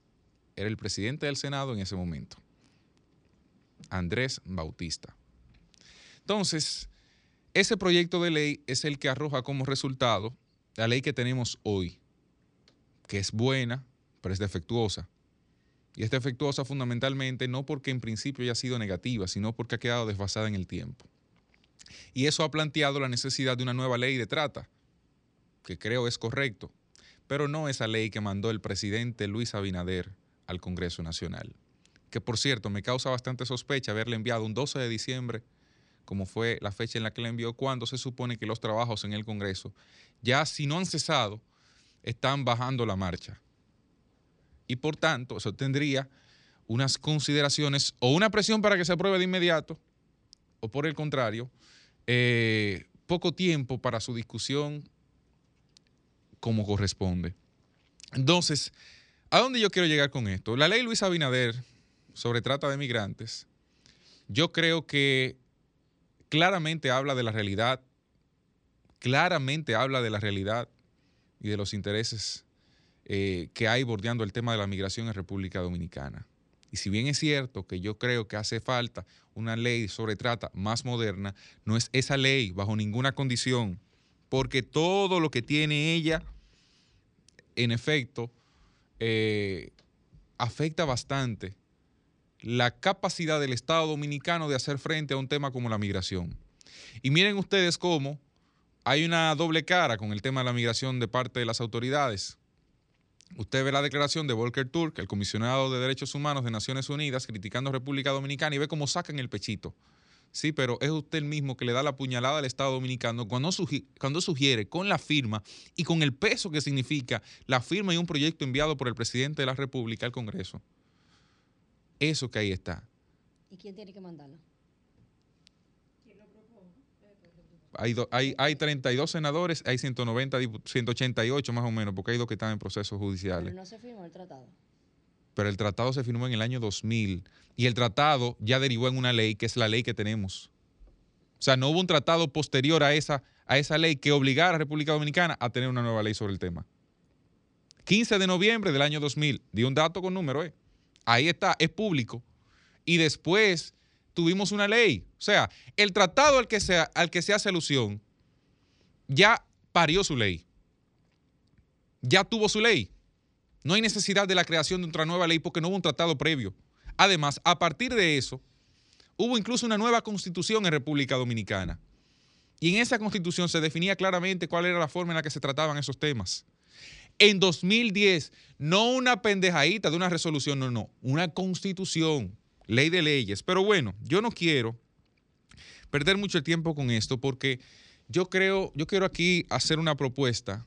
era el presidente del Senado en ese momento. Andrés Bautista. Entonces, ese proyecto de ley es el que arroja como resultado la ley que tenemos hoy, que es buena, pero es defectuosa. Y es defectuosa fundamentalmente no porque en principio haya sido negativa, sino porque ha quedado desfasada en el tiempo. Y eso ha planteado la necesidad de una nueva ley de trata, que creo es correcto, pero no esa ley que mandó el presidente Luis Abinader al Congreso Nacional, que por cierto me causa bastante sospecha haberle enviado un 12 de diciembre, como fue la fecha en la que le envió, cuando se supone que los trabajos en el Congreso, ya si no han cesado, están bajando la marcha y por tanto eso tendría unas consideraciones o una presión para que se apruebe de inmediato o por el contrario, eh, poco tiempo para su discusión como corresponde. Entonces, ¿a dónde yo quiero llegar con esto? La ley Luis Abinader sobre trata de migrantes, yo creo que claramente habla de la realidad, claramente habla de la realidad y de los intereses eh, que hay bordeando el tema de la migración en República Dominicana. Y si bien es cierto que yo creo que hace falta una ley sobre trata más moderna, no es esa ley bajo ninguna condición, porque todo lo que tiene ella, en efecto, eh, afecta bastante la capacidad del Estado dominicano de hacer frente a un tema como la migración. Y miren ustedes cómo hay una doble cara con el tema de la migración de parte de las autoridades. Usted ve la declaración de Volker Turk, el comisionado de Derechos Humanos de Naciones Unidas, criticando a República Dominicana y ve cómo sacan el pechito. Sí, pero es usted el mismo que le da la puñalada al Estado Dominicano cuando, sugi- cuando sugiere con la firma y con el peso que significa la firma y un proyecto enviado por el presidente de la República al Congreso. Eso que ahí está. ¿Y quién tiene que mandarlo? Hay, do- hay, hay 32 senadores, hay 190, dipu- 188 más o menos, porque hay dos que están en procesos judiciales. Pero no se firmó el tratado. pero el tratado se firmó en el año 2000 y el tratado ya derivó en una ley que es la ley que tenemos. O sea, no hubo un tratado posterior a esa, a esa ley que obligara a la República Dominicana a tener una nueva ley sobre el tema. 15 de noviembre del año 2000, di un dato con número, ¿eh? Ahí está, es público. Y después tuvimos una ley. O sea, el tratado al que se, al que se hace alusión ya parió su ley. Ya tuvo su ley. No hay necesidad de la creación de otra nueva ley porque no hubo un tratado previo. Además, a partir de eso, hubo incluso una nueva constitución en República Dominicana. Y en esa constitución se definía claramente cuál era la forma en la que se trataban esos temas. En 2010, no una pendejadita de una resolución, no, no, una constitución, ley de leyes. Pero bueno, yo no quiero perder mucho el tiempo con esto porque yo creo, yo quiero aquí hacer una propuesta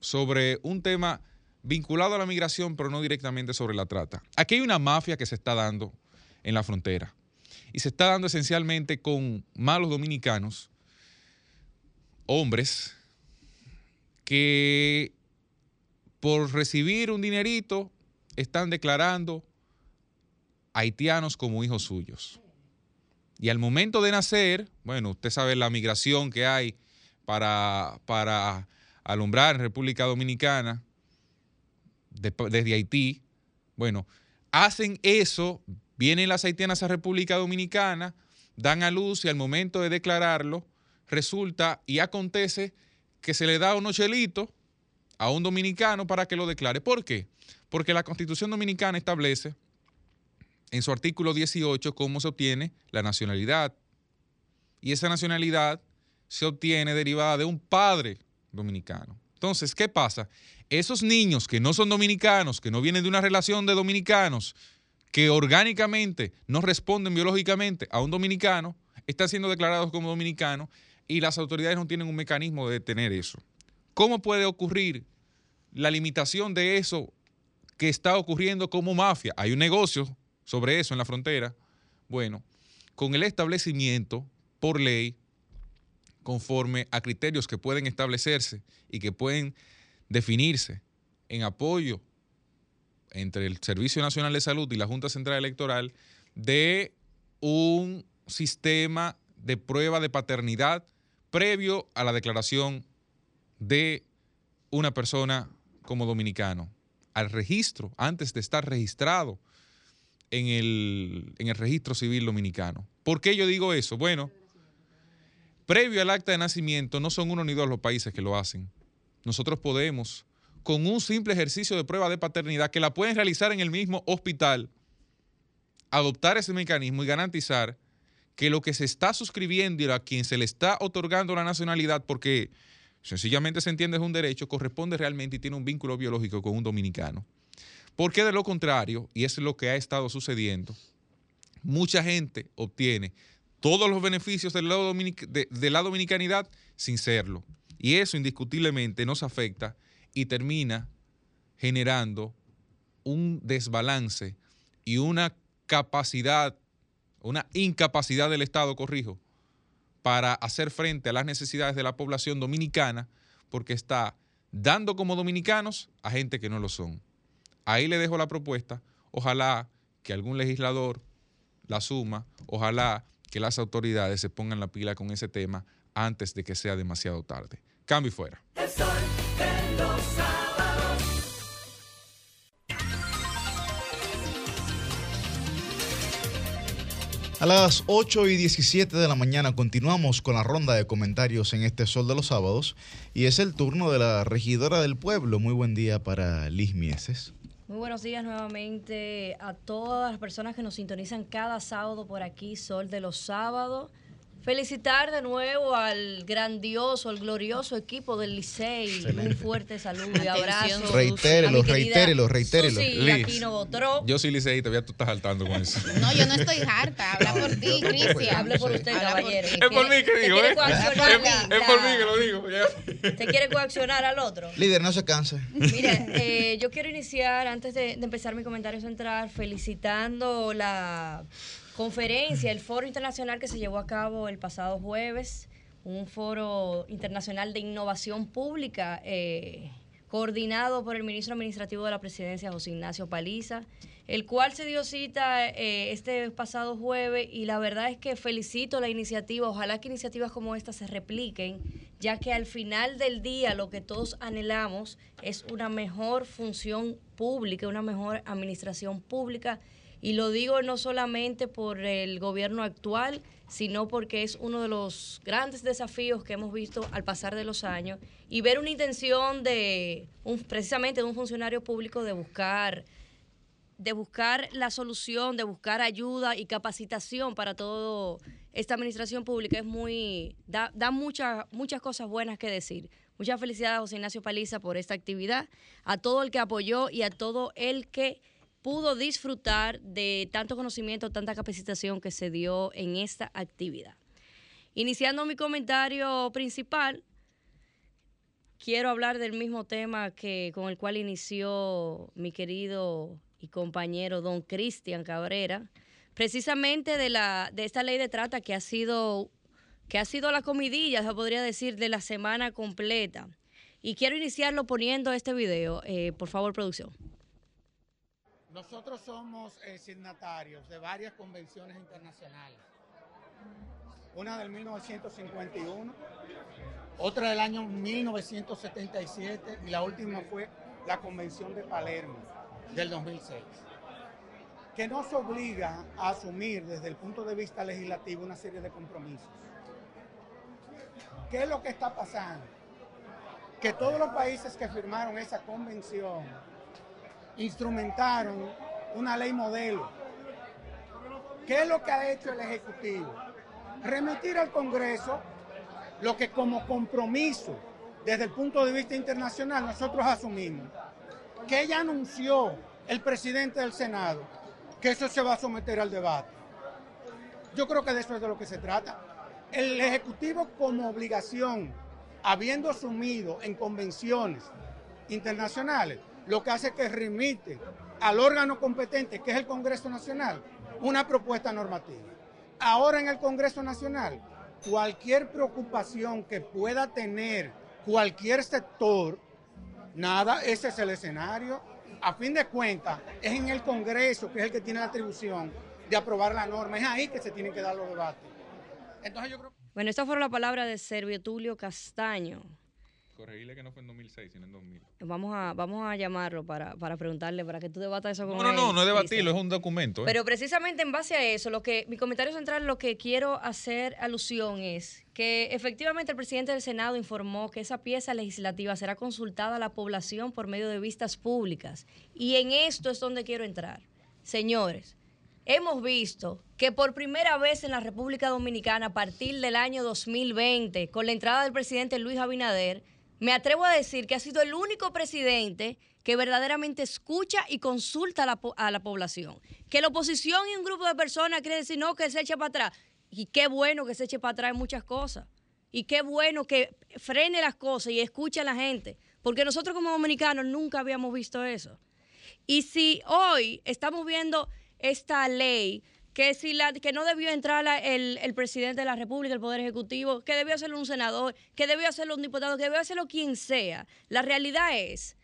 sobre un tema vinculado a la migración, pero no directamente sobre la trata. Aquí hay una mafia que se está dando en la frontera y se está dando esencialmente con malos dominicanos, hombres, que por recibir un dinerito están declarando haitianos como hijos suyos. Y al momento de nacer, bueno, usted sabe la migración que hay para, para alumbrar en República Dominicana de- desde Haití. Bueno, hacen eso, vienen las haitianas a República Dominicana, dan a luz y al momento de declararlo, resulta y acontece que se le da unos chelitos a un dominicano para que lo declare. ¿Por qué? Porque la Constitución Dominicana establece en su artículo 18 cómo se obtiene la nacionalidad. Y esa nacionalidad se obtiene derivada de un padre dominicano. Entonces, ¿qué pasa? Esos niños que no son dominicanos, que no vienen de una relación de dominicanos, que orgánicamente no responden biológicamente a un dominicano, están siendo declarados como dominicanos y las autoridades no tienen un mecanismo de detener eso. ¿Cómo puede ocurrir la limitación de eso que está ocurriendo como mafia? Hay un negocio sobre eso en la frontera. Bueno, con el establecimiento por ley, conforme a criterios que pueden establecerse y que pueden definirse en apoyo entre el Servicio Nacional de Salud y la Junta Central Electoral de un sistema de prueba de paternidad previo a la declaración de una persona como dominicano, al registro, antes de estar registrado en el, en el registro civil dominicano. ¿Por qué yo digo eso? Bueno, previo al acta de nacimiento no son uno ni dos los países que lo hacen. Nosotros podemos, con un simple ejercicio de prueba de paternidad que la pueden realizar en el mismo hospital, adoptar ese mecanismo y garantizar que lo que se está suscribiendo y a quien se le está otorgando la nacionalidad, porque sencillamente se entiende es un derecho, corresponde realmente y tiene un vínculo biológico con un dominicano. Porque de lo contrario, y es lo que ha estado sucediendo, mucha gente obtiene todos los beneficios del lado de, de la dominicanidad sin serlo. Y eso indiscutiblemente nos afecta y termina generando un desbalance y una capacidad, una incapacidad del Estado, corrijo, para hacer frente a las necesidades de la población dominicana, porque está dando como dominicanos a gente que no lo son. Ahí le dejo la propuesta. Ojalá que algún legislador la suma, ojalá que las autoridades se pongan la pila con ese tema antes de que sea demasiado tarde. Cambio y fuera. El sol de los sábados. A las 8 y 17 de la mañana continuamos con la ronda de comentarios en este Sol de los Sábados y es el turno de la regidora del pueblo. Muy buen día para Liz Mieses. Muy buenos días nuevamente a todas las personas que nos sintonizan cada sábado por aquí, Sol de los Sábados. Felicitar de nuevo al grandioso, al glorioso equipo del Licey. Un fuerte saludo y abrazo. Reitérelo, reitérelo, reitérelo. Aquino Botró. Yo soy liceísta, ya tú estás saltando con eso. No, yo no estoy harta. Habla por ti, Cristian. Hable por usted, Habla caballero. Es por mí que ¿Te digo, quiere ¿eh? coaccionar Es, por mí que lo digo. ya. ¿Te quiere coaccionar al otro? Líder, no se canse. Mire, eh, yo quiero iniciar, antes de, de empezar mi comentario central, felicitando la conferencia, el foro internacional que se llevó a cabo el pasado jueves, un foro internacional de innovación pública eh, coordinado por el ministro administrativo de la presidencia, José Ignacio Paliza, el cual se dio cita eh, este pasado jueves y la verdad es que felicito la iniciativa, ojalá que iniciativas como esta se repliquen, ya que al final del día lo que todos anhelamos es una mejor función pública, una mejor administración pública y lo digo no solamente por el gobierno actual, sino porque es uno de los grandes desafíos que hemos visto al pasar de los años y ver una intención de precisamente de un funcionario público de buscar de buscar la solución, de buscar ayuda y capacitación para toda esta administración pública es muy da, da muchas muchas cosas buenas que decir. Muchas felicidades a José Ignacio Paliza por esta actividad, a todo el que apoyó y a todo el que pudo disfrutar de tanto conocimiento, tanta capacitación que se dio en esta actividad. Iniciando mi comentario principal, quiero hablar del mismo tema que con el cual inició mi querido y compañero don Cristian Cabrera, precisamente de la de esta ley de trata que ha sido que ha sido la comidilla, se podría decir, de la semana completa. Y quiero iniciarlo poniendo este video. Eh, por favor, producción. Nosotros somos eh, signatarios de varias convenciones internacionales. Una del 1951, otra del año 1977 y la última fue la Convención de Palermo del 2006, que nos obliga a asumir desde el punto de vista legislativo una serie de compromisos. ¿Qué es lo que está pasando? Que todos los países que firmaron esa convención instrumentaron una ley modelo. ¿Qué es lo que ha hecho el Ejecutivo? Remitir al Congreso lo que como compromiso desde el punto de vista internacional nosotros asumimos. Que ella anunció el presidente del Senado que eso se va a someter al debate. Yo creo que de eso es de lo que se trata. El Ejecutivo como obligación, habiendo asumido en convenciones internacionales, lo que hace es que remite al órgano competente, que es el Congreso Nacional, una propuesta normativa. Ahora en el Congreso Nacional, cualquier preocupación que pueda tener cualquier sector, nada, ese es el escenario. A fin de cuentas, es en el Congreso que es el que tiene la atribución de aprobar la norma. Es ahí que se tienen que dar los debates. Entonces yo creo Bueno, estas fueron las palabras de Servio Tulio Castaño. Corregirle que no fue en 2006, sino en 2000. Vamos a, vamos a llamarlo para, para preguntarle, para que tú debatas eso con No, no, él, no, no es debatirlo, es un documento. ¿eh? Pero precisamente en base a eso, lo que mi comentario central, lo que quiero hacer alusión es que efectivamente el presidente del Senado informó que esa pieza legislativa será consultada a la población por medio de vistas públicas. Y en esto es donde quiero entrar. Señores, hemos visto que por primera vez en la República Dominicana, a partir del año 2020, con la entrada del presidente Luis Abinader, me atrevo a decir que ha sido el único presidente que verdaderamente escucha y consulta a la, población. Que la oposición y un grupo de personas quiere decir, no, que se eche para atrás. Y qué bueno que se eche para atrás en muchas cosas. Y qué bueno que frene las cosas y escuche a la gente. Porque nosotros como dominicanos nunca habíamos visto eso. Y si hoy estamos viendo esta ley que si la que no debió entrar el, el presidente de la República, el Poder Ejecutivo, que debió hacerlo un senador, que debió hacerlo un diputado, que debió hacerlo quien sea. La realidad es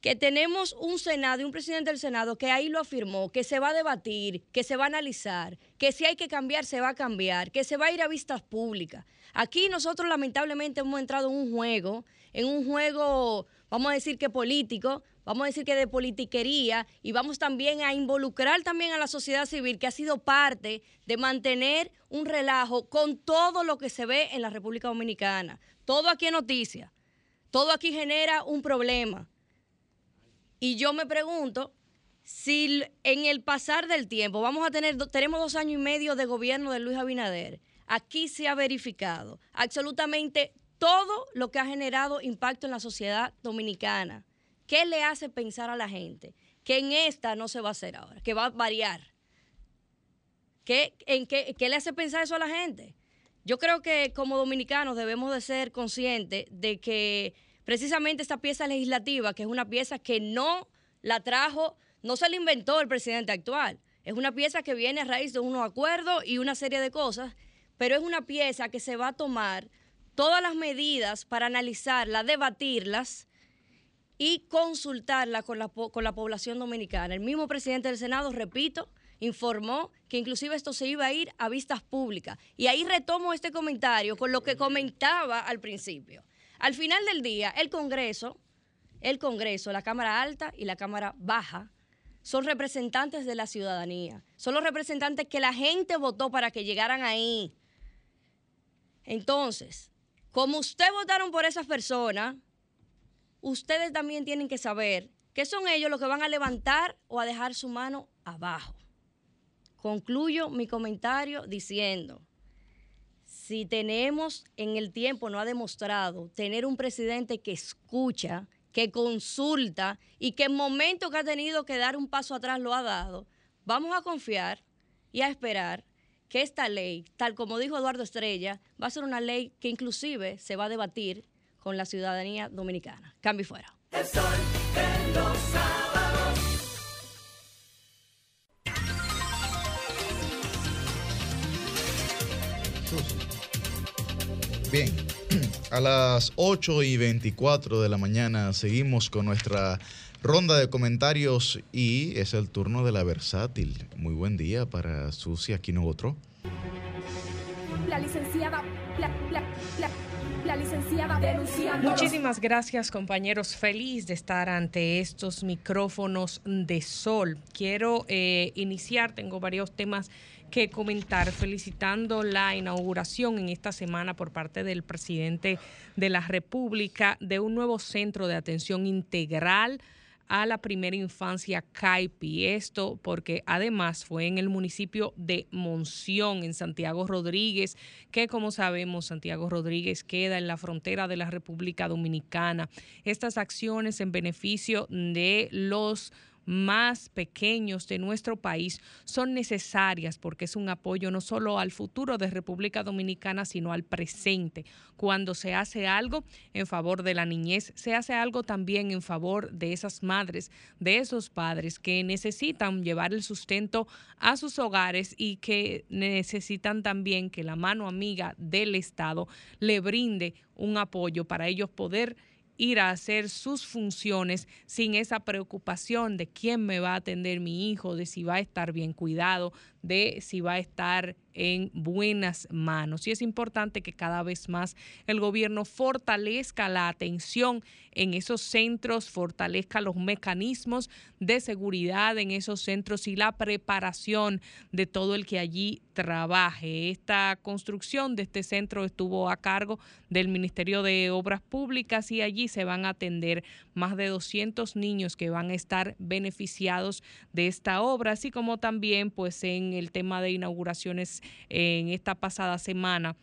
que tenemos un Senado y un presidente del Senado que ahí lo afirmó, que se va a debatir, que se va a analizar, que si hay que cambiar, se va a cambiar, que se va a ir a vistas públicas. Aquí nosotros lamentablemente hemos entrado en un juego, en un juego, vamos a decir que político, vamos a decir que de politiquería, y vamos también a involucrar también a la sociedad civil que ha sido parte de mantener un relajo con todo lo que se ve en la República Dominicana. Todo aquí es noticia, todo aquí genera un problema. Y yo me pregunto si en el pasar del tiempo, vamos a tener, tenemos dos años y medio de gobierno de Luis Abinader, aquí se ha verificado absolutamente todo lo que ha generado impacto en la sociedad dominicana. ¿Qué le hace pensar a la gente? Que en esta no se va a hacer ahora, que va a variar. ¿Qué, en qué, qué le hace pensar eso a la gente? Yo creo que como dominicanos debemos de ser conscientes de que precisamente esta pieza legislativa, que es una pieza que no la trajo, no se la inventó el presidente actual, es una pieza que viene a raíz de unos acuerdos y una serie de cosas, pero es una pieza que se va a tomar todas las medidas para analizarla, debatirlas y consultarla con la, con la población dominicana. El mismo presidente del Senado, repito, informó que inclusive esto se iba a ir a vistas públicas. Y ahí retomo este comentario con lo que comentaba al principio. Al final del día, el Congreso, el Congreso, la Cámara Alta y la Cámara Baja, son representantes de la ciudadanía. Son los representantes que la gente votó para que llegaran ahí. Entonces, como ustedes votaron por esas personas, ustedes también tienen que saber que son ellos los que van a levantar o a dejar su mano abajo. Concluyo mi comentario diciendo, si tenemos en el tiempo, no ha demostrado, tener un presidente que escucha, que consulta y que en momentos que ha tenido que dar un paso atrás lo ha dado, vamos a confiar y a esperar que esta ley, tal como dijo Eduardo Estrella, va a ser una ley que inclusive se va a debatir con la ciudadanía dominicana. Cambio y fuera. El sol de los sábados. Bien, a las 8 y 24 de la mañana seguimos con nuestra ronda de comentarios y es el turno de la versátil. Muy buen día para Susi Aquino Otro. La licenciada, la, la, la. Muchísimas gracias compañeros, feliz de estar ante estos micrófonos de sol. Quiero eh, iniciar, tengo varios temas que comentar, felicitando la inauguración en esta semana por parte del presidente de la República de un nuevo centro de atención integral a la primera infancia CAIPI. Esto porque además fue en el municipio de Monción, en Santiago Rodríguez, que como sabemos Santiago Rodríguez queda en la frontera de la República Dominicana. Estas acciones en beneficio de los más pequeños de nuestro país son necesarias porque es un apoyo no solo al futuro de República Dominicana, sino al presente. Cuando se hace algo en favor de la niñez, se hace algo también en favor de esas madres, de esos padres que necesitan llevar el sustento a sus hogares y que necesitan también que la mano amiga del Estado le brinde un apoyo para ellos poder ir a hacer sus funciones sin esa preocupación de quién me va a atender mi hijo, de si va a estar bien cuidado, de si va a estar en buenas manos. Y es importante que cada vez más el gobierno fortalezca la atención en esos centros, fortalezca los mecanismos de seguridad en esos centros y la preparación de todo el que allí trabaje. Esta construcción de este centro estuvo a cargo del Ministerio de Obras Públicas y allí se van a atender más de 200 niños que van a estar beneficiados de esta obra, así como también pues en el tema de inauguraciones en esta pasada semana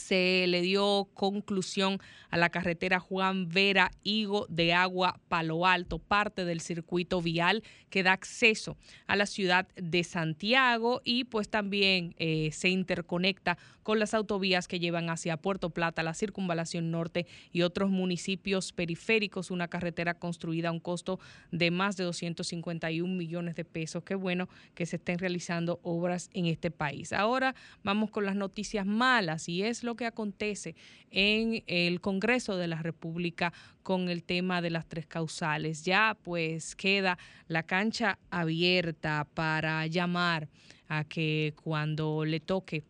se le dio conclusión a la carretera Juan Vera Higo de Agua Palo Alto, parte del circuito vial que da acceso a la ciudad de Santiago y pues también eh, se interconecta con las autovías que llevan hacia Puerto Plata, la circunvalación norte y otros municipios periféricos, una carretera construida a un costo de más de 251 millones de pesos. Qué bueno que se estén realizando obras en este país. Ahora vamos con las noticias malas y es lo que acontece en el Congreso de la República con el tema de las tres causales. Ya pues queda la cancha abierta para llamar a que cuando le toque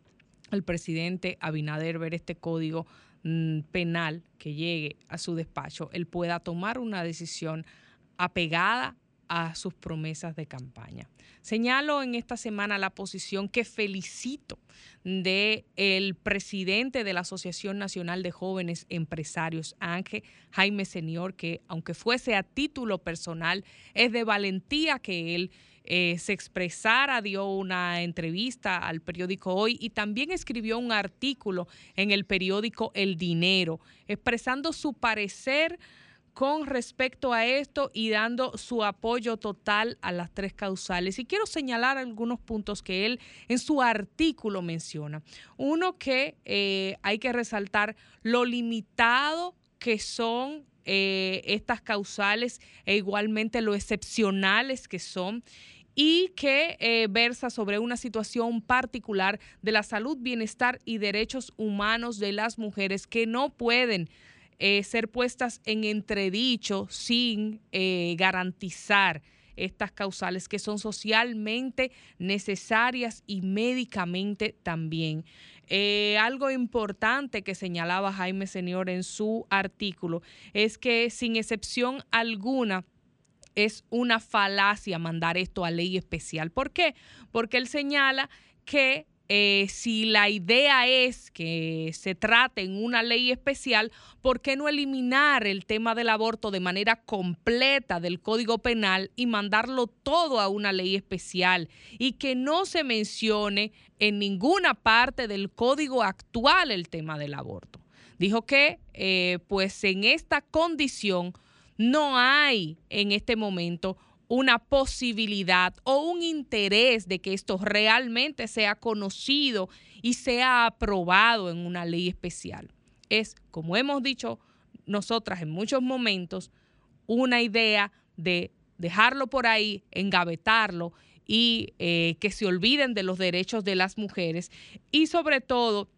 al presidente Abinader ver este código mm, penal que llegue a su despacho, él pueda tomar una decisión apegada a sus promesas de campaña. Señalo en esta semana la posición que felicito de el presidente de la Asociación Nacional de Jóvenes Empresarios, Ángel Jaime Senior, que aunque fuese a título personal, es de valentía que él eh, se expresara, dio una entrevista al periódico Hoy y también escribió un artículo en el periódico El Dinero, expresando su parecer con respecto a esto y dando su apoyo total a las tres causales. Y quiero señalar algunos puntos que él en su artículo menciona. Uno que eh, hay que resaltar lo limitado que son eh, estas causales e igualmente lo excepcionales que son y que eh, versa sobre una situación particular de la salud, bienestar y derechos humanos de las mujeres que no pueden eh, ser puestas en entredicho sin eh, garantizar estas causales que son socialmente necesarias y médicamente también. algo importante que señalaba Jaime Señor en su artículo es que sin excepción alguna, es una falacia mandar esto a ley especial. ¿Por qué? Porque él señala que eh, si la idea es que se trate en una ley especial, ¿por qué no eliminar el tema del aborto de manera completa del Código Penal y mandarlo todo a una ley especial y que no se mencione en ninguna parte del Código actual el tema del aborto? Dijo que, eh, pues en esta condición, no hay en este momento una posibilidad o un interés de que esto realmente sea conocido y sea aprobado en una ley especial. Es, como hemos dicho nosotras en muchos momentos, una idea de dejarlo por ahí, engavetarlo y eh, que se olviden de los derechos de las mujeres y sobre todo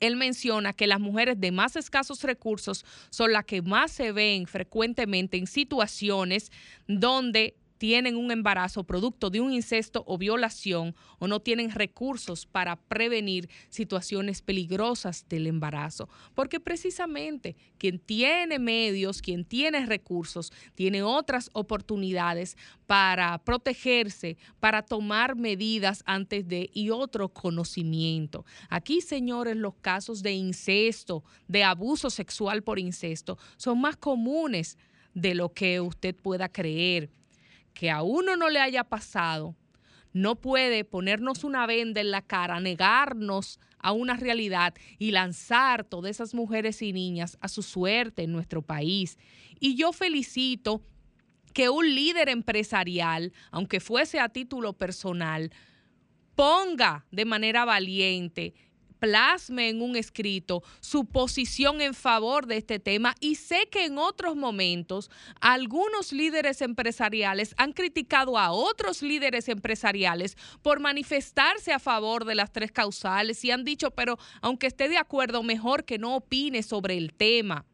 él menciona que las mujeres de más escasos recursos son las que más se ven frecuentemente en situaciones donde tienen un embarazo producto de un incesto o violación o no tienen recursos para prevenir situaciones peligrosas del embarazo. Porque precisamente quien tiene medios, quien tiene recursos, tiene otras oportunidades para protegerse, para tomar medidas antes de y otro conocimiento. Aquí, señores, los casos de incesto, de abuso sexual por incesto, son más comunes de lo que usted pueda creer que a uno no le haya pasado, no puede ponernos una venda en la cara, negarnos a una realidad y lanzar todas esas mujeres y niñas a su suerte en nuestro país. Y yo felicito que un líder empresarial, aunque fuese a título personal, ponga de manera valiente plasme en un escrito su posición en favor de este tema y sé que en otros momentos algunos líderes empresariales han criticado a otros líderes empresariales por manifestarse a favor de las tres causales y han dicho, pero aunque esté de acuerdo, mejor que no opine sobre el tema.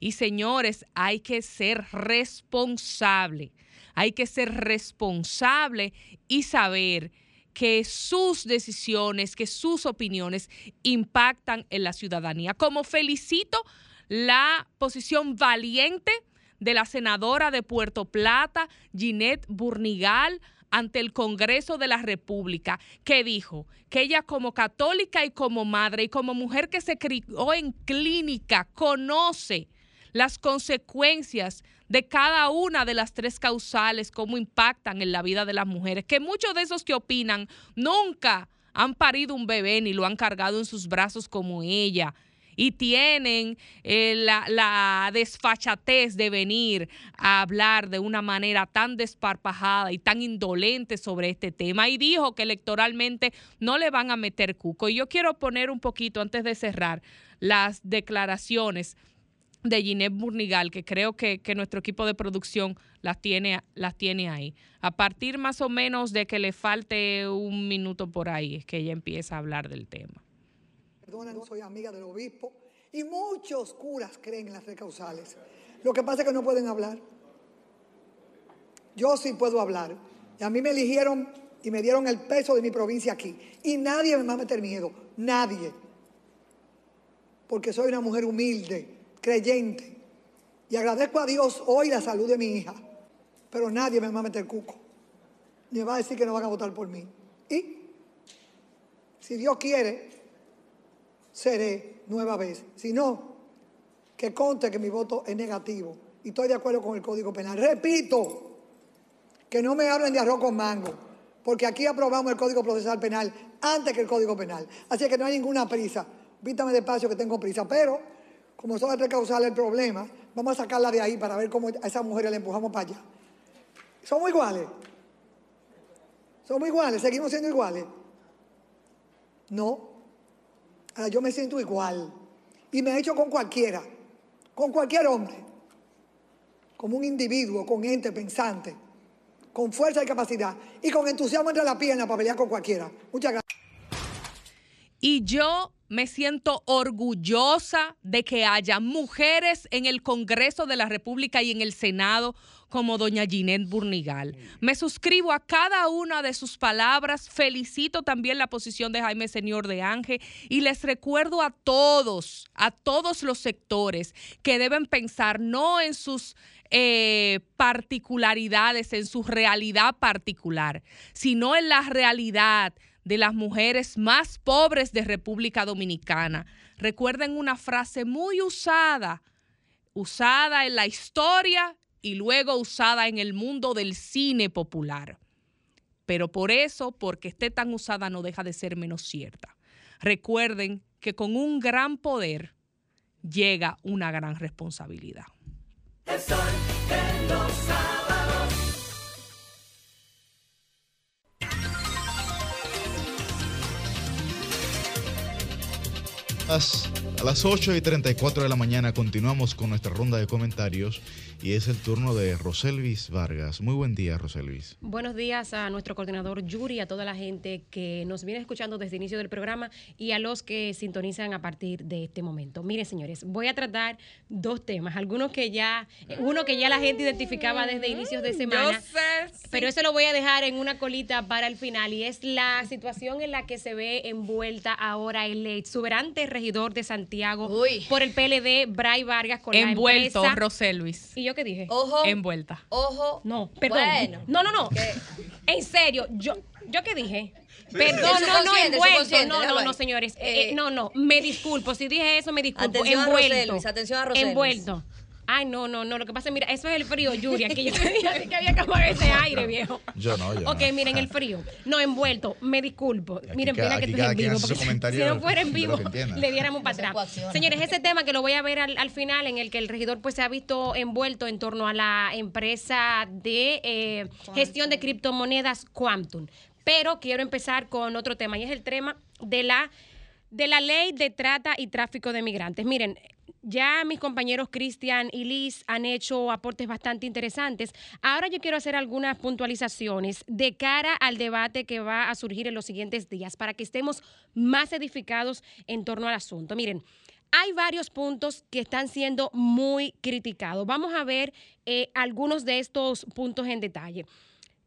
Y señores, hay que ser responsable, hay que ser responsable y saber que sus decisiones, que sus opiniones impactan en la ciudadanía. Como felicito la posición valiente de la senadora de Puerto Plata, Ginette Burnigal, ante el Congreso de la República, que dijo que ella como católica y como madre y como mujer que se crió en clínica conoce las consecuencias de cada una de las tres causales, cómo impactan en la vida de las mujeres, que muchos de esos que opinan nunca han parido un bebé ni lo han cargado en sus brazos como ella. Y tienen eh, la, la desfachatez de venir a hablar de una manera tan desparpajada y tan indolente sobre este tema. Y dijo que electoralmente no le van a meter cuco. Y yo quiero poner un poquito, antes de cerrar, las declaraciones de Ginette Burnigal, que creo que, que nuestro equipo de producción las tiene, las tiene ahí. A partir más o menos de que le falte un minuto por ahí, es que ella empieza a hablar del tema. Perdona, no soy amiga del obispo. Y muchos curas creen en las recausales. Lo que pasa es que no pueden hablar. Yo sí puedo hablar. Y a mí me eligieron y me dieron el peso de mi provincia aquí. Y nadie me va a meter miedo. Nadie. Porque soy una mujer humilde, creyente. Y agradezco a Dios hoy la salud de mi hija. Pero nadie me va a meter cuco. Ni me va a decir que no van a votar por mí. Y si Dios quiere, seré nueva vez. Si no, que conte que mi voto es negativo y estoy de acuerdo con el Código Penal. Repito, que no me hablen de arroz con mango, porque aquí aprobamos el Código Procesal Penal antes que el Código Penal. Así que no hay ninguna prisa. Vítame despacio que tengo prisa, pero como son las causales el problema, vamos a sacarla de ahí para ver cómo a esas mujeres le empujamos para allá. Somos iguales. Somos iguales, seguimos siendo iguales. No, Ahora yo me siento igual. Y me he hecho con cualquiera, con cualquier hombre, como un individuo, con ente pensante, con fuerza y capacidad, y con entusiasmo entre la pierna para pelear con cualquiera. Muchas gracias. Y yo me siento orgullosa de que haya mujeres en el Congreso de la República y en el Senado como doña Ginette Burnigal. Me suscribo a cada una de sus palabras, felicito también la posición de Jaime Señor de Ángel y les recuerdo a todos, a todos los sectores que deben pensar no en sus eh, particularidades, en su realidad particular, sino en la realidad de las mujeres más pobres de República Dominicana. Recuerden una frase muy usada, usada en la historia y luego usada en el mundo del cine popular. Pero por eso, porque esté tan usada, no deja de ser menos cierta. Recuerden que con un gran poder llega una gran responsabilidad. Las- a las 8 y 34 de la mañana continuamos con nuestra ronda de comentarios y es el turno de Roselvis Vargas. Muy buen día, Roselvis. Buenos días a nuestro coordinador Yuri, a toda la gente que nos viene escuchando desde el inicio del programa y a los que sintonizan a partir de este momento. Miren, señores, voy a tratar dos temas, algunos que ya, uno que ya la gente identificaba desde inicios de semana, pero eso lo voy a dejar en una colita para el final y es la situación en la que se ve envuelta ahora el exuberante regidor de Santiago por el PLD, Bray Vargas, con Envuelto, la empresa. Roselvis. ¿Y yo qué dije? Ojo. Envuelta. Ojo. No, perdón. Bueno. No, no, no. En serio, yo, ¿yo qué dije? Perdón, no, no, envuelto. No, no, no, señores. Eh, Eh, no, no, me disculpo. Si dije eso, me disculpo. Atención a envuelto. Roselvis, atención a Roselvis. Envuelto. Ay, no, no, no. Lo que pasa es, mira, eso es el frío, Yuri. Aquí yo te dije que había que apagar ese aire, viejo. Yo no, yo Ok, no. miren, el frío. No, envuelto. Me disculpo. Miren, cada- pena que aquí esto es cada en vivo. porque si- no fuera en vivo, le diéramos para atrás. Señores, ese tema que lo voy a ver al, al final, en el que el regidor pues se ha visto envuelto en torno a la empresa de eh, gestión de criptomonedas Quantum. Pero quiero empezar con otro tema, y es el tema de la de la ley de trata y tráfico de migrantes. Miren, ya mis compañeros Cristian y Liz han hecho aportes bastante interesantes. Ahora yo quiero hacer algunas puntualizaciones de cara al debate que va a surgir en los siguientes días para que estemos más edificados en torno al asunto. Miren, hay varios puntos que están siendo muy criticados. Vamos a ver eh, algunos de estos puntos en detalle.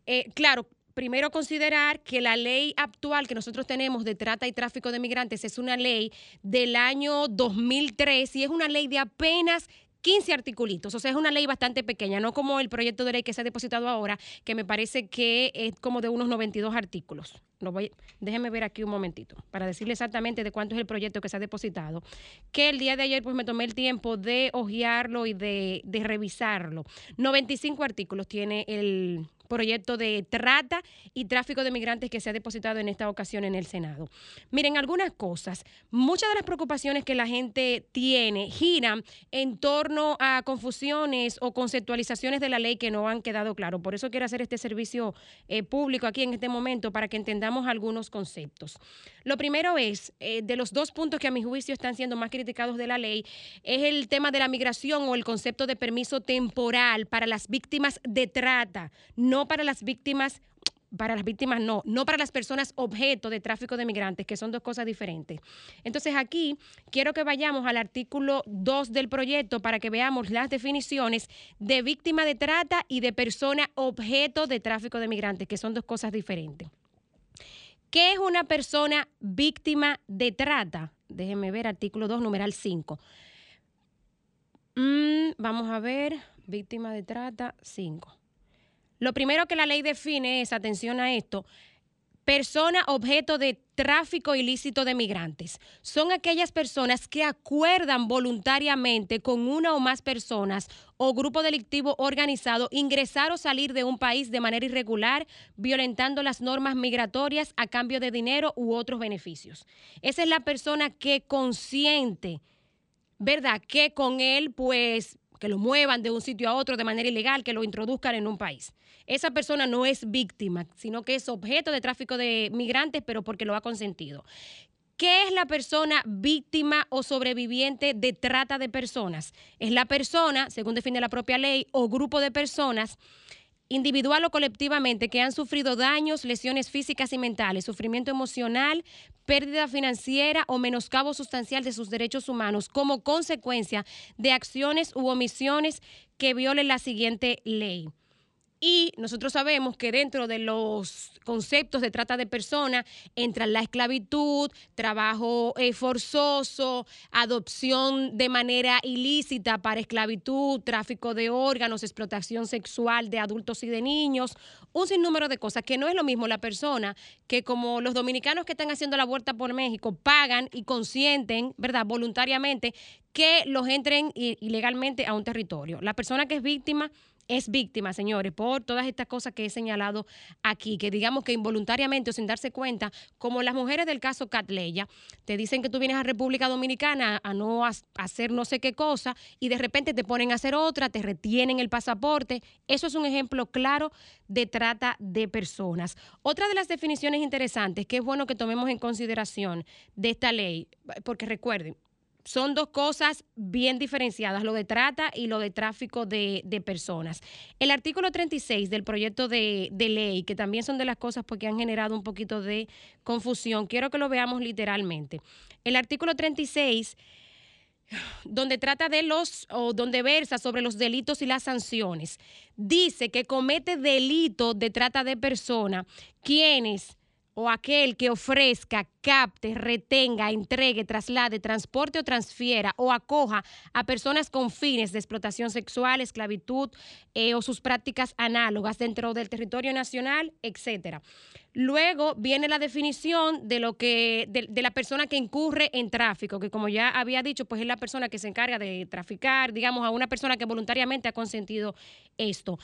Eh, claro, primero considerar que la ley actual que nosotros tenemos de trata y tráfico de migrantes es una ley del año 2003 y es una ley de apenas 15 articulitos, o sea, es una ley bastante pequeña, no como el proyecto de ley que se ha depositado ahora, que me parece que es como de unos 92 artículos. lo déjeme ver aquí un momentito para decirle exactamente de cuánto es el proyecto que se ha depositado. Que el día de ayer pues me tomé el tiempo de hojearlo y de revisarlo. 95 artículos tiene el proyecto de trata y tráfico de migrantes que se ha depositado en esta ocasión en el Senado. Miren, algunas cosas. Muchas de las preocupaciones que la gente tiene giran en torno a confusiones o conceptualizaciones de la ley que no han quedado claro. Por eso quiero hacer este servicio eh, público aquí en este momento para que entendamos algunos conceptos. Lo primero es, eh, de los dos puntos que a mi juicio están siendo más criticados de la ley, es el tema de la migración o el concepto de permiso temporal para las víctimas de trata, no para las víctimas para las víctimas no, no para las personas objeto de tráfico de migrantes, que son dos cosas diferentes. Entonces aquí quiero que vayamos al artículo 2 del proyecto para que veamos las definiciones de víctima de trata y de persona objeto de tráfico de migrantes, que son dos cosas diferentes. ¿Qué es una persona víctima de trata? Déjenme ver, artículo 2, numeral 5. Mm, vamos a ver, víctima de trata 5. Lo primero que la ley define es, atención a esto, persona objeto de tráfico ilícito de migrantes. Son aquellas personas que acuerdan voluntariamente con una o más personas o grupo delictivo organizado ingresar o salir de un país de manera irregular, violentando las normas migratorias a cambio de dinero u otros beneficios. Esa es la persona que consiente, ¿verdad? Que con él, pues, que lo muevan de un sitio a otro de manera ilegal, que lo introduzcan en un país. Esa persona no es víctima, sino que es objeto de tráfico de migrantes, pero porque lo ha consentido. ¿Qué es la persona víctima o sobreviviente de trata de personas? Es la persona, según define la propia ley, o grupo de personas individual o colectivamente que han sufrido daños, lesiones físicas y mentales, sufrimiento emocional, pérdida financiera o menoscabo sustancial de sus derechos humanos como consecuencia de acciones u omisiones que violen la siguiente ley. Y nosotros sabemos que dentro de los conceptos de trata de personas entran la esclavitud, trabajo eh, forzoso, adopción de manera ilícita para esclavitud, tráfico de órganos, explotación sexual de adultos y de niños, un sinnúmero de cosas, que no es lo mismo la persona que como los dominicanos que están haciendo la vuelta por México pagan y consienten, ¿verdad?, voluntariamente que los entren ilegalmente a un territorio. La persona que es víctima es víctima, señores, por todas estas cosas que he señalado aquí, que digamos que involuntariamente o sin darse cuenta, como las mujeres del caso Catleya, te dicen que tú vienes a República Dominicana a no ha- hacer no sé qué cosa y de repente te ponen a hacer otra, te retienen el pasaporte. Eso es un ejemplo claro de trata de personas. Otra de las definiciones interesantes que es bueno que tomemos en consideración de esta ley, porque recuerden, son dos cosas bien diferenciadas, lo de trata y lo de tráfico de, de personas. El artículo 36 del proyecto de, ley, que también son de las cosas porque han generado un poquito de confusión, quiero que lo veamos literalmente. El artículo 36 donde trata de los o donde versa sobre los delitos y las sanciones. Dice que comete delito de trata de persona quienes o aquel que ofrezca, capte, retenga, entregue, traslade, transporte o transfiera o acoja a personas con fines de explotación sexual, esclavitud eh, o sus prácticas análogas dentro del territorio nacional, etcétera. Luego viene la definición de lo que de, de la persona que incurre en tráfico, que como ya había dicho, pues es la persona que se encarga de traficar, digamos, a una persona que voluntariamente ha consentido esto.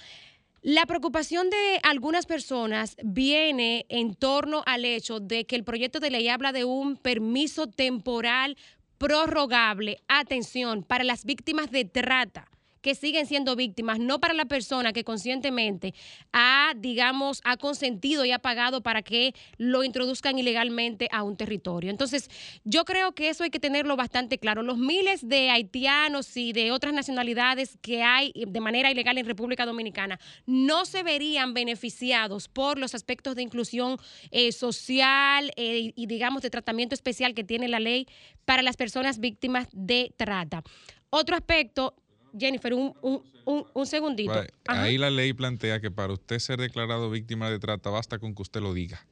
La preocupación de algunas personas viene en torno al hecho de que el proyecto de ley habla de un permiso temporal prorrogable, atención, para las víctimas de trata que siguen siendo víctimas, no para la persona que conscientemente ha, digamos, ha consentido y ha pagado para que lo introduzcan ilegalmente a un territorio. Entonces, yo creo que eso hay que tenerlo bastante claro. Los miles de haitianos y de otras nacionalidades que hay de manera ilegal en República Dominicana no se verían beneficiados por los aspectos de inclusión eh, social eh, y, digamos, de tratamiento especial que tiene la ley para las personas víctimas de trata. Otro aspecto, Jennifer, un, un, un, un segundito. Vale. Ahí la ley plantea que para usted ser declarado víctima de trata basta con que usted lo diga.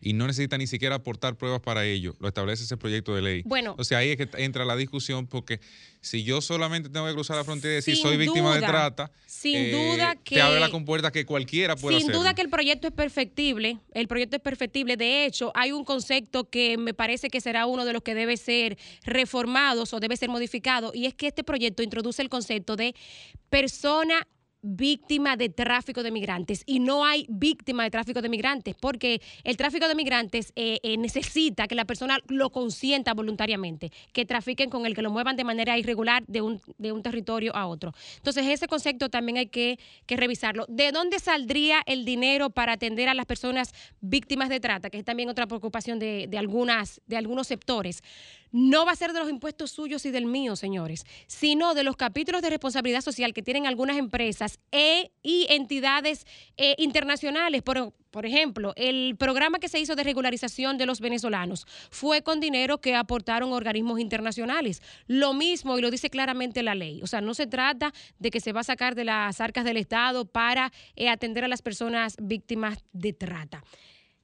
Y no necesita ni siquiera aportar pruebas para ello, lo establece ese proyecto de ley. Bueno. O sea, ahí es que entra la discusión porque si yo solamente tengo que cruzar la frontera y decir soy víctima de trata, sin eh, duda que- te abre la compuerta que cualquiera puede Sin hacerlo. duda que el proyecto es perfectible, el proyecto es perfectible. De hecho, hay un concepto que me parece que será uno de los que debe ser reformados o debe ser modificado, y es que este proyecto introduce el concepto de persona víctima de tráfico de migrantes y no hay víctima de tráfico de migrantes porque el tráfico de migrantes eh, eh, necesita que la persona lo consienta voluntariamente, que trafiquen con el que lo muevan de manera irregular de un, de un territorio a otro. Entonces ese concepto también hay que, que revisarlo. ¿De dónde saldría el dinero para atender a las personas víctimas de trata? Que es también otra preocupación de, de algunas, de algunos sectores no va a ser de los impuestos suyos y del mío, señores, sino de los capítulos de responsabilidad social que tienen algunas empresas e, y entidades eh, internacionales. Por, por ejemplo, el programa que se hizo de regularización de los venezolanos fue con dinero que aportaron organismos internacionales. Lo mismo, y lo dice claramente la ley. O sea, no se trata de que se va a sacar de las arcas del Estado para eh, atender a las personas víctimas de trata.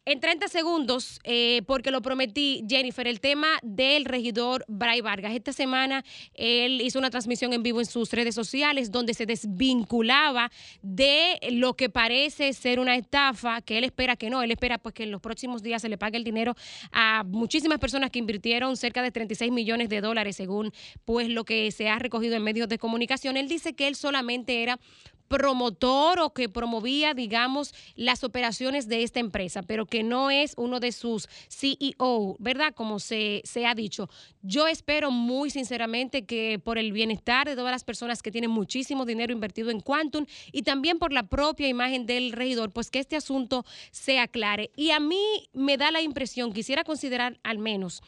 En 30 segundos, eh, porque lo prometí, Jennifer, el tema del regidor Bray Vargas. Esta semana él hizo una transmisión en vivo en sus redes sociales donde se desvinculaba de lo que parece ser una estafa, que él espera que no, él espera pues que en los próximos días se le pague el dinero a muchísimas personas que invirtieron cerca de 36 millones de dólares según pues lo que se ha recogido en medios de comunicación. Él dice que él solamente era promotor o que promovía, digamos, las operaciones de esta empresa, pero que no es uno de sus CEO, ¿verdad? Como se, se ha dicho. Yo espero muy sinceramente que por el bienestar de todas las personas que tienen muchísimo dinero invertido en Quantum y también por la propia imagen del regidor, pues que este asunto se aclare. Y a mí me da la impresión, quisiera considerar al menos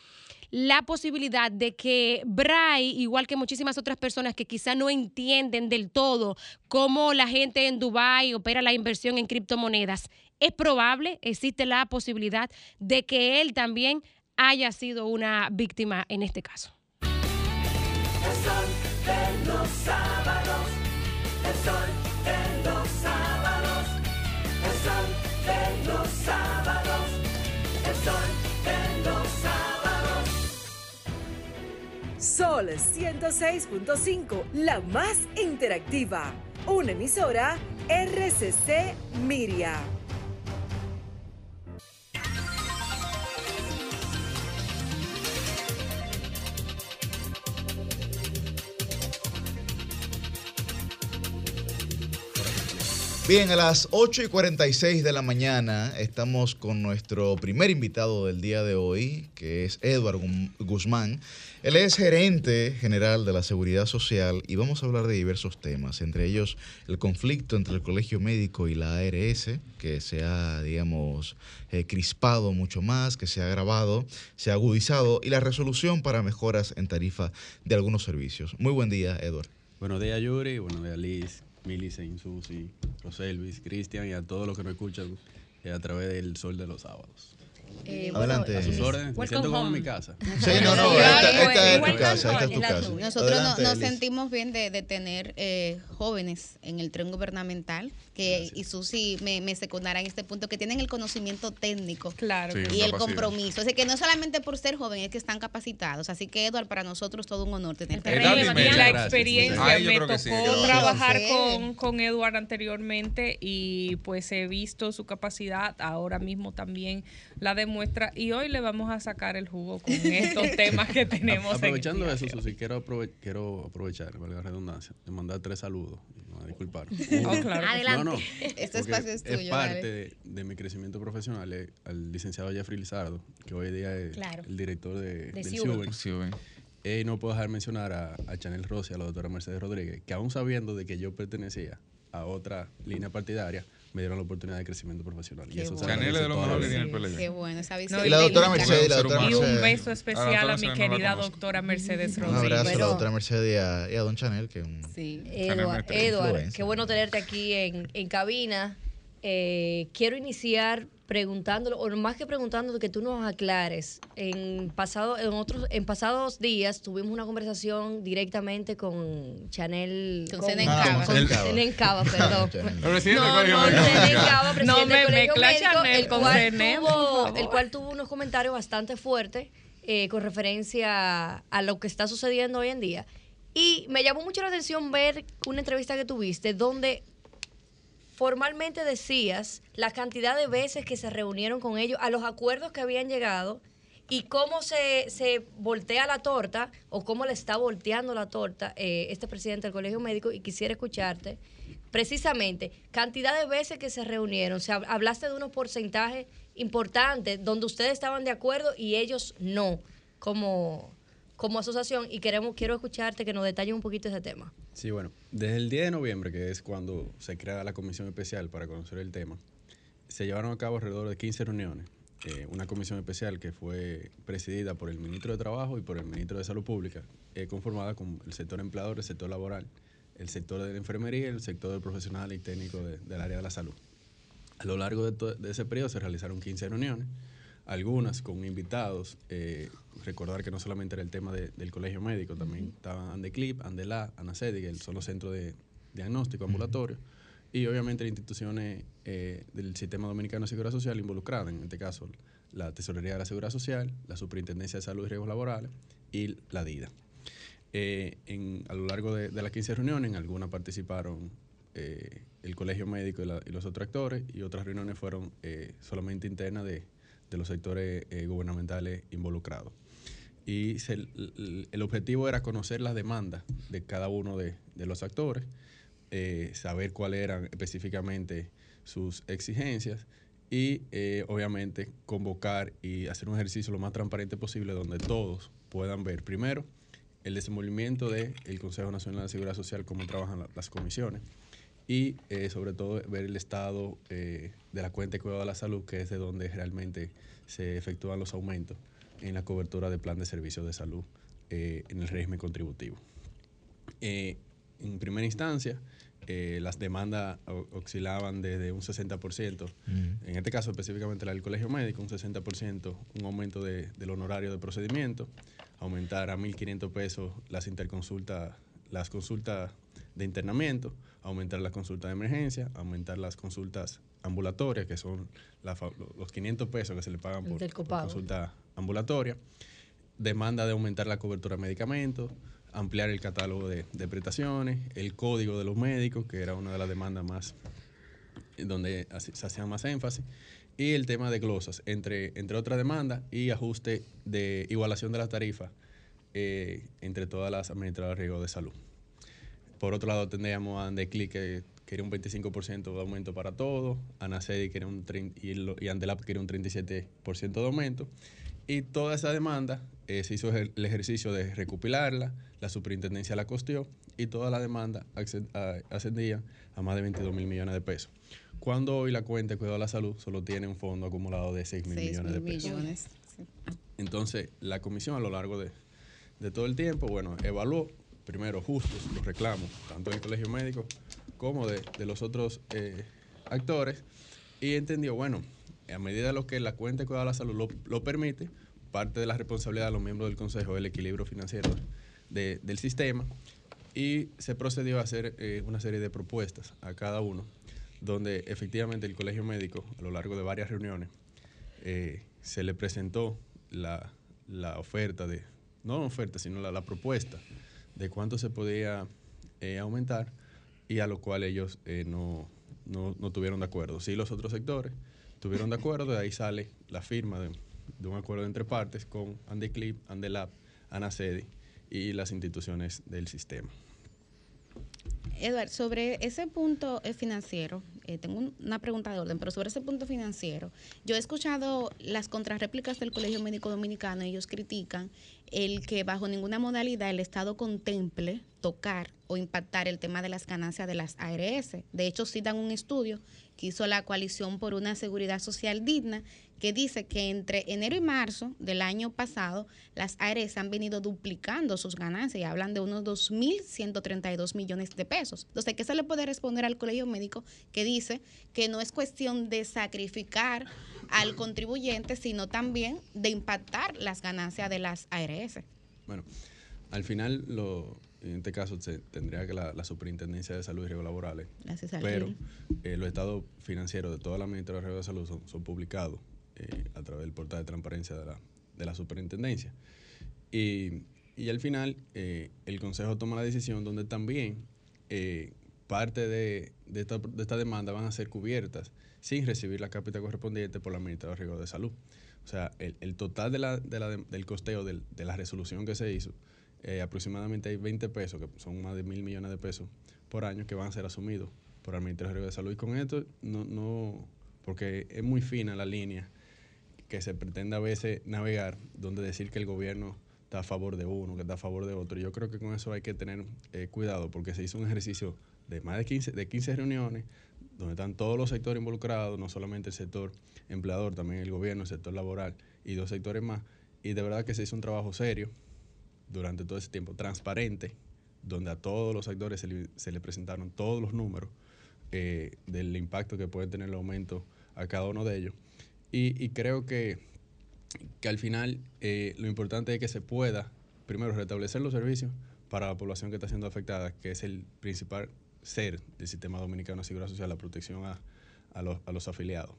la posibilidad de que Bray, igual que muchísimas otras personas que quizá no entienden del todo cómo la gente en Dubái opera la inversión en criptomonedas, es probable, existe la posibilidad de que él también haya sido una víctima en este caso. El sol de los sábados, el sol Sol 106.5, la más interactiva. Una emisora RCC Miria. Bien, a las 8 y 46 de la mañana estamos con nuestro primer invitado del día de hoy, que es Edward Guzmán. Él es gerente general de la Seguridad Social y vamos a hablar de diversos temas, entre ellos el conflicto entre el Colegio Médico y la ARS, que se ha, digamos, eh, crispado mucho más, que se ha agravado, se ha agudizado, y la resolución para mejoras en tarifa de algunos servicios. Muy buen día, Edward. Buenos días, Yuri. Buenos días, Liz, Millicent, Susi, Roselvis, Cristian y a todos los que nos escuchan eh, a través del sol de los sábados. Eh, Adelante. A sus órdenes. Me Welcome siento como en mi casa. Sí, no, no, esta, esta es tu casa, esta es tu casa. Nosotros no- nos Liz. sentimos bien de, de tener eh, jóvenes en el tren gubernamental, que y Susi me, me secundará en este punto, que tienen el conocimiento técnico Claro. Sí, y el compromiso. Así que no solamente por ser joven, es que están capacitados. Así que, Eduardo, para nosotros todo un honor tenerte. Aquí. la Gracias. experiencia Ay, me tocó sí, trabajar con, con Edward anteriormente y pues he visto su capacidad, ahora mismo también la demuestra y hoy le vamos a sacar el jugo con estos temas que tenemos. en Aprovechando el eso. Susi, quiero, aprove- quiero aprovechar, valga la redundancia, de mandar tres saludos. A disculpar. Oh, claro. Adelante. No, no. Este espacio es tuyo. parte de, de mi crecimiento profesional eh, al licenciado Jeffrey Lizardo, que hoy día es Claro. el director de, De del. Eh, no puedo dejar mencionar a, a Chanel Rossi, a la doctora Mercedes Rodríguez, que aún sabiendo de que yo pertenecía a otra línea partidaria, me dieron la oportunidad de crecimiento profesional. Qué se bueno. Chanel es de lo mejor que tiene el PLD. Qué bueno, esa visión. No, Y la doctora técnica. Mercedes, la doctora Y humano. un Mercedes. beso A especial a doctora mi Mercedes no querida conozco. doctora Mercedes Un Rodríguez. abrazo a la doctora Mercedes y a, y a don Chanel, que es un... Sí. Edward, influencer. qué bueno tenerte aquí en, en cabina. Eh, quiero iniciar preguntándolo, o más que preguntando, que tú nos aclares. En pasado, en otros, en pasados días tuvimos una conversación directamente con Chanel. Con Zenén Cava. Cava. Cava, perdón. No, del Colegio no. Zenén Cava, presidente No del me Colegio mezcla Médico, Chanel el con cual tuvo-. El cual tuvo unos comentarios bastante fuertes eh, con referencia a lo que está sucediendo hoy en día. Y me llamó mucho la atención ver una entrevista que tuviste donde formalmente decías la cantidad de veces que se reunieron con ellos, a los acuerdos que habían llegado y cómo se, se voltea la torta o cómo le está volteando la torta eh, este presidente del Colegio Médico y quisiera escucharte precisamente cantidad de veces que se reunieron. O sea, hablaste de unos porcentajes importantes donde ustedes estaban de acuerdo y ellos no como, como asociación y queremos quiero escucharte que nos detalle un poquito ese tema. Sí, bueno, desde el 10 de noviembre, que es cuando se crea la comisión especial para conocer el tema, se llevaron a cabo alrededor de 15 reuniones. Eh, una comisión especial que fue presidida por el ministro de Trabajo y por el ministro de Salud Pública, eh, conformada con el sector empleador, el sector laboral, el sector de la enfermería el sector profesional y técnico de- del área de la salud. A lo largo de, de ese periodo se realizaron 15 reuniones, algunas con invitados. eh, recordar que no solamente era el tema de- del colegio médico, también estaban Andeclip, Andela, Anacedi, que son los centros de diagnóstico ambulatorio, y obviamente las instituciones eh, del Sistema Dominicano de Seguridad Social involucradas, en este caso la Tesorería de la Seguridad Social, la Superintendencia de Salud y Riesgos Laborales y la DIDA. Eh, en- a lo largo de, de las 15 reuniones, en algunas participaron eh, el colegio médico y, la- y los otros actores, y otras reuniones fueron eh, solamente internas de, de los sectores eh, gubernamentales involucrados. Y el, objetivo era conocer las demandas de cada uno de, de los actores, eh, saber cuáles eran específicamente sus exigencias y eh, obviamente convocar y hacer un ejercicio lo más transparente posible donde todos puedan ver primero el desenvolvimiento del Consejo Nacional de Seguridad Social, cómo trabajan la- las comisiones y eh, sobre todo ver el estado eh, de la cuenta de cuidado de la salud, que es de donde realmente se efectúan los aumentos en la cobertura del plan de servicios de salud eh, en el régimen contributivo. En primera instancia, las demandas oscilaban desde un 60%, en este caso específicamente la del colegio médico, un 60%, un aumento de- del honorario de procedimiento, aumentar a 1.500 pesos las interconsultas, las consultas de internamiento, aumentar las consultas de emergencia, aumentar las consultas ambulatorias, que son la los 500 pesos que se le pagan por, por consulta ambulatoria, demanda de aumentar la cobertura de medicamentos, ampliar el catálogo de, de prestaciones, el código de los médicos, que era una de las demandas más donde se hacían más énfasis, y el tema de glosas, entre, entre otras demandas, y ajuste de igualación de las tarifas eh, entre todas las administradoras de riesgo de salud. Por otro lado, tendríamos a Andeclic, que quería un 25% de aumento para todos, Anacedi quería un 30 y, lo- y Andelap quería un 37% de aumento. Y toda esa demanda eh, se hizo el ejercicio de recopilarla, la superintendencia la costeó y toda la demanda ascendía a más de 22 mil millones de pesos. Cuando hoy la cuenta de cuidado de la salud solo tiene un fondo acumulado de 6 mil millones de pesos. millones. Entonces, la comisión a lo largo de, de todo el tiempo, bueno, evaluó primero justos los reclamos, tanto del colegio médico como de, los otros eh, actores, y entendió, bueno, a medida de lo que la cuenta de cuidado de la salud lo, permite, parte de la responsabilidad de los miembros del consejo es el equilibrio financiero de- del sistema, y se procedió a hacer eh, una serie de propuestas a cada uno, donde efectivamente el colegio médico, a lo largo de varias reuniones, eh, se le presentó la, la oferta de, no oferta, sino la propuesta de cuánto se podía eh, aumentar y a lo cual ellos eh, no, no, no tuvieron de acuerdo. Sí, los otros sectores tuvieron de acuerdo, de ahí sale la firma de, un acuerdo entre partes con Andeclip, Andelab, Anacedi y las instituciones del sistema. Eduard, sobre ese punto eh, financiero, eh, tengo un- una pregunta de orden, pero sobre ese punto financiero, yo he escuchado las contrarréplicas del Colegio Médico Dominicano, ellos critican el que bajo ninguna modalidad el Estado contemple tocar o impactar el tema de las ganancias de las ARS. De hecho, citan un estudio que hizo la coalición por una seguridad social digna que dice que entre enero y marzo del año pasado las ARS han venido duplicando sus ganancias y hablan de unos 2.132 millones de pesos. Entonces, ¿qué se le puede responder al colegio médico que dice que no es cuestión de sacrificar al contribuyente, sino también de impactar las ganancias de las ARS? Bueno, al final, lo, en este caso, se tendría que la, la Superintendencia de Salud y Riesgos Laborales, Gracias pero eh, los estados financieros de toda la Administración de Riesgos de Salud son, son publicados eh, a través del portal de transparencia de la, de la Superintendencia. Y, y al final, eh, el Consejo toma la decisión donde también eh, parte de, de, esta, de esta demanda van a ser cubiertas sin recibir la cápita correspondiente por la Administración de Riesgos de Salud. O sea, el, el total de la, de la- del costeo de la resolución que se hizo, eh, aproximadamente hay 20 pesos, que son más de mil millones de pesos por año, que van a ser asumidos por el Ministerio de Riesgos de Salud. Y con esto, no, no, porque es muy fina la línea que se pretende a veces navegar, donde decir que el gobierno está a favor de uno, que está a favor de otro. Yo creo que con eso hay que tener eh, cuidado, porque se hizo un ejercicio de más de 15, de 15 reuniones, donde están todos los sectores involucrados, no solamente el sector empleador, también el gobierno, el sector laboral y dos sectores más. Y de verdad que se hizo un trabajo serio durante todo ese tiempo, transparente, donde a todos los actores se le, se le presentaron todos los números eh, del impacto que puede tener el aumento a cada uno de ellos. Y, y creo que, que al final eh, lo importante es que se pueda, primero, restablecer los servicios para la población que está siendo afectada, que es el principal ser del sistema dominicano de seguridad social, la protección a, a los, a los afiliados.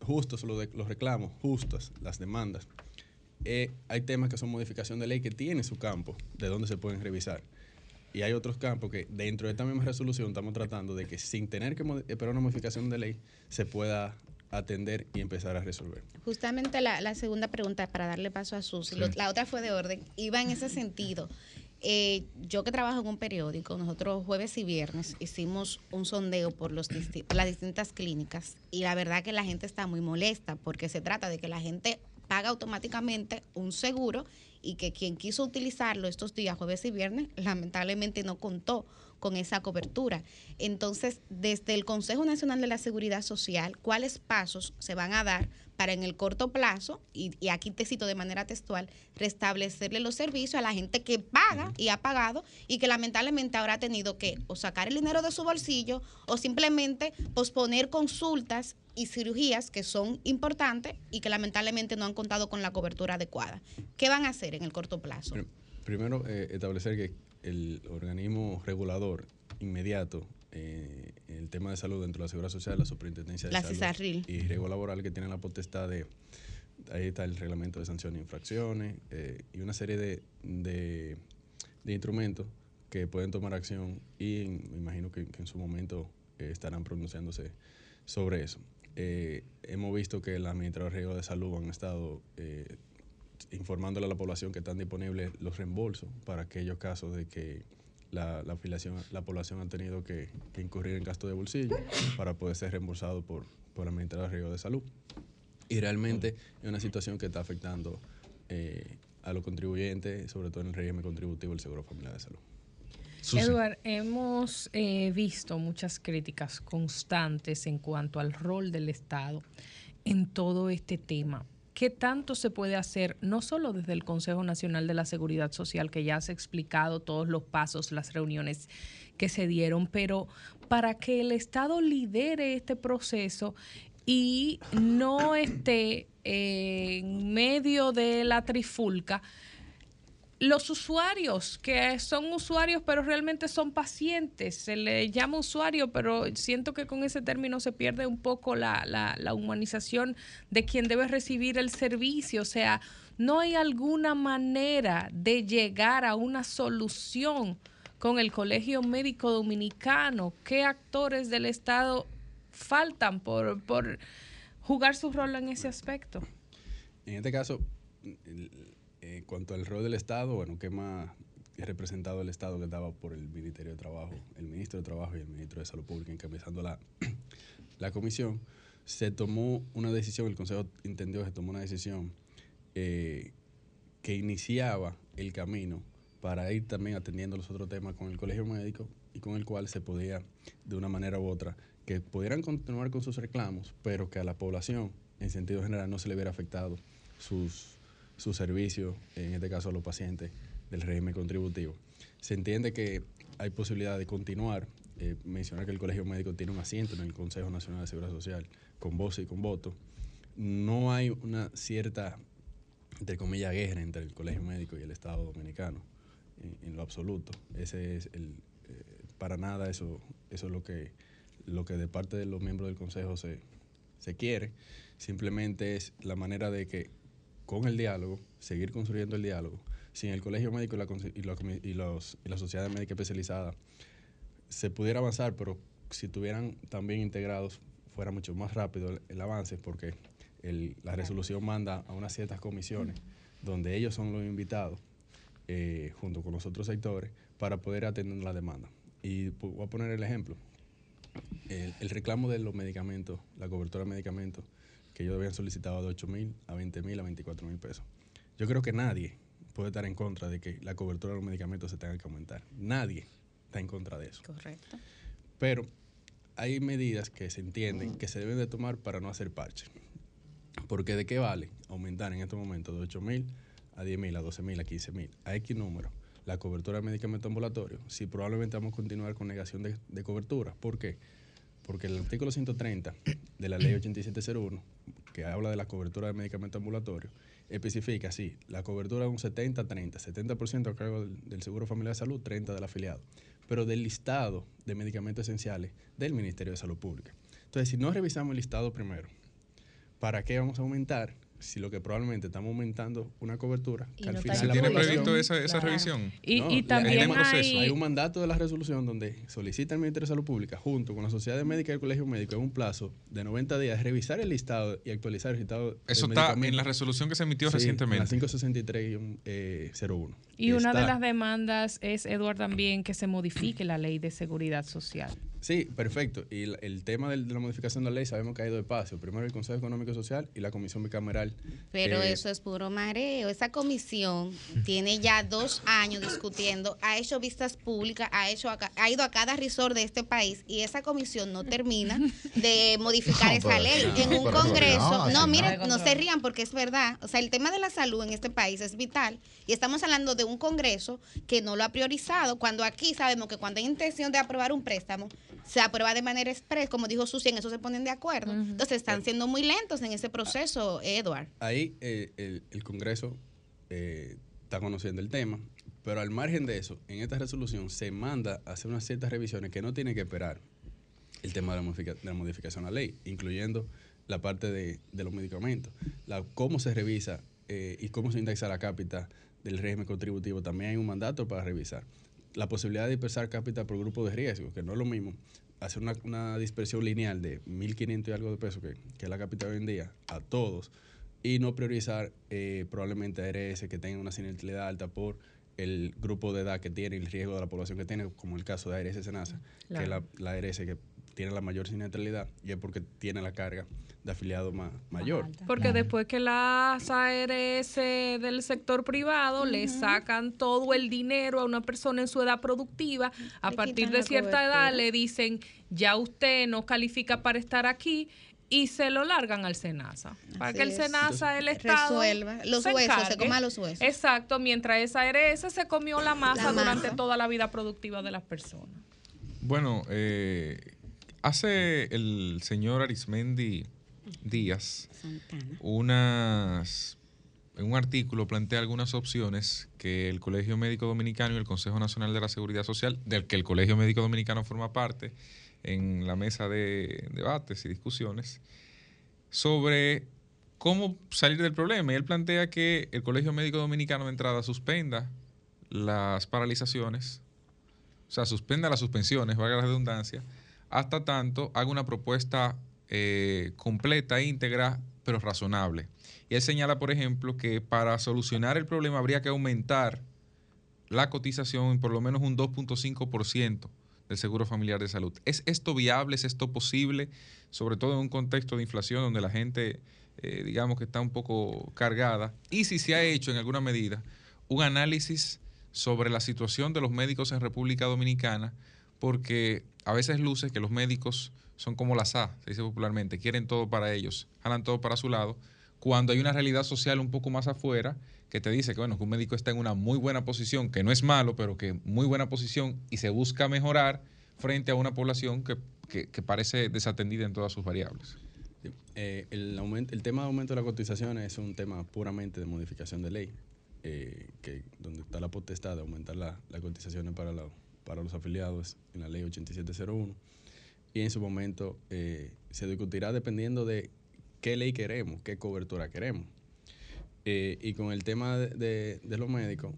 Justos los, los reclamos, justas las demandas. Eh, hay temas que son modificación de ley que tiene su campo, de donde se pueden revisar. Y hay otros campos que dentro de esta misma resolución estamos tratando de que sin tener que esperar una modificación de ley se pueda atender y empezar a resolver. Justamente la, la segunda pregunta, para darle paso a Susi, Sí. lo- la otra fue de orden, iba en ese sentido. Eh, yo que trabajo en un periódico, nosotros jueves y viernes hicimos un sondeo por los disti- las distintas clínicas y la verdad que la gente está muy molesta porque se trata de que la gente paga automáticamente un seguro y que quien quiso utilizarlo estos días, jueves y viernes, lamentablemente no contó con esa cobertura. Entonces, desde el Consejo Nacional de la Seguridad Social, ¿cuáles pasos se van a dar para en el corto plazo, y, y aquí te cito de manera textual, restablecerle los servicios a la gente que paga y ha pagado y que lamentablemente ahora ha tenido que o sacar el dinero de su bolsillo o simplemente posponer consultas y cirugías que son importantes y que lamentablemente no han contado con la cobertura adecuada. ¿Qué van a hacer en el corto plazo? Primero, eh, establecer que el organismo regulador inmediato eh, el tema de salud dentro de la Seguridad Social, la Superintendencia de La Salud y Riesgo Laboral, que tiene la potestad de, ahí está el reglamento de sanciones e infracciones eh, y una serie de, de, de instrumentos que pueden tomar acción y en- me imagino que, que en su momento eh, estarán pronunciándose sobre eso. Eh, hemos visto que la administradora de riesgo de salud han estado eh, informándole a la población que están disponibles los reembolsos para aquellos casos de que la, la afiliación, la población ha tenido que, que incurrir en gasto de bolsillo para poder ser reembolsado por, por la administradora de riesgo de salud. Y realmente es una situación que está afectando eh, a los contribuyentes, sobre todo en el régimen contributivo del Seguro Familiar de Salud. Eduard, hemos eh, visto muchas críticas constantes en cuanto al rol del Estado en todo este tema. ¿Qué tanto se puede hacer, no solo desde el Consejo Nacional de la Seguridad Social, que ya has explicado todos los pasos, las reuniones que se dieron, pero para que el Estado lidere este proceso y no esté eh, en medio de la trifulca? Los usuarios, que son usuarios pero realmente son pacientes, se le llama usuario, pero siento que con ese término se pierde un poco la, la, la humanización de quien debe recibir el servicio, o sea, no hay alguna manera de llegar a una solución con el Colegio Médico Dominicano, qué actores del Estado faltan por, por jugar su rol en ese aspecto. En este caso, en cuanto al rol del Estado, bueno, ¿qué más es representado el Estado que estaba por el Ministerio de Trabajo, el Ministro de Trabajo y el Ministro de Salud Pública encabezando la, la comisión? Se tomó una decisión, el Consejo entendió que se tomó una decisión eh, que iniciaba el camino para ir también atendiendo los otros temas con el colegio médico y con el cual se podía, de una manera u otra, que pudieran continuar con sus reclamos, pero que a la población, en sentido general, no se le hubiera afectado sus, sus servicios, en este caso a los pacientes del régimen contributivo. Se entiende que hay posibilidad de continuar, eh, mencionar que el Colegio Médico tiene un asiento en el Consejo Nacional de Seguridad Social, con voz y con voto. No hay una cierta, entre comillas, guerra entre el Colegio Médico y el Estado Dominicano, en, en lo absoluto. Ese es el, eh, para nada eso, eso es lo que, lo que de parte de los miembros del Consejo se, se quiere. Simplemente es la manera de que con el diálogo, seguir construyendo el diálogo, sin el colegio médico y la, y la comi- y los- y la sociedad médica especializada, se pudiera avanzar, pero si estuvieran también integrados, fuera mucho más rápido el, el avance, porque el- la resolución manda a unas ciertas comisiones donde ellos son los invitados, eh, junto con los otros sectores, para poder atender la demanda. Y voy a poner el ejemplo. El, el reclamo de los medicamentos, la cobertura de medicamentos, que ellos habían solicitado de 8 mil a 20 mil a 24 mil pesos. Yo creo que nadie puede estar en contra de que la cobertura de los medicamentos se tenga que aumentar. Nadie está en contra de eso. Correcto. Pero hay medidas que se entienden que se deben de tomar para no hacer parche. Porque de qué vale aumentar en estos momentos de 8 mil a 10 mil, a 12 mil, a 15 mil, a X número, la cobertura de medicamento ambulatorio, si probablemente vamos a continuar con negación de, de cobertura. ¿Por qué? Porque el artículo 130 de la ley 8701, que habla de la cobertura de medicamento ambulatorio, especifica, sí, la cobertura es un 70-30, 70% a cargo del Seguro Familiar de Salud, 30% del afiliado, pero del listado de medicamentos esenciales del Ministerio de Salud Pública. Entonces, si no revisamos el listado primero, ¿para qué vamos a aumentar si lo que probablemente estamos aumentando una cobertura Y que al final está la ¿Se tiene previsto esa- esa Claro. revisión? Y- también hay, un proceso. hay- Hay un mandato de la resolución donde solicita el Ministerio de Salud Pública junto con la Sociedad Médica y el Colegio Médico en un plazo de 90 días revisar el listado y actualizar el listado Eso está en la resolución que se emitió Sí, recientemente. En la 563-01. Eh, 01. Y una de las demandas es, Eduard, también que se modifique la ley de seguridad social. Sí, perfecto. Y el, el tema del- de la modificación de la ley sabemos que ha ido de paso. Primero el Consejo Económico y Social y la Comisión Bicameral. Pero eh, eso es puro mareo. Esa comisión tiene ya dos años discutiendo, ha hecho vistas públicas, ha hecho a ha ido a cada resort de este país y esa comisión no termina de modificar No, esa ley. en un congreso, no, no. miren, no se rían porque es verdad. O sea, el tema de la salud en este país es vital y estamos hablando de un congreso que no lo ha priorizado. Cuando aquí sabemos que cuando hay intención de aprobar un préstamo, se aprueba de manera express, como dijo Susi, en eso se ponen de acuerdo. Entonces están siendo muy lentos en ese proceso, Edward. Ahí eh, el, el Congreso eh, está conociendo el tema, pero al margen de eso, en esta resolución se manda a hacer unas ciertas revisiones que no tienen que esperar el tema de la, modifica- de la modificación a la ley, incluyendo la parte de, de los medicamentos, la, cómo se revisa eh, y cómo se indexa la cápita del régimen contributivo, también hay un mandato para revisar. La posibilidad de dispersar cápita por grupo de riesgo, que no es lo mismo hacer una, una dispersión lineal de 1.500 y algo de pesos, que, que es la cápita hoy en día, a todos, y no priorizar eh, probablemente ARS que tengan una siniestralidad alta por el grupo de edad que tiene, el riesgo de la población que tiene, como el caso de ARS Senasa, que es la, la ARS que tiene la mayor siniestralidad y es porque tiene la carga de afiliado más, mayor. Porque después que las ARS del sector privado le sacan todo el dinero a una persona en su edad productiva, a Le partir de cierta edad le dicen, ya usted no califica para estar aquí y se lo largan al SENASA. Para Así que el es. SENASA, el Estado... Resuelva. Los huesos, se coma los huesos. Exacto, mientras esa ARS se comió la masa La durante masa. toda la vida productiva de las personas. Bueno, eh, hace el señor Arismendi Díaz unas en un artículo plantea algunas opciones que el Colegio Médico Dominicano y el Consejo Nacional de la Seguridad Social, del que el Colegio Médico Dominicano forma parte, en la mesa de debates y discusiones, sobre cómo salir del problema. Y él plantea que el Colegio Médico Dominicano de entrada suspenda las paralizaciones, o sea, suspenda las suspensiones, valga la redundancia, hasta tanto haga una propuesta eh, completa, íntegra, pero razonable. Y él señala, por ejemplo, que para solucionar el problema habría que aumentar la cotización en por lo menos un 2.5% del Seguro Familiar de Salud. ¿Es esto viable? ¿Es esto posible? Sobre todo en un contexto de inflación donde la gente, eh, digamos que está un poco cargada. Y si se ha hecho en alguna medida un análisis sobre la situación de los médicos en República Dominicana, porque a veces luce que los médicos son como las A, se dice popularmente, quieren todo para ellos, jalan todo para su lado, cuando hay una realidad social un poco más afuera que te dice que, bueno, que un médico está en una muy buena posición, que no es malo, pero que muy buena posición y se busca mejorar frente a una población que, que- parece desatendida en todas sus variables. Eh, el, aumento, el tema de aumento de las cotizaciones es un tema puramente de modificación de ley, eh, que donde está la potestad de aumentar la- las cotizaciones para, la- para los afiliados en la ley 8701. Y en su momento eh, se discutirá dependiendo de qué ley queremos, qué cobertura queremos. Eh, y con el tema de, los médicos,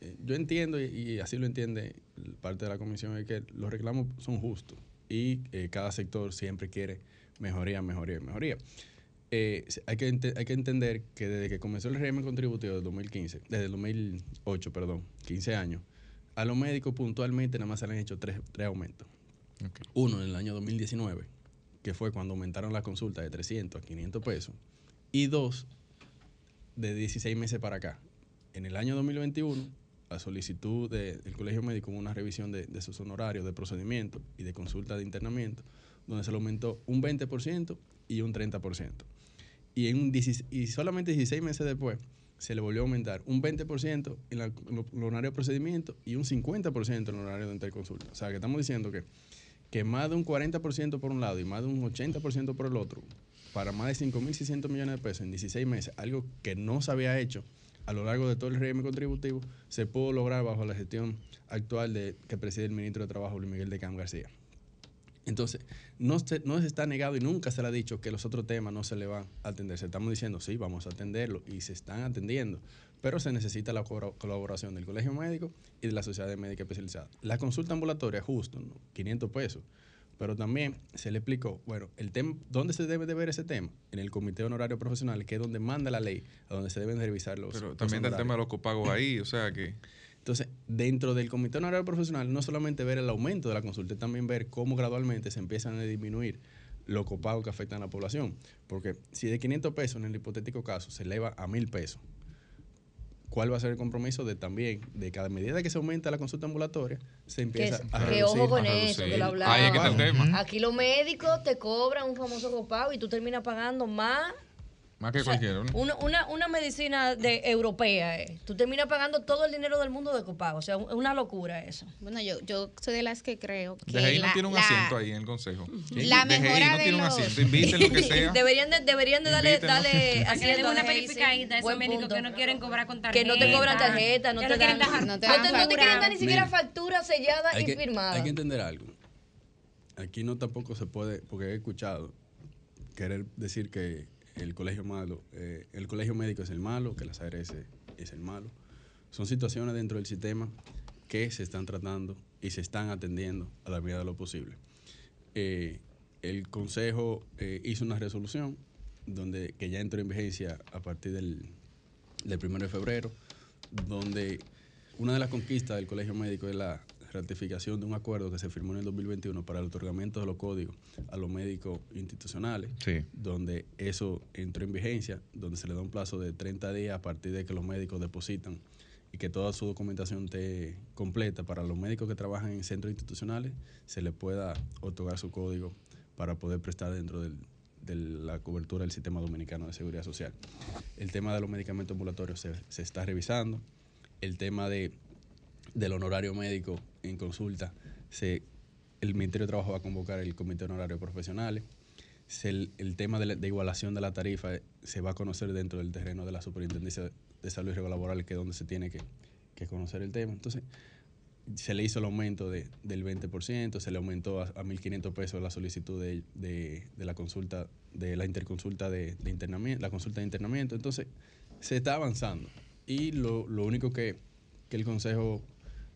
eh, yo entiendo, y, así lo entiende parte de la comisión, es que los reclamos son justos y cada sector siempre quiere mejoría, mejoría, mejoría. Hay, que hay que entender que desde que comenzó el régimen contributivo del 2015, desde el 2008, perdón, 15 años, a los médicos puntualmente nada más se le han hecho tres, tres aumentos. Uno en el año 2019, que fue cuando aumentaron las consultas de 300 a 500 pesos, y dos de 16 meses para acá. En el año 2021, a solicitud de- del Colegio Médico hubo una revisión de, de sus honorarios de procedimiento y de consulta de internamiento, donde se le aumentó un 20% y un 30%. Y, en un 16 y solamente 16 meses después se le volvió a aumentar un 20% en la- el horario de procedimiento y un 50% en el horario de interconsulta. O sea, que estamos diciendo que, que más de un 40% por un lado y más de un 80% por el otro, para más de 5.600 millones de pesos en 16 meses, algo que no se había hecho a lo largo de todo el régimen contributivo, se pudo lograr bajo la gestión actual de, que preside el ministro de Trabajo, Luis Miguel de Cam García. Entonces, no se, no se está negado y nunca se le ha dicho que los otros temas no se le van a atender. Se estamos diciendo, sí, vamos a atenderlo y se están atendiendo, pero se necesita la colaboración del Colegio Médico y de la Sociedad Médica Especializada. La consulta ambulatoria es justo, ¿no? 500 pesos, pero también se le explicó, bueno, el tema, ¿dónde se debe de ver ese tema? En el Comité Honorario Profesional, que es donde manda la ley, a donde se deben de revisar los Pero también está el tema de los copagos ahí, o sea que... Entonces, dentro del Comité Honorario Profesional, no solamente ver el aumento de la consulta, es también ver cómo gradualmente se empiezan a disminuir los copagos que afectan a la población. Porque si de 500 pesos en el hipotético caso se eleva a 1000 pesos, ¿cuál va a ser el compromiso de también, de cada medida que se aumenta la consulta ambulatoria, se Que, empieza a que reducir? ojo con eso, que lo hablamos. Ahí es que está el tema. Aquí los médicos te cobran un famoso copago y tú terminas pagando más. Más que O sea, cualquiera, ¿no? Una, una, una medicina de, europea, eh. tú terminas pagando todo el dinero del mundo de copago. O sea, es una locura eso. Bueno, yo, yo soy de las que creo que DGI no la- tiene un la- asiento ahí en el consejo. La DGI mejora no de tiene un los- asiento. Inviten lo que sea. Deberían de, deberían de darle, darle Para que le den asiento una sí. verificadita a esos Buen médicos que no quieren cobrar con tarjeta. Que no te cobran tarjeta, no te quieren dan, dar- no te, no te- no te quieren dar ni siquiera Mira. factura sellada y que, firmada. Hay que entender algo. Aquí no tampoco se puede, porque he escuchado querer decir que el colegio malo, eh, el colegio médico es el malo, que las ARS es el malo. Son situaciones dentro del sistema que se están tratando y se están atendiendo a la medida de lo posible. Eh, el Consejo eh, hizo una resolución donde que ya entró en vigencia a partir del, del 1 de febrero, donde una de las conquistas del Colegio Médico es la ratificación de un acuerdo que se firmó en el 2021 para el otorgamiento de los códigos a los médicos institucionales, Sí. donde eso entró en vigencia, donde se le da un plazo de 30 días a partir de que los médicos depositan y que toda su documentación esté completa para los médicos que trabajan en centros institucionales, se les pueda otorgar su código para poder prestar dentro del- de la cobertura del sistema dominicano de seguridad social. El tema de los medicamentos ambulatorios se, se está revisando. El tema de, del honorario médico en consulta, se, el Ministerio de Trabajo va a convocar el Comité Honorario Profesionales. Se- el, el tema de, la- de igualación de la tarifa eh, se va a conocer dentro del terreno de la Superintendencia de Salud y Riesgo Laboral, que es donde se tiene que, que conocer el tema. Entonces, se le hizo el aumento de, del 20%, se le aumentó a, a 1.500 pesos la solicitud de, de- la consulta, de la interconsulta de internamiento, la consulta de internamiento. Entonces, se está avanzando. Y lo, lo único que, que el Consejo,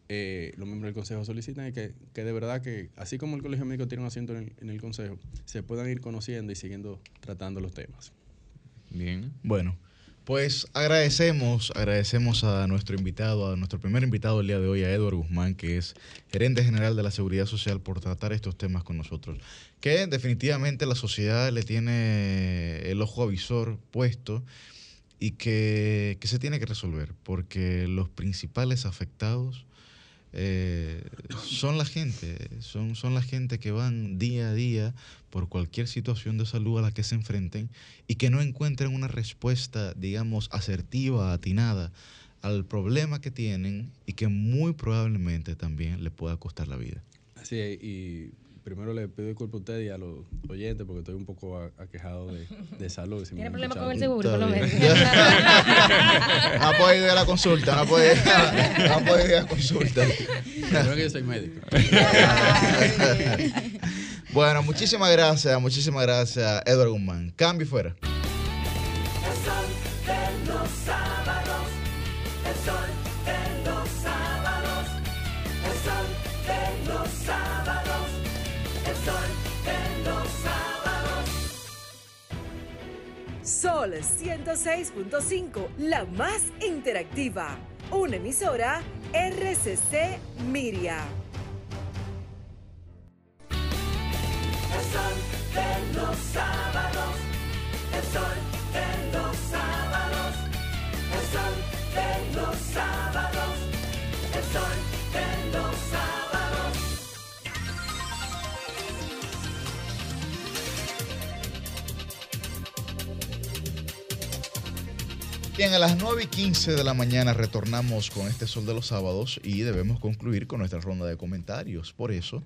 eh, los miembros del Consejo solicitan que, que de verdad que, así como el Colegio Médico tiene un asiento en el, en el Consejo, se puedan ir conociendo y siguiendo tratando los temas. Bien. Bueno, pues agradecemos, agradecemos a nuestro invitado, a nuestro primer invitado el día de hoy, a Edward Guzmán, que es gerente general de la Seguridad Social, por tratar estos temas con nosotros. Que definitivamente la sociedad le tiene el ojo avisor puesto y que, que se tiene que resolver, porque los principales afectados eh, son la gente, son, son la gente que van día a día por cualquier situación de salud a la que se enfrenten y que no encuentren una respuesta, digamos, asertiva, atinada al problema que tienen y que muy probablemente también le pueda costar la vida. Así es, primero le pido disculpas a usted y a los oyentes porque estoy un poco aquejado de, de salud. si Tiene problemas con el seguro, por lo menos. No ha podido ir a la consulta, no ha podido, no ha podido ir a la consulta. Creo que yo soy médico. bueno, muchísimas gracias, muchísimas gracias, Edward Guzmán. Cambio fuera. Sol 106.5, la más interactiva. Una emisora RCC Miria. El sol de los sábados, el sol de los sábados, el sol de los sábados, el sol de los sábados. Bien, a las 9 y 15 de la mañana retornamos con este Sol de los Sábados y debemos concluir con nuestra ronda de comentarios. Por eso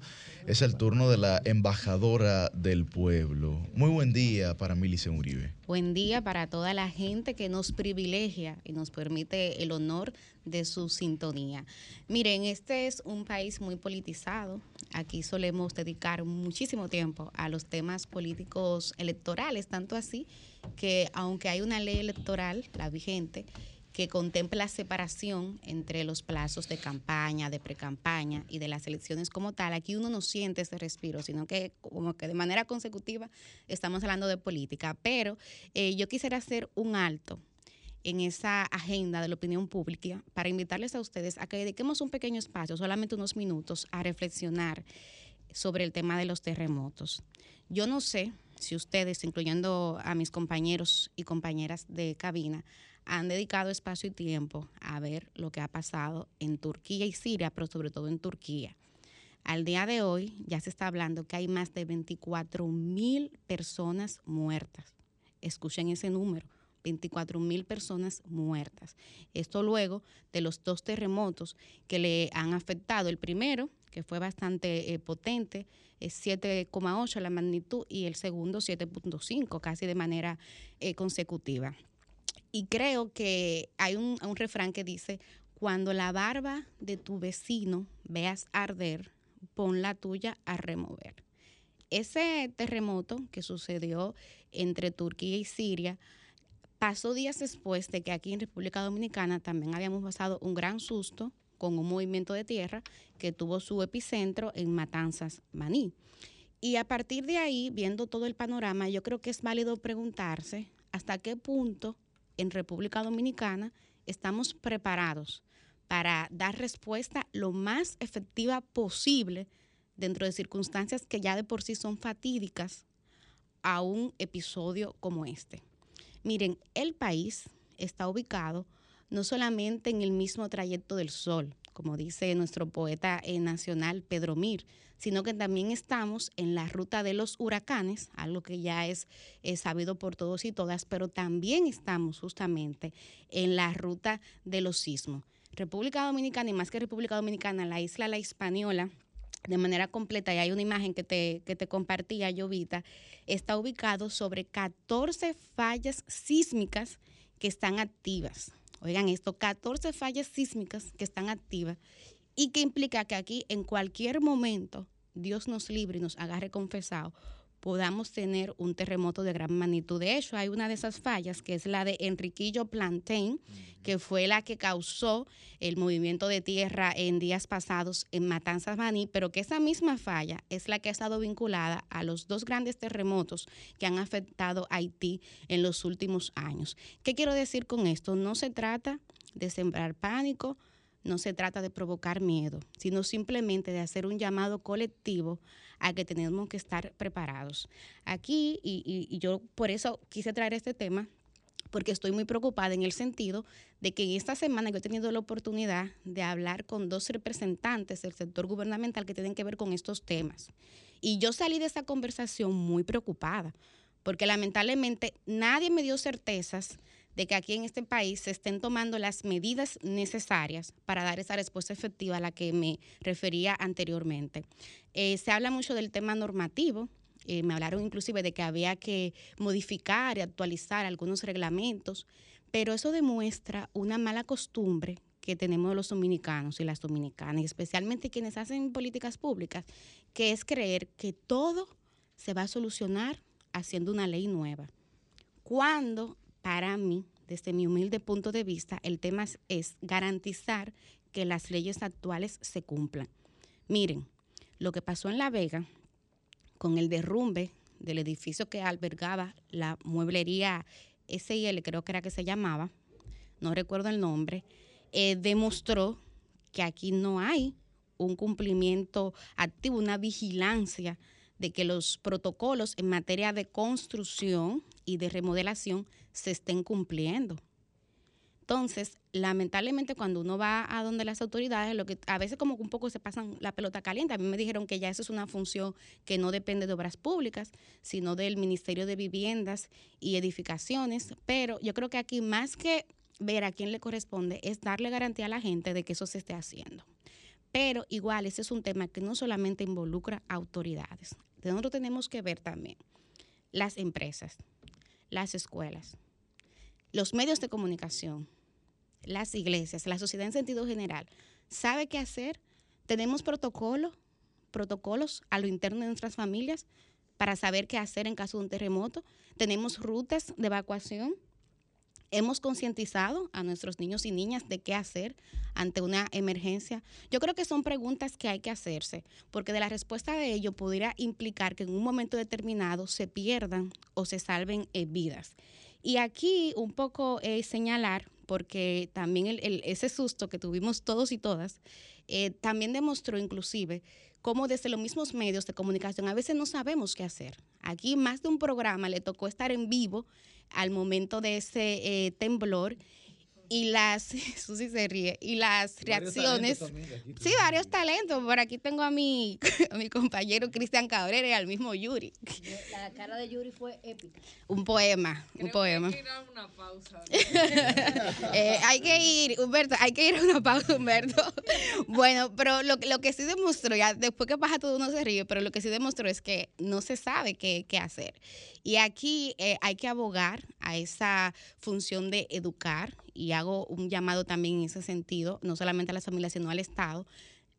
es el turno de la embajadora del pueblo. Muy buen día para Milice Uribe. Buen día para toda la gente que nos privilegia y nos permite el honor de su sintonía. Miren, este es un país muy politizado. Aquí solemos dedicar muchísimo tiempo a los temas políticos electorales, tanto así que aunque hay una ley electoral, la vigente, que contempla separación entre los plazos de campaña, de precampaña y de las elecciones como tal, aquí uno no siente ese respiro, sino que como que de manera consecutiva estamos hablando de política. Pero eh, yo quisiera hacer un alto en esa agenda de la opinión pública para invitarles a ustedes a que dediquemos un pequeño espacio, solamente unos minutos, a reflexionar sobre el tema de los terremotos. Yo no sé si ustedes, incluyendo a mis compañeros y compañeras de cabina, han dedicado espacio y tiempo a ver lo que ha pasado en Turquía y Siria, pero sobre todo en Turquía. Al día de hoy ya se está hablando que hay más de 24 mil personas muertas. Escuchen ese número, 24 mil personas muertas. Esto luego de los dos terremotos que le han afectado. El primero, que fue bastante eh, potente, es 7,8 la magnitud y el segundo 7,5, casi de manera eh, consecutiva. Y creo que hay un, un refrán que dice, cuando la barba de tu vecino veas arder, pon la tuya a remover. Ese terremoto que sucedió entre Turquía y Siria pasó días después de que aquí en República Dominicana también habíamos pasado un gran susto con un movimiento de tierra que tuvo su epicentro en Matanzas, Maní. Y a partir de ahí, viendo todo el panorama, yo creo que es válido preguntarse hasta qué punto en República Dominicana estamos preparados para dar respuesta lo más efectiva posible dentro de circunstancias que ya de por sí son fatídicas a un episodio como este. Miren, el país está ubicado no solamente en el mismo trayecto del Sol, como dice nuestro poeta eh, nacional Pedro Mir, sino que también estamos en la ruta de los huracanes, algo que ya es, sabido por todos y todas, pero también estamos justamente en la ruta de los sismos. República Dominicana y más que República Dominicana, la isla La Hispaniola, de manera completa, y hay una imagen que te, que te compartía, Jovita, está ubicado sobre 14 fallas sísmicas que están activas. Oigan esto, 14 fallas sísmicas que están activas y que implica que aquí en cualquier momento Dios nos libre y nos agarre confesado, podamos tener un terremoto de gran magnitud. De hecho, hay una de esas fallas que es la de Enriquillo Plantain, que fue la que causó el movimiento de tierra en días pasados en Matanzas Maní, pero que esa misma falla es la que ha estado vinculada a los dos grandes terremotos que han afectado a Haití en los últimos años. ¿Qué quiero decir con esto? No se trata de sembrar pánico, no se trata de provocar miedo, sino simplemente de hacer un llamado colectivo a que tenemos que estar preparados. Aquí, y, y- yo por eso quise traer este tema, porque estoy muy preocupada en el sentido de que esta semana yo he tenido la oportunidad de hablar con dos representantes del sector gubernamental que tienen que ver con estos temas. Y yo salí de esa conversación muy preocupada, porque lamentablemente nadie me dio certezas de que aquí en este país se estén tomando las medidas necesarias para dar esa respuesta efectiva a la que me refería anteriormente. Eh, se habla mucho del tema normativo, eh, me hablaron inclusive de que había que modificar y actualizar algunos reglamentos, pero eso demuestra una mala costumbre que tenemos los dominicanos y las dominicanas, especialmente quienes hacen políticas públicas, que es creer que todo se va a solucionar haciendo una ley nueva. Cuando, para mí, desde mi humilde punto de vista, el tema es, garantizar que las leyes actuales se cumplan. Miren, lo que pasó en La Vega con el derrumbe del edificio que albergaba la mueblería SIL, creo que era que se llamaba, no recuerdo el nombre, eh, demostró que aquí no hay un cumplimiento activo, una vigilancia de que los protocolos en materia de construcción y de remodelación se estén cumpliendo. Entonces, lamentablemente cuando uno va a donde las autoridades, lo que a veces como un poco se pasan la pelota caliente. A mí me dijeron que ya eso es una función que no depende de obras públicas, sino del Ministerio de Viviendas y Edificaciones. Pero yo creo que aquí más que ver a quién le corresponde es darle garantía a la gente de que eso se esté haciendo. Pero igual, ese es un tema que no solamente involucra autoridades. Nosotros tenemos que ver también las empresas, las escuelas, los medios de comunicación, las iglesias, la sociedad en sentido general, sabe qué hacer. Tenemos protocolos, protocolos a lo interno de nuestras familias para saber qué hacer en caso de un terremoto. Tenemos rutas de evacuación. Hemos concientizado a nuestros niños y niñas de qué hacer ante una emergencia. Yo creo que son preguntas que hay que hacerse, porque de la respuesta de ello pudiera implicar que en un momento determinado se pierdan o se salven eh, vidas. Y aquí un poco eh, señalar, porque también el- el- ese susto que tuvimos todos y todas, eh, también demostró inclusive cómo desde los mismos medios de comunicación a veces no sabemos qué hacer. Aquí más de un programa le tocó estar en vivo al momento de ese eh, temblor y las, Susi se ríe, y las reacciones. también Sí, varios talentos. Por aquí tengo a mi, a mi compañero Cristian Cabrera y al mismo Yuri. La cara de Yuri fue épica. Un poema, un poema. una pausa. Eh, hay que ir, Humberto, hay que ir a una pausa, Humberto. Bueno, pero lo, lo que sí demostró, ya después que pasa todo uno se ríe, pero lo que sí demostró es que no se sabe qué, qué hacer. Y aquí eh, hay que abogar a esa función de educar y hago un llamado también en ese sentido, no solamente a las familias, sino al Estado.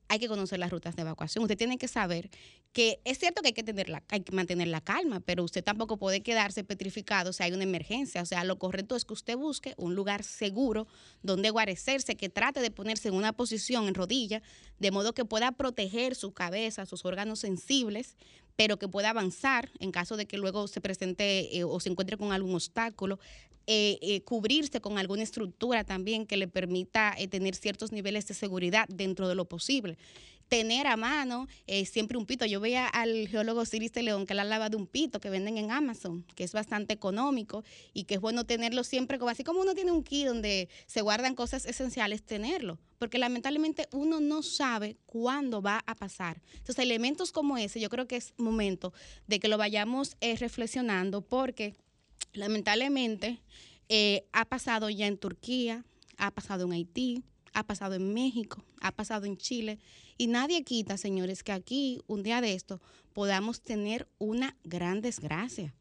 Hay que conocer las rutas de evacuación. Usted tiene que saber que es cierto que hay que, tener la, hay que mantener la calma, pero usted tampoco puede quedarse petrificado si hay una emergencia. O sea, lo correcto es que usted busque un lugar seguro donde guarecerse, que trate de ponerse en una posición en rodilla, de modo que pueda proteger su cabeza, sus órganos sensibles, pero que pueda avanzar en caso de que luego se presente eh, o se encuentre con algún obstáculo. eh, eh, cubrirse con alguna estructura también que le permita tener ciertos niveles de seguridad dentro de lo posible tener a mano eh, siempre un pito. Yo veía al geólogo Ciris León que él hablaba de un pito que venden en Amazon, que es bastante económico y que es bueno tenerlo siempre, como así como uno tiene un kit donde se guardan cosas esenciales, tenerlo, porque lamentablemente uno no sabe cuándo va a pasar. Entonces, elementos como ese, yo creo que es momento de que lo vayamos eh, reflexionando, porque lamentablemente eh, ha pasado ya en Turquía, ha pasado en Haití, ha pasado en México, ha pasado en Chile, y nadie quita, señores, que aquí, un día de esto, podamos tener una gran desgracia.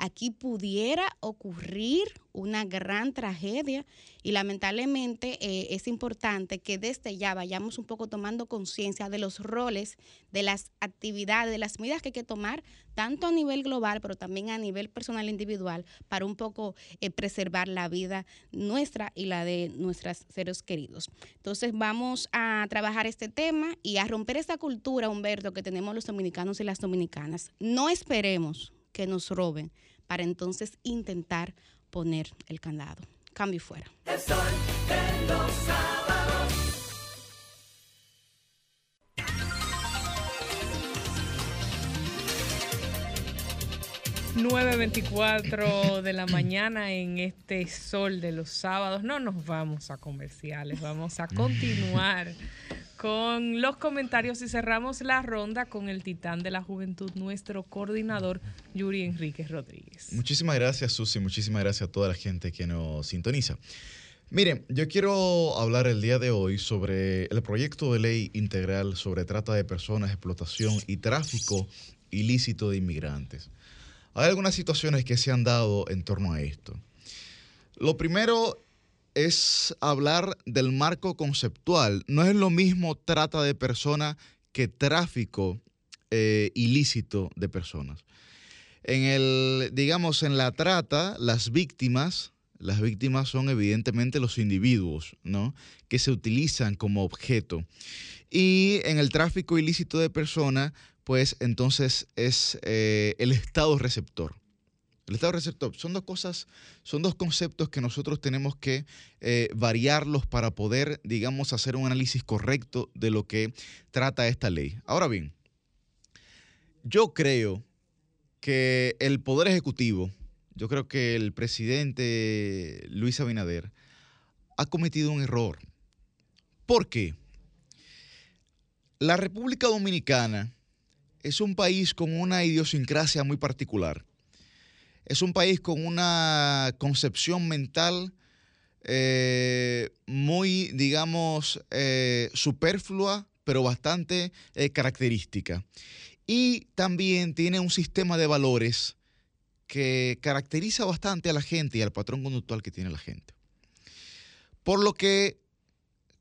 Aquí pudiera ocurrir una gran tragedia y lamentablemente eh, es importante que desde ya vayamos un poco tomando conciencia de los roles, de las actividades, de las medidas que hay que tomar, tanto a nivel global, pero también a nivel personal e individual, para un poco eh, preservar la vida nuestra y la de nuestros seres queridos. Entonces vamos a trabajar este tema y a romper esta cultura, Humberto, que tenemos los dominicanos y las dominicanas. No esperemos que nos roben para entonces intentar poner el candado. Cambio y fuera. El sol de los sábados. 9.24 de la mañana en este sol de los sábados. No nos vamos a comerciales, vamos a continuar con los comentarios y cerramos la ronda con el titán de la juventud, nuestro coordinador Yuri Enríquez Rodríguez. Muchísimas gracias, Susi. Muchísimas gracias a toda la gente que nos sintoniza. Miren, yo quiero hablar el día de hoy sobre el proyecto de ley integral sobre trata de personas, explotación y tráfico ilícito de inmigrantes. Hay algunas situaciones que se han dado en torno a esto. Lo primero es hablar del marco conceptual. No es lo mismo trata de personas que tráfico eh, ilícito de personas. En el, digamos, en la trata, las víctimas, las víctimas son evidentemente los individuos, ¿no? Que se utilizan como objeto. Y en el tráfico ilícito de personas, pues entonces es eh, el estado receptor. El estado receptor son dos cosas, son dos conceptos que nosotros tenemos que eh, variarlos para poder, digamos, hacer un análisis correcto de lo que trata esta ley. Ahora bien, yo creo que el Poder Ejecutivo, yo creo que el presidente Luis Abinader ha cometido un error. ¿Por qué? La República Dominicana es un país con una idiosincrasia muy particular. Es un país con una concepción mental eh, muy, digamos, eh, superflua, pero bastante eh, característica. Y también tiene un sistema de valores que caracteriza bastante a la gente y al patrón conductual que tiene la gente. Por lo que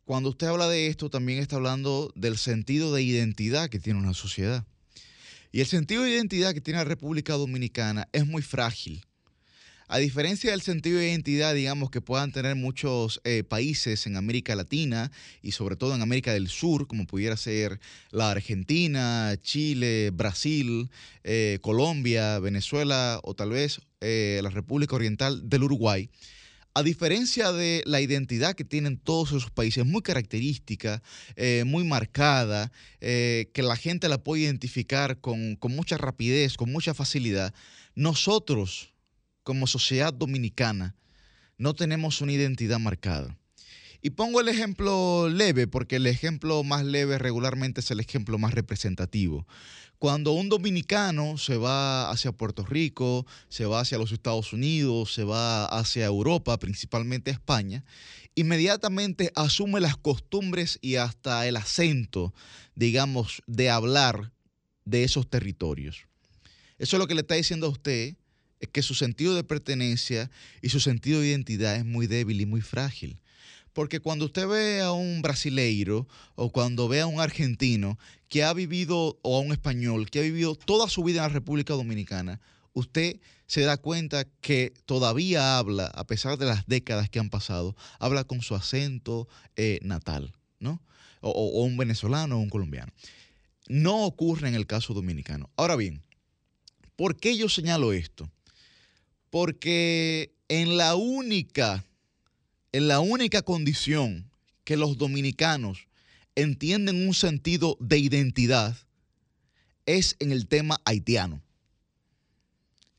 cuando usted habla de esto, también está hablando del sentido de identidad que tiene una sociedad. Y el sentido de identidad que tiene la República Dominicana es muy frágil. A diferencia del sentido de identidad, digamos, que puedan tener muchos eh, países en América Latina y sobre todo en América del Sur, como pudiera ser la Argentina, Chile, Brasil, eh, Colombia, Venezuela o tal vez eh, la República Oriental del Uruguay, a diferencia de la identidad que tienen todos esos países, muy característica, eh, muy marcada, eh, que la gente la puede identificar con, con mucha rapidez, con mucha facilidad, nosotros, como sociedad dominicana, no tenemos una identidad marcada. Y pongo el ejemplo leve, porque el ejemplo más leve regularmente es el ejemplo más representativo. Cuando un dominicano se va hacia Puerto Rico, se va hacia los Estados Unidos, se va hacia Europa, principalmente España, inmediatamente asume las costumbres y hasta el acento, digamos, de hablar de esos territorios. Eso es lo que le está diciendo a usted, es que su sentido de pertenencia y su sentido de identidad es muy débil y muy frágil. Porque cuando usted ve a un brasileiro o cuando ve a un argentino que ha vivido, o a un español que ha vivido toda su vida en la República Dominicana, usted se da cuenta que todavía habla, a pesar de las décadas que han pasado, habla con su acento eh, natal, ¿no? O, o un venezolano o un colombiano. No ocurre en el caso dominicano. Ahora bien, ¿por qué yo señalo esto? Porque en la única en la única condición que los dominicanos entienden un sentido de identidad es en el tema haitiano.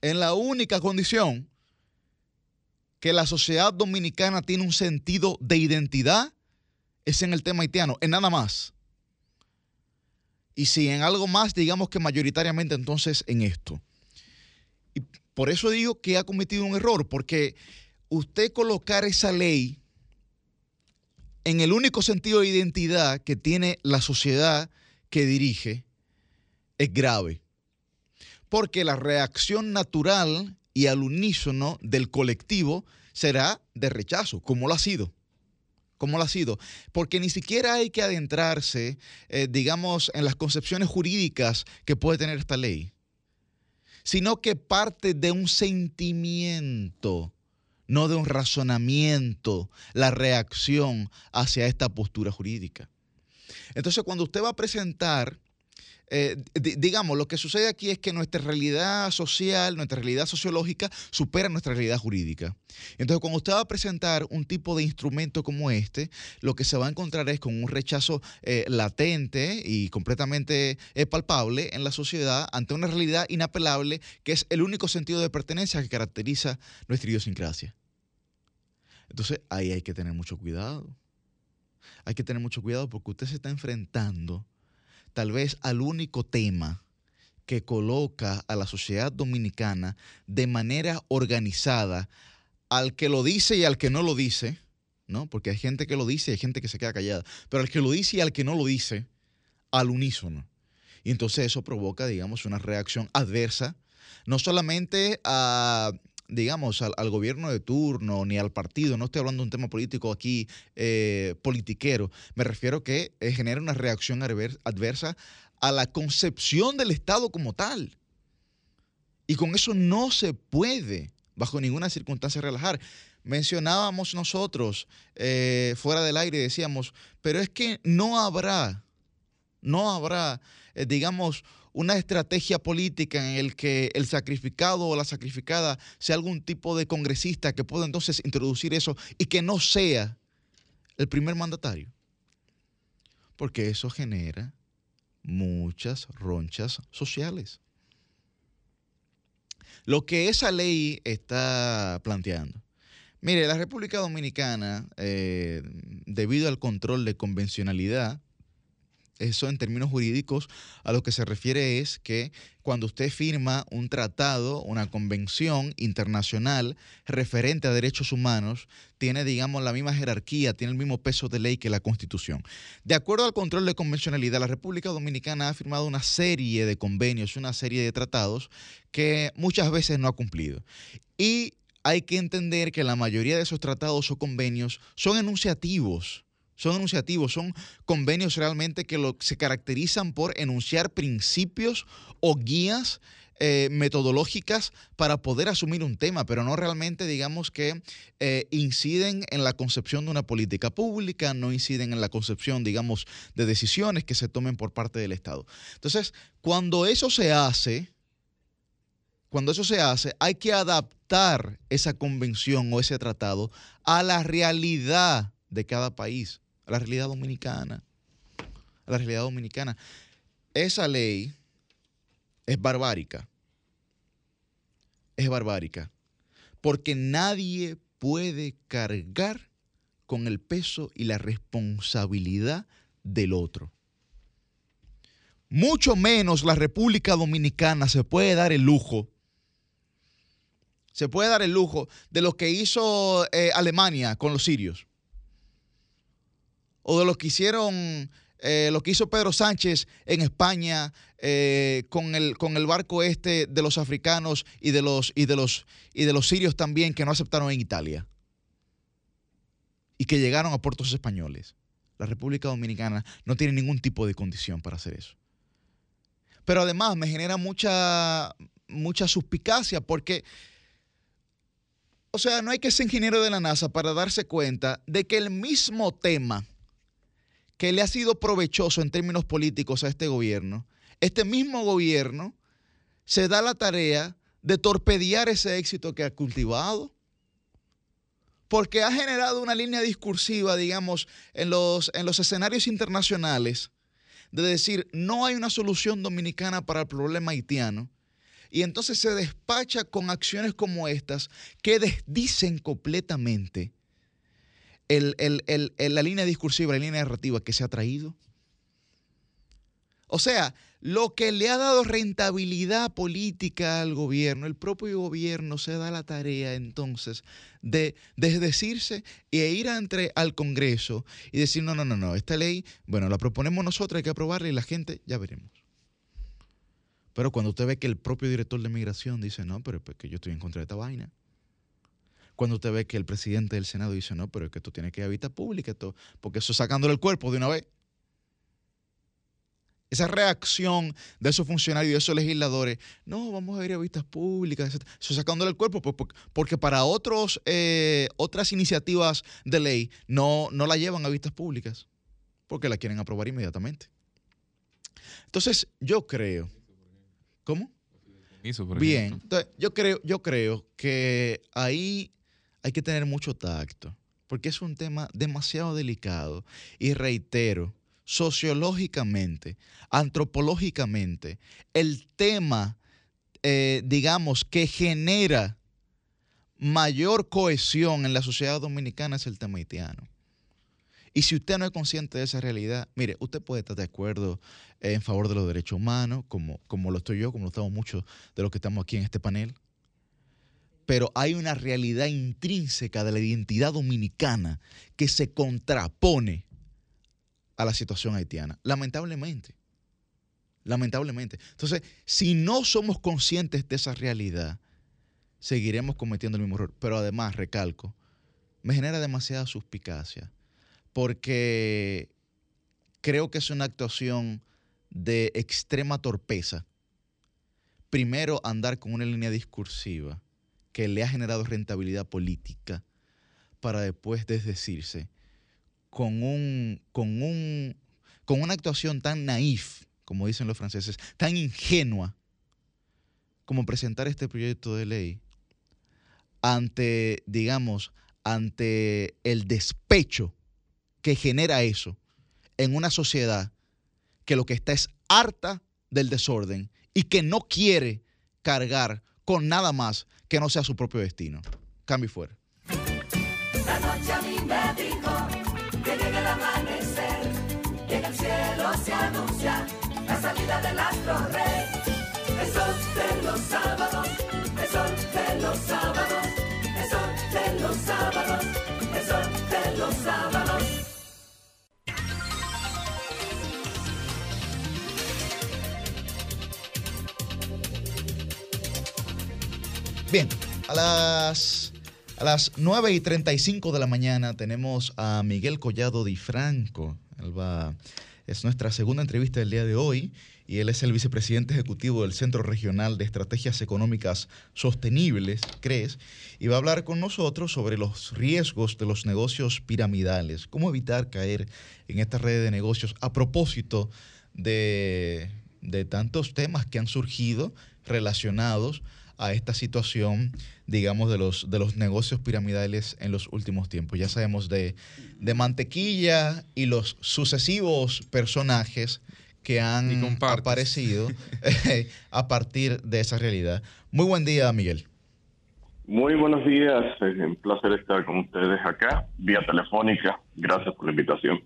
En la única condición que la sociedad dominicana tiene un sentido de identidad es en el tema haitiano, en nada más. Y si en algo más, digamos que mayoritariamente entonces en esto. Y por eso digo que ha cometido un error, porque usted colocar esa ley en el único sentido de identidad que tiene la sociedad que dirige es grave. Porque la reacción natural y al unísono del colectivo será de rechazo, como lo ha sido. Como lo ha sido. Porque ni siquiera hay que adentrarse, eh, digamos, en las concepciones jurídicas que puede tener esta ley, sino que parte de un sentimiento no de un razonamiento, la reacción hacia esta postura jurídica. Entonces, cuando usted va a presentar eh, di- digamos, lo que sucede aquí es que nuestra realidad social, nuestra realidad sociológica supera nuestra realidad jurídica. Entonces, cuando usted va a presentar un tipo de instrumento como este, lo que se va a encontrar es con un rechazo eh, latente y completamente eh, palpable en la sociedad ante una realidad inapelable que es el único sentido de pertenencia que caracteriza nuestra idiosincrasia. Entonces, ahí hay que tener mucho cuidado. Hay que tener mucho cuidado porque usted se está enfrentando tal vez al único tema que coloca a la sociedad dominicana de manera organizada al que lo dice y al que no lo dice, ¿no? Porque hay gente que lo dice y hay gente que se queda callada, pero al que lo dice y al que no lo dice, al unísono. Y entonces eso provoca, digamos, una reacción adversa, no solamente a, digamos, al, gobierno de turno ni al partido, no estoy hablando de un tema político aquí, eh, politiquero, me refiero que eh, genera una reacción adver- adversa a la concepción del Estado como tal. Y con eso no se puede, bajo ninguna circunstancia, relajar. Mencionábamos nosotros eh, fuera del aire, decíamos, pero es que no habrá, no habrá, eh, digamos, una estrategia política en el que el sacrificado o la sacrificada sea algún tipo de congresista que pueda entonces introducir eso y que no sea el primer mandatario. Porque eso genera muchas ronchas sociales. Lo que esa ley está planteando. Mire, la República Dominicana, eh, debido al control de convencionalidad, eso en términos jurídicos a lo que se refiere es que cuando usted firma un tratado, una convención internacional referente a derechos humanos, tiene, digamos, la misma jerarquía, tiene el mismo peso de ley que la Constitución. De acuerdo al control de convencionalidad, la República Dominicana ha firmado una serie de convenios, una serie de tratados que muchas veces no ha cumplido. Y hay que entender que la mayoría de esos tratados o convenios son enunciativos son enunciativos, son convenios realmente que se caracterizan por enunciar principios o guías eh, metodológicas para poder asumir un tema, pero no realmente, digamos, que eh, inciden en la concepción de una política pública, no inciden en la concepción, digamos, de decisiones que se tomen por parte del Estado. Entonces, cuando eso se hace, cuando eso se hace, hay que adaptar esa convención o ese tratado a la realidad de cada país, la realidad dominicana, la realidad dominicana. Esa ley es barbárica. Es barbárica. Porque nadie puede cargar con el peso y la responsabilidad del otro. Mucho menos la República Dominicana se puede dar el lujo se puede dar el lujo de lo que hizo eh, Alemania con los sirios. O de lo que hicieron, eh, lo que hizo Pedro Sánchez en España eh, con, el, con el barco este de los africanos y de los, y, de los, y de los sirios también que no aceptaron en Italia. Y que llegaron a puertos españoles. La República Dominicana no tiene ningún tipo de condición para hacer eso. Pero además me genera mucha, mucha suspicacia porque o sea, no hay que ser ingeniero de la NASA para darse cuenta de que el mismo tema que le ha sido provechoso en términos políticos a este gobierno, este mismo gobierno se da la tarea de torpedear ese éxito que ha cultivado. Porque ha generado una línea discursiva, digamos, en los, en los escenarios internacionales, de decir, no hay una solución dominicana para el problema haitiano, y entonces se despacha con acciones como estas que desdicen completamente el- el- el- la línea discursiva, la línea narrativa que se ha traído. O sea, lo que le ha dado rentabilidad política al gobierno, el propio gobierno se da la tarea entonces de desdecirse e ir entre, al Congreso y decir, no, no, no, no, esta ley, bueno, la proponemos nosotros, hay que aprobarla y la gente, ya veremos. Pero cuando usted ve que el propio director de migración dice, no, pero es que yo estoy en contra de esta vaina. Cuando usted ve que el presidente del Senado dice, no, pero es que esto tiene que ir a vista pública, esto, porque eso sacándole el cuerpo de una vez. Esa reacción de esos funcionarios y de esos legisladores, no, vamos a ir a vistas públicas, etc. eso sacándole el cuerpo, pues, por- porque para otros, eh, otras iniciativas de ley no, no la llevan a vistas públicas, porque la quieren aprobar inmediatamente. Entonces, yo creo. ¿Cómo? Bien, entonces, yo creo, yo creo que ahí hay que tener mucho tacto, porque es un tema demasiado delicado. Y reitero, sociológicamente, antropológicamente, el tema, eh, digamos, que genera mayor cohesión en la sociedad dominicana es el tema haitiano. Y si usted no es consciente de esa realidad, mire, usted puede estar de acuerdo eh, en favor de los derechos humanos, como, como lo estoy yo, como lo estamos muchos de los que estamos aquí en este panel, pero hay una realidad intrínseca de la identidad dominicana que se contrapone a la situación haitiana, lamentablemente. Lamentablemente. Entonces, si no somos conscientes de esa realidad, seguiremos cometiendo el mismo error. Pero además, recalco, me genera demasiada suspicacia porque creo que es una actuación de extrema torpeza. Primero, andar con una línea discursiva que le ha generado rentabilidad política para después desdecirse con, un, con, un, con una actuación tan naif, como dicen los franceses, tan ingenua como presentar este proyecto de ley ante, digamos, ante el despecho que genera eso en una sociedad que lo que está es harta del desorden y que no quiere cargar con nada más que no sea su propio destino. Cambio y fuera. La noche a mí me dijo que llega el amanecer y en el cielo se anuncia la salida del astro rey. El sol de los sábados, el sol de los sábados, el sol de los sábados, Bien, a las, a las 9 y 35 de la mañana tenemos a Miguel Collado Di Franco. Él va, es nuestra segunda entrevista del día de hoy y él es el vicepresidente ejecutivo del Centro Regional de Estrategias Económicas Sostenibles, CRES, y va a hablar con nosotros sobre los riesgos de los negocios piramidales, cómo evitar caer en esta red de negocios a propósito de, de tantos temas que han surgido relacionados a esta situación, digamos, de los, de los negocios piramidales en los últimos tiempos. Ya sabemos de, de mantequilla y los sucesivos personajes que han aparecido eh, a partir de esa realidad. Muy buen día, Miguel. Muy buenos días, es un placer estar con ustedes acá, vía telefónica. Gracias por la invitación.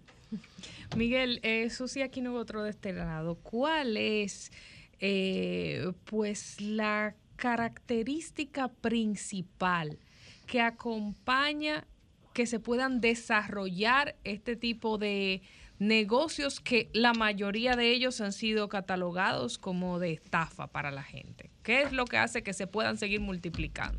Miguel, eh, Susi Aquino otro de este lado. ¿Cuál es, eh, pues, la característica principal que acompaña que se puedan desarrollar este tipo de negocios que la mayoría de ellos han sido catalogados como de estafa para la gente? ¿Qué es lo que hace que se puedan seguir multiplicando?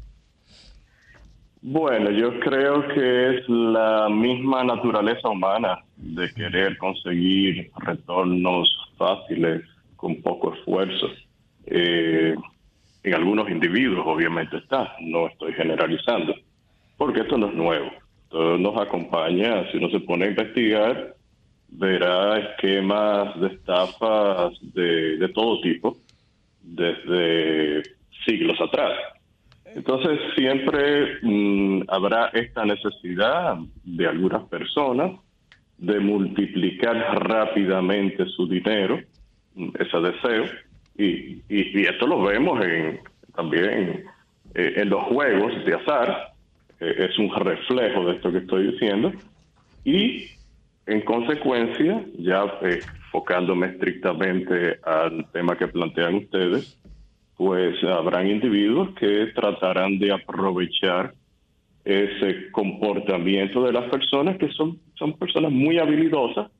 Bueno, yo creo que es la misma naturaleza humana de querer conseguir retornos fáciles con poco esfuerzo. Eh, en algunos individuos, obviamente está, no estoy generalizando, porque esto no es nuevo. Esto nos acompaña, si uno se pone a investigar, verá esquemas de estafas de, todo tipo desde siglos atrás. Entonces siempre mm, habrá esta necesidad de algunas personas de multiplicar rápidamente su dinero, mm, ese deseo, y, y, y esto lo vemos en, también eh, en los juegos de azar, eh, es un reflejo de esto que estoy diciendo, y en consecuencia, ya eh, enfocándome estrictamente al tema que plantean ustedes, pues habrán individuos que tratarán de aprovechar ese comportamiento de las personas que son, son personas muy habilidosas,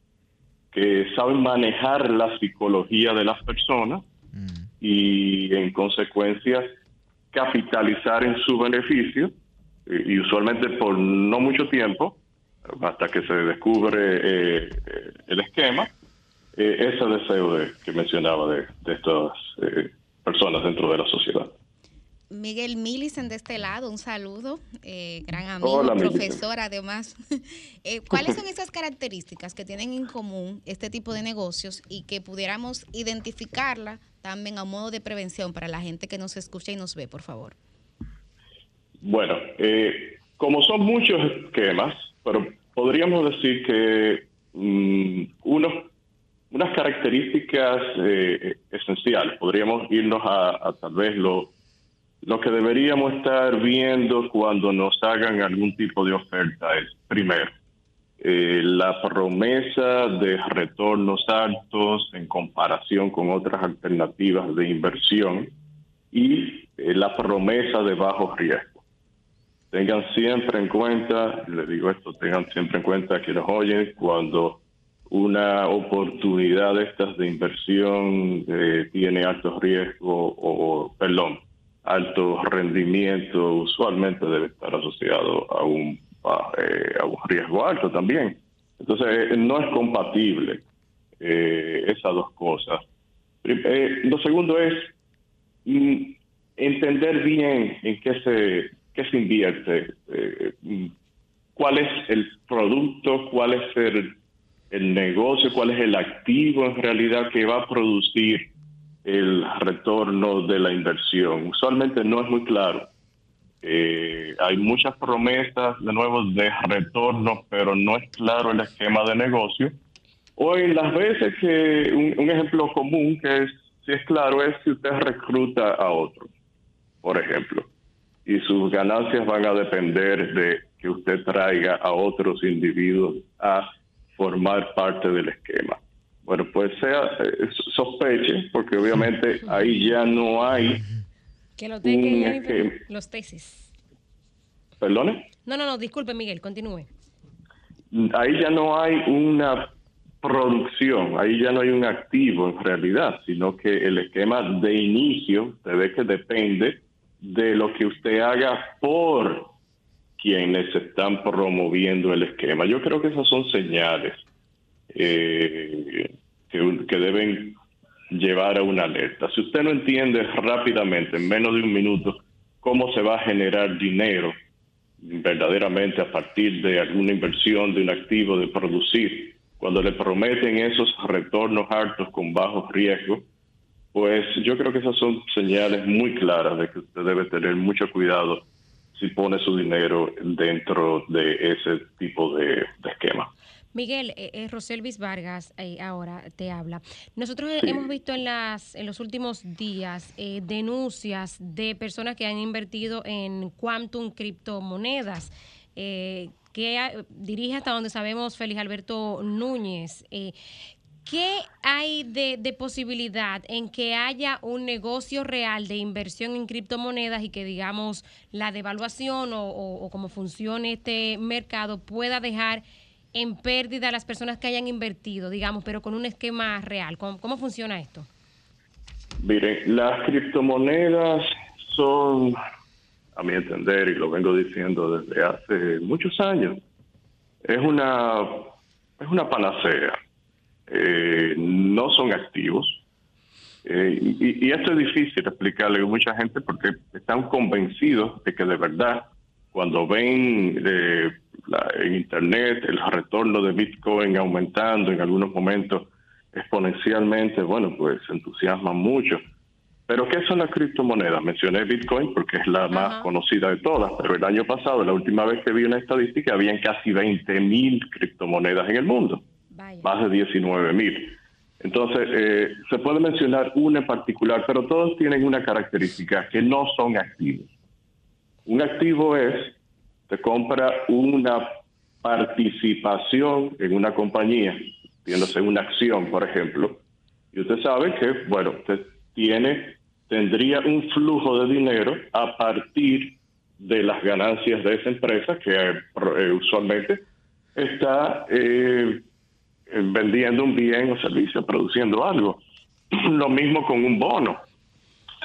que saben manejar la psicología de las personas y en consecuencia capitalizar en su beneficio eh, y usualmente por no mucho tiempo, hasta que se descubre eh, el esquema, eh, ese deseo de, que mencionaba de, de estas eh, personas dentro de la sociedad. Miguel Millicent de este lado, un saludo, eh, gran amigo, Hola, Millicent. profesor además. Eh, ¿Cuáles son esas características que tienen en común este tipo de negocios y que pudiéramos identificarla también a modo de prevención para la gente que nos escucha y nos ve, por favor? Bueno, eh, como son muchos esquemas, pero podríamos decir que unos, unas características eh, esenciales, podríamos irnos a, a tal vez lo, lo que deberíamos estar viendo cuando nos hagan algún tipo de oferta es, primero, eh, la promesa de retornos altos en comparación con otras alternativas de inversión y eh, la promesa de bajo riesgo. Tengan siempre en cuenta, les digo esto, tengan siempre en cuenta que nos oyen cuando una oportunidad de estas de inversión eh, tiene alto riesgo o, perdón, alto rendimiento, usualmente debe estar asociado a un, eh, a un riesgo alto también. Entonces, eh, no es compatible eh, esas dos cosas. Lo segundo es mm, entender bien en qué se, qué se invierte, mm, cuál es el producto, cuál es el, el negocio, cuál es el activo en realidad que va a producir el retorno de la inversión. Usualmente no es muy claro. Eh, hay muchas promesas, de nuevo, de retorno, pero no es claro el esquema de negocio. O en las veces que un, ejemplo común que es, si es claro, es si usted recluta a otro, por ejemplo, y sus ganancias van a depender de que usted traiga a otros individuos a formar parte del esquema. Bueno, pues sea eh, sospeche, porque obviamente ahí ya no hay, Que lo esquema. los tesis. perdone, No, no, no, disculpe, Miguel, continúe. ahí ya no hay una producción, ahí ya no hay un activo en realidad, sino que el esquema de inicio se ve que depende de lo que usted haga por quienes están promoviendo el esquema. Yo creo que esas son señales eh, que, que deben llevar a una alerta. Si usted no entiende rápidamente, en menos de un minuto, cómo se va a generar dinero verdaderamente a partir de alguna inversión, de un activo, de producir, cuando le prometen esos retornos altos con bajo riesgo, pues yo creo que esas son señales muy claras de que usted debe tener mucho cuidado si pone su dinero dentro de ese tipo de esquema. Miguel, eh, eh, Roselvis Vargas eh, ahora te habla. Nosotros Sí. hemos visto en las en los últimos días eh, denuncias de personas que han invertido en quantum criptomonedas. eh, que dirige hasta donde sabemos Félix Alberto Núñez. ¿Qué hay de, de posibilidad en que haya un negocio real de inversión en criptomonedas y que, digamos, la devaluación o, o, o cómo funcione este mercado pueda dejar en pérdida a las personas que hayan invertido, digamos, pero con un esquema real? ¿Cómo, cómo funciona esto? Miren, las criptomonedas son, a mi entender, y lo vengo diciendo desde hace muchos años, es una, es una panacea. Eh, no son activos. Eh, y, y esto es difícil explicarle a mucha gente porque están convencidos de que de verdad, cuando ven eh, la- en Internet el retorno de Bitcoin aumentando en algunos momentos exponencialmente, bueno, pues se entusiasman mucho. Pero ¿qué son las criptomonedas? Mencioné Bitcoin porque es la más conocida de todas, pero el año pasado, la última vez que vi una estadística, habían casi 20 mil criptomonedas en el mundo, más de 19 mil. Entonces, eh, se puede mencionar una en particular, pero todos tienen una característica, que no son activos. Un activo es, te compra una participación en una compañía, viéndose una acción, por ejemplo, y usted sabe que, bueno, usted tiene, tendría un flujo de dinero a partir de las ganancias de esa empresa que eh, eh, usualmente está eh, eh, vendiendo un bien o servicio, produciendo algo. Lo mismo con un bono.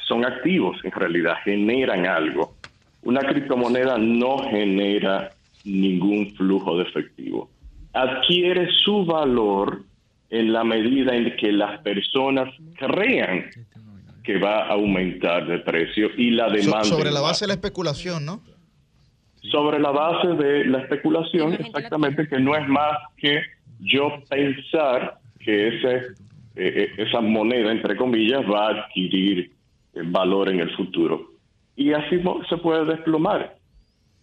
Son activos, en realidad, generan algo. Una criptomoneda no genera ningún flujo de efectivo. Adquiere su valor en la medida en que las personas crean que va a aumentar de precio y la So- demanda. sobre la base de la especulación, ¿no? sobre la base de la especulación, exactamente, que no es más que yo pensar que ese, eh, eh, esa moneda, entre comillas, va a adquirir eh, valor en el futuro. Y así se puede desplomar.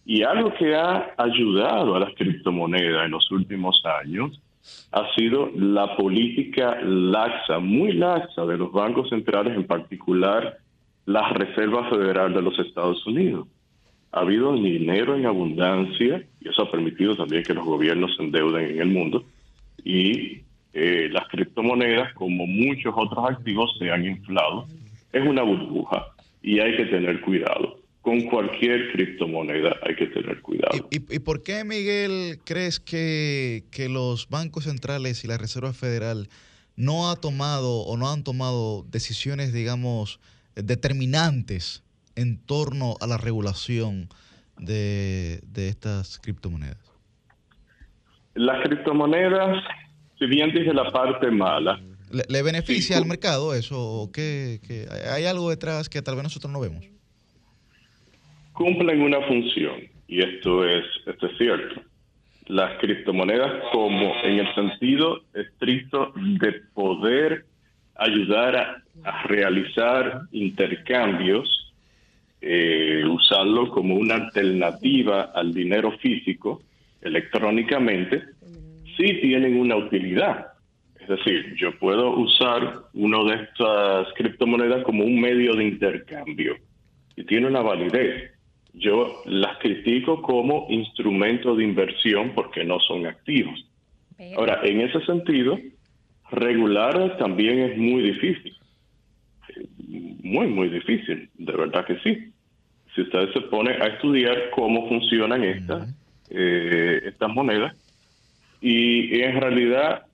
Y algo que ha ayudado a las criptomonedas en los últimos años ha sido la política laxa, muy laxa de los bancos centrales, en particular la Reserva Federal de los Estados Unidos ha habido dinero en abundancia y eso ha permitido también que los gobiernos se endeuden en el mundo y eh, las criptomonedas, como muchos otros activos, se han inflado. Es una burbuja y hay que tener cuidado. Con cualquier criptomoneda hay que tener cuidado. ¿Y, y por qué, Miguel, crees que, que los bancos centrales y la Reserva Federal no ha tomado o no han tomado decisiones, digamos, determinantes en torno a la regulación de, de estas criptomonedas? Las criptomonedas, si bien dije la parte mala, ¿Le, le beneficia al mercado eso? ¿O qué, qué- hay algo detrás que tal vez nosotros no vemos? cumplen una función y esto es, esto es cierto. Las criptomonedas como en el sentido estricto de poder ayudar a, a realizar intercambios, eh, usarlo como una alternativa al dinero físico electrónicamente, sí tienen una utilidad. Es decir, yo puedo usar una de estas criptomonedas como un medio de intercambio y tiene una validez. Yo las critico como instrumento de inversión porque no son activos. Ahora, en ese sentido, regular también es muy difícil. Muy, muy difícil, de verdad que sí. Si usted se pone a estudiar cómo funcionan estas, eh, estas monedas, y en realidad,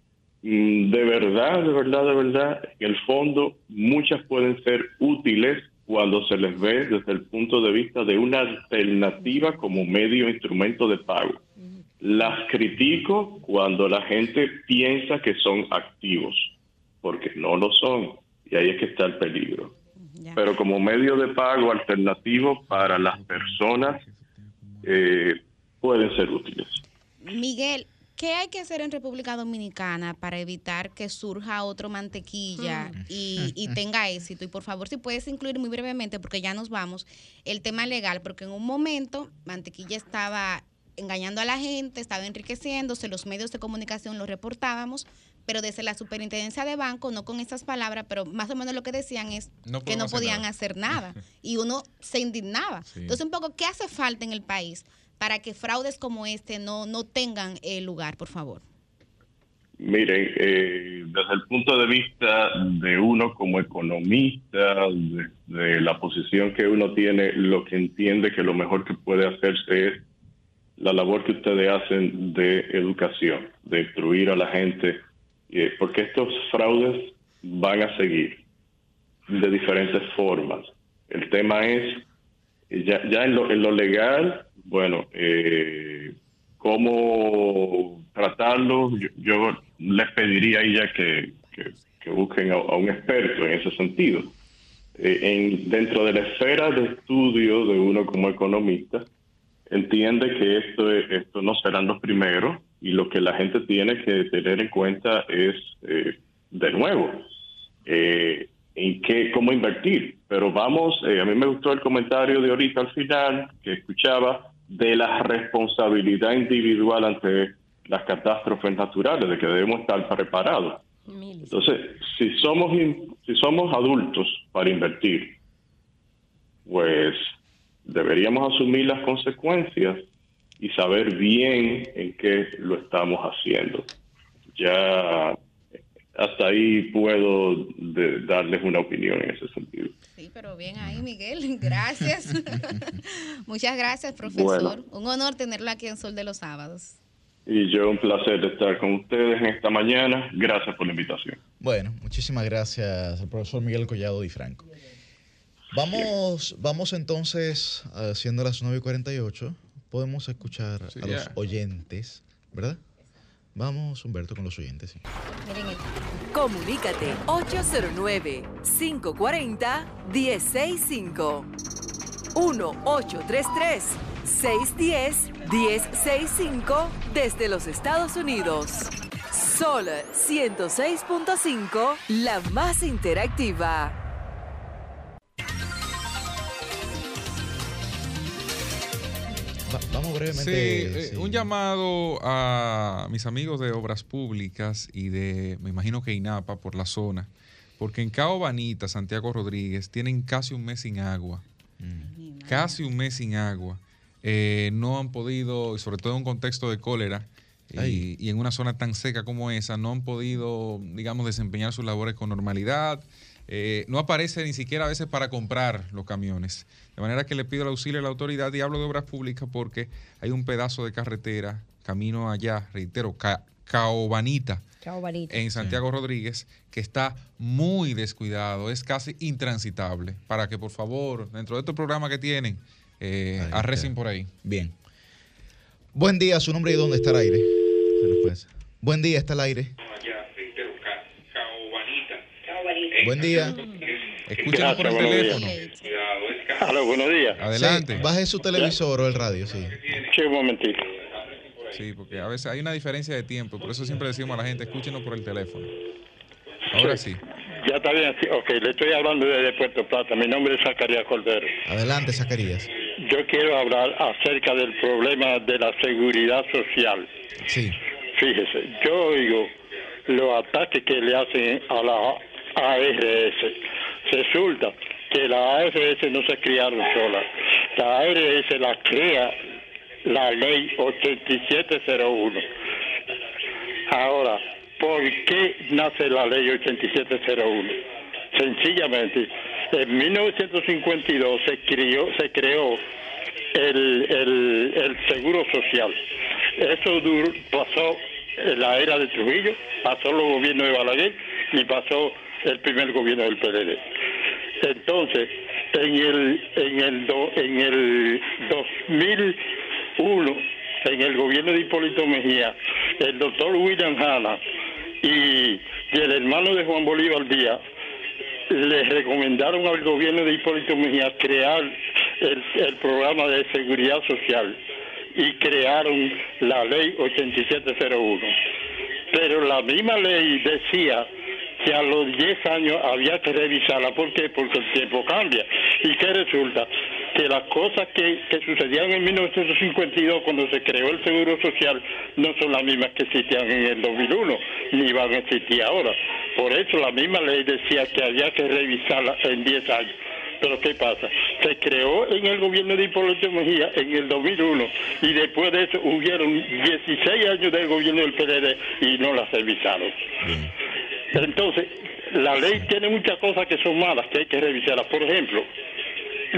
de verdad, de verdad, de verdad, en el fondo, muchas pueden ser útiles cuando se les ve desde el punto de vista de una alternativa como medio instrumento de pago. Las critico cuando la gente piensa que son activos, porque no lo son, y ahí es que está el peligro. Pero como medio de pago alternativo para las personas, eh, pueden ser útiles. Miguel, ¿qué hay que hacer en República Dominicana para evitar que surja otro mantequilla y, y tenga éxito? Y por favor, si puedes incluir muy brevemente, porque ya nos vamos, el tema legal, porque en un momento mantequilla estaba engañando a la gente, estaba enriqueciéndose, los medios de comunicación lo reportábamos, pero desde la superintendencia de banco, no con estas palabras, pero más o menos lo que decían es No que no hacer podían nada. hacer nada. Y uno se indignaba. Sí. Entonces, un poco, ¿qué hace falta en el país para que fraudes como este no, no tengan eh, lugar, por favor? Miren, eh, desde el punto de vista de uno como economista, de, la posición que uno tiene, lo que entiende que lo mejor que puede hacerse es la labor que ustedes hacen de educación, de instruir a la gente, eh, porque estos fraudes van a seguir de diferentes formas. El tema es, ya, ya en, lo, en lo legal, bueno, eh, cómo tratarlo, yo, les pediría a ella que, que- que busquen a, un experto en ese sentido. Eh, en, dentro de la esfera de estudio de uno como economista, entiende que esto, es- esto no serán los primeros y lo que la gente tiene que tener en cuenta es, eh, de nuevo, eh, en qué, cómo invertir. Pero vamos, eh, a mí me gustó el comentario de ahorita al final que escuchaba de la responsabilidad individual ante las catástrofes naturales, de que debemos estar preparados. Entonces, si somos si somos adultos para invertir, pues deberíamos asumir las consecuencias y saber bien en qué lo estamos haciendo. Ya hasta ahí puedo de- darles una opinión en ese sentido. Sí, pero bien ahí, Miguel. Gracias. Muchas gracias, profesor. Bueno. Un honor tenerlo aquí en Sol de los Sábados. Y yo un placer estar con ustedes en esta mañana. Gracias por la invitación. Bueno, muchísimas gracias al profesor Miguel Collado Di Franco. Vamos, vamos entonces, eh, siendo las 9 y 48, podemos escuchar Sí, a los ya. oyentes, ¿verdad? Vamos, Humberto, con los oyentes. sí. Comunícate 809-540-1065. 1-833-610-1065 desde los Estados Unidos. Sol 106.5, la más interactiva. Vamos brevemente. eh, sí. un llamado a mis amigos de Obras Públicas y de, me imagino que INAPA por la zona, porque en Cabo Banita, Santiago Rodríguez, tienen casi un mes sin agua. Casi un mes sin agua. Eh, no han podido, y sobre todo en un contexto de cólera, y, y en una zona tan seca como esa, no han podido, digamos, desempeñar sus labores con normalidad. Eh, no aparece ni siquiera a veces para comprar los camiones. De manera que le pido el auxilio a la autoridad y hablo de obras públicas porque hay un pedazo de carretera, camino allá, reitero, Ca- Caobanita, en Santiago Rodríguez, que está muy descuidado, es casi intransitable. Para que por favor, dentro de estos programas que tienen, eh, arrecen por ahí. Bien. Buen día, su nombre y dónde está el aire. Buen día, está el aire. Buen día. Escúchenos por el teléfono. Aló, buenos días. Adelante. Sí, baje su televisor o el radio, sí. Sí, un momentito. Sí, porque a veces hay una diferencia de tiempo, por eso siempre decimos a la gente, escúchenos por el teléfono. Ahora sí. Ya está bien, sí. ok, le estoy hablando desde Puerto Plata. Mi nombre es Zacarías Cordero. Adelante, Zacarías. Yo quiero hablar acerca del problema de la seguridad social. Sí. Fíjese, yo oigo los ataques que le hacen a la ARS. Resulta que la ARS no se criaron sola. La ARS la crea la ley 8701. Ahora, ¿por qué nace la ley 8701? Sencillamente, en 1952 se creó, se creó el, el, el seguro social. Eso duró- pasó en la era de Trujillo, pasó los gobiernos de Balaguer y pasó el primer gobierno del PLD. Entonces, en el en el do- en el 2001, en el gobierno de Hipólito Mejía, el doctor William Hanna y, el hermano de Juan Bolívar Díaz le recomendaron al gobierno de Hipólito Mejía crear el programa de seguridad social y crearon la ley 8701. Pero la misma ley decía que a los 10 años había que revisarla. ¿Por qué? Porque el tiempo cambia. ¿Y qué resulta? Que las cosas que, que sucedían en 1952 cuando se creó el Seguro Social no son las mismas que existían en el 2001, ni van a existir ahora. Por eso la misma ley decía que había que revisarla en 10 años. Pero ¿qué pasa? Se creó en el gobierno de Hipólito Mejía en el 2001 y después de eso hubieron 16 años del gobierno del PLD y no la revisaron. Entonces, la ley tiene muchas cosas que son malas, que hay que revisarlas. Por ejemplo,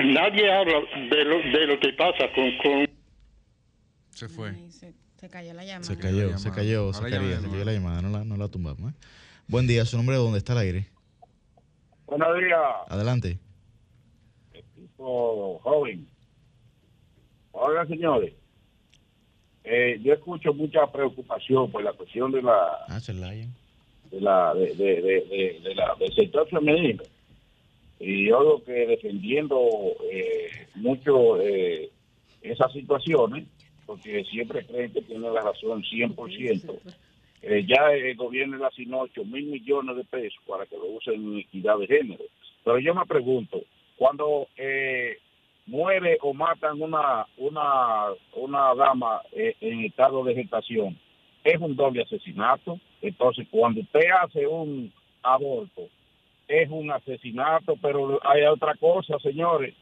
nadie habla de lo, de lo que pasa con, con Se fue. Se cayó la llamada. Se cayó, se cayó, llame de se cayó la llamada, no la, no la tumbamos. ¿eh? Buen día, su nombre, ¿dónde está el aire? Buenos días, Adelante. equipo joven. Oigan, señores, eh, yo escucho mucha preocupación por la cuestión de la Ah, Celaya. De la de, de, de, de- la del sector femenino y yo lo que defendiendo eh, mucho eh, esas situaciones porque siempre creen que tienen la razón 100%. Eh, ya el gobierno le asignó 8 mil millones de pesos para que lo usen en equidad de género. Pero yo me pregunto, cuando eh, muere o matan una una una dama eh, en estado de gestación, es un doble asesinato. Entonces, cuando usted hace un aborto, es un asesinato, pero hay otra cosa, señores.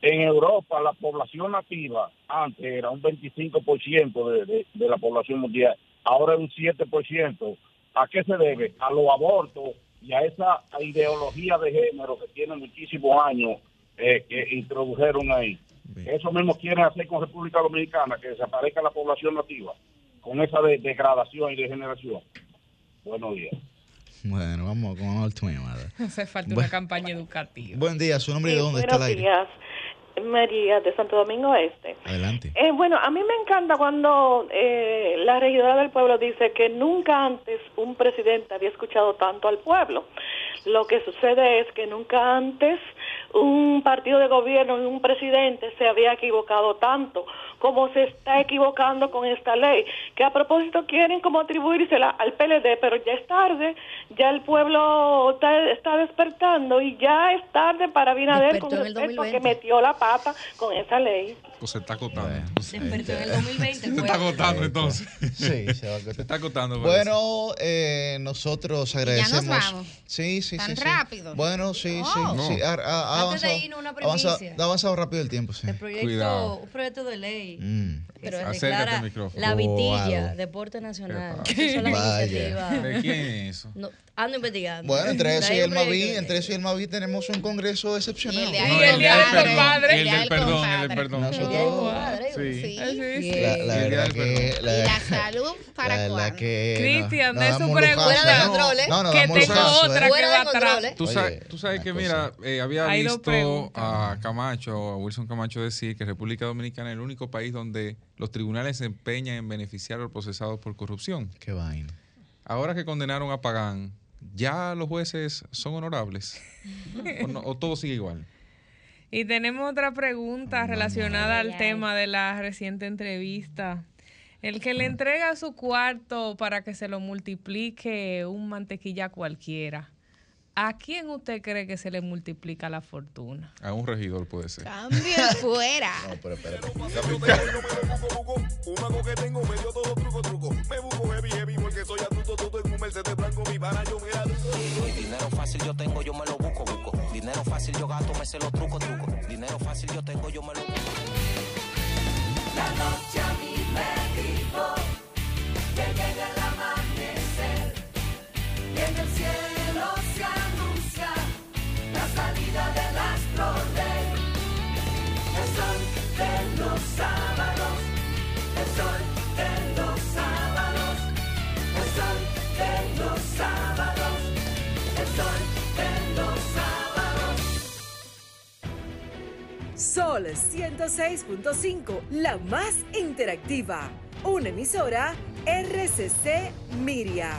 En Europa, la población nativa antes era un 25% de, de, de la población mundial, ahora es un 7%. ¿A qué se debe? A los abortos y a esa ideología de género que tiene muchísimos años eh, que introdujeron ahí. Eso mismo quieren hacer con República Dominicana, que desaparezca la población nativa, con esa de- degradación y degeneración. Buenos días. Bueno, vamos con última llamada. Hace falta una campaña educativa. Buen día, su nombre y de dónde está el Buenos aire. días. María de Santo Domingo Este. Adelante. Eh, bueno, a mí me encanta cuando eh, la regidora del pueblo dice que nunca antes un presidente había escuchado tanto al pueblo. Lo que sucede es que nunca antes un partido de gobierno y un presidente se había equivocado tanto como se está equivocando con esta ley, que a propósito quieren como atribuírsela al PLD, pero ya es tarde, ya el pueblo está, está despertando y ya es tarde para Binader con el respecto a que 2020. metió la pata con esa ley. Pues se está acotando. Despertó en el 2020. Se está agotando entonces. Sí, se va a. Se está acotando. Bueno, eh, nosotros agradecemos. vamos. Sí, sí, ¿Tan sí, sí. rápido? Bueno, sí, Oh. sí. sí. Ha, ha- ha Antes de avanzado, irnos, una ha avanzado- ha avanzado rápido el tiempo, sí. Proyecto, Cuidado. un proyecto de ley. Mm. Pero Acércate declara la vitilla, Wow. deporte nacional. ¿Qué son las Vaya. iniciativas. ¿De quién es eso? No, ando investigando. Bueno, entre eso y el Mavi, entre eso y el Mavi tenemos un congreso excepcional. Y el de No, ahí el el día del perdón. El El día del perdón. El del perdón. Nosotros- Sí. Sí. La, la Y el día verdad del que. La, ¿Y la salud para cuándo? que. Cristian, no- de su pregunta. ¿no? control. No, Que tengo otra ¿eh? que va de atrás. Tú sabes, tú sabes una que, cosa. mira, eh, había visto a Camacho, a Wilson Camacho decir que República Dominicana es el único país donde los tribunales se empeñan en beneficiar a los procesados por corrupción. Qué vaina. Ahora que condenaron a Pagán, ¿ya los jueces son honorables? ¿O, no- o todo sigue igual? Y tenemos otra pregunta relacionada al tema de la reciente entrevista. El que le entrega su cuarto para que se lo multiplique un mantequilla cualquiera, ¿a quién usted cree que se le multiplica la fortuna? A un regidor puede ser. Cambio fuera. No, pero espérate. Un mago que tengo medio todo truco, truco. Me busco heavy, heavy, porque soy astuto, todo en un Mercedes blanco, mi pana, yo mira. Dinero fácil yo tengo, yo me lo busco, busco. Dinero fácil yo gasto, me sé los trucos, trucos. Dinero fácil yo tengo, yo me lo busco. La noche a mí me dijo que llega el amanecer y en el cielo el sol de los sábados, el sol de los sábados, el sol de los sábados. Sol 106.5, la más interactiva. Una emisora RCC Miria.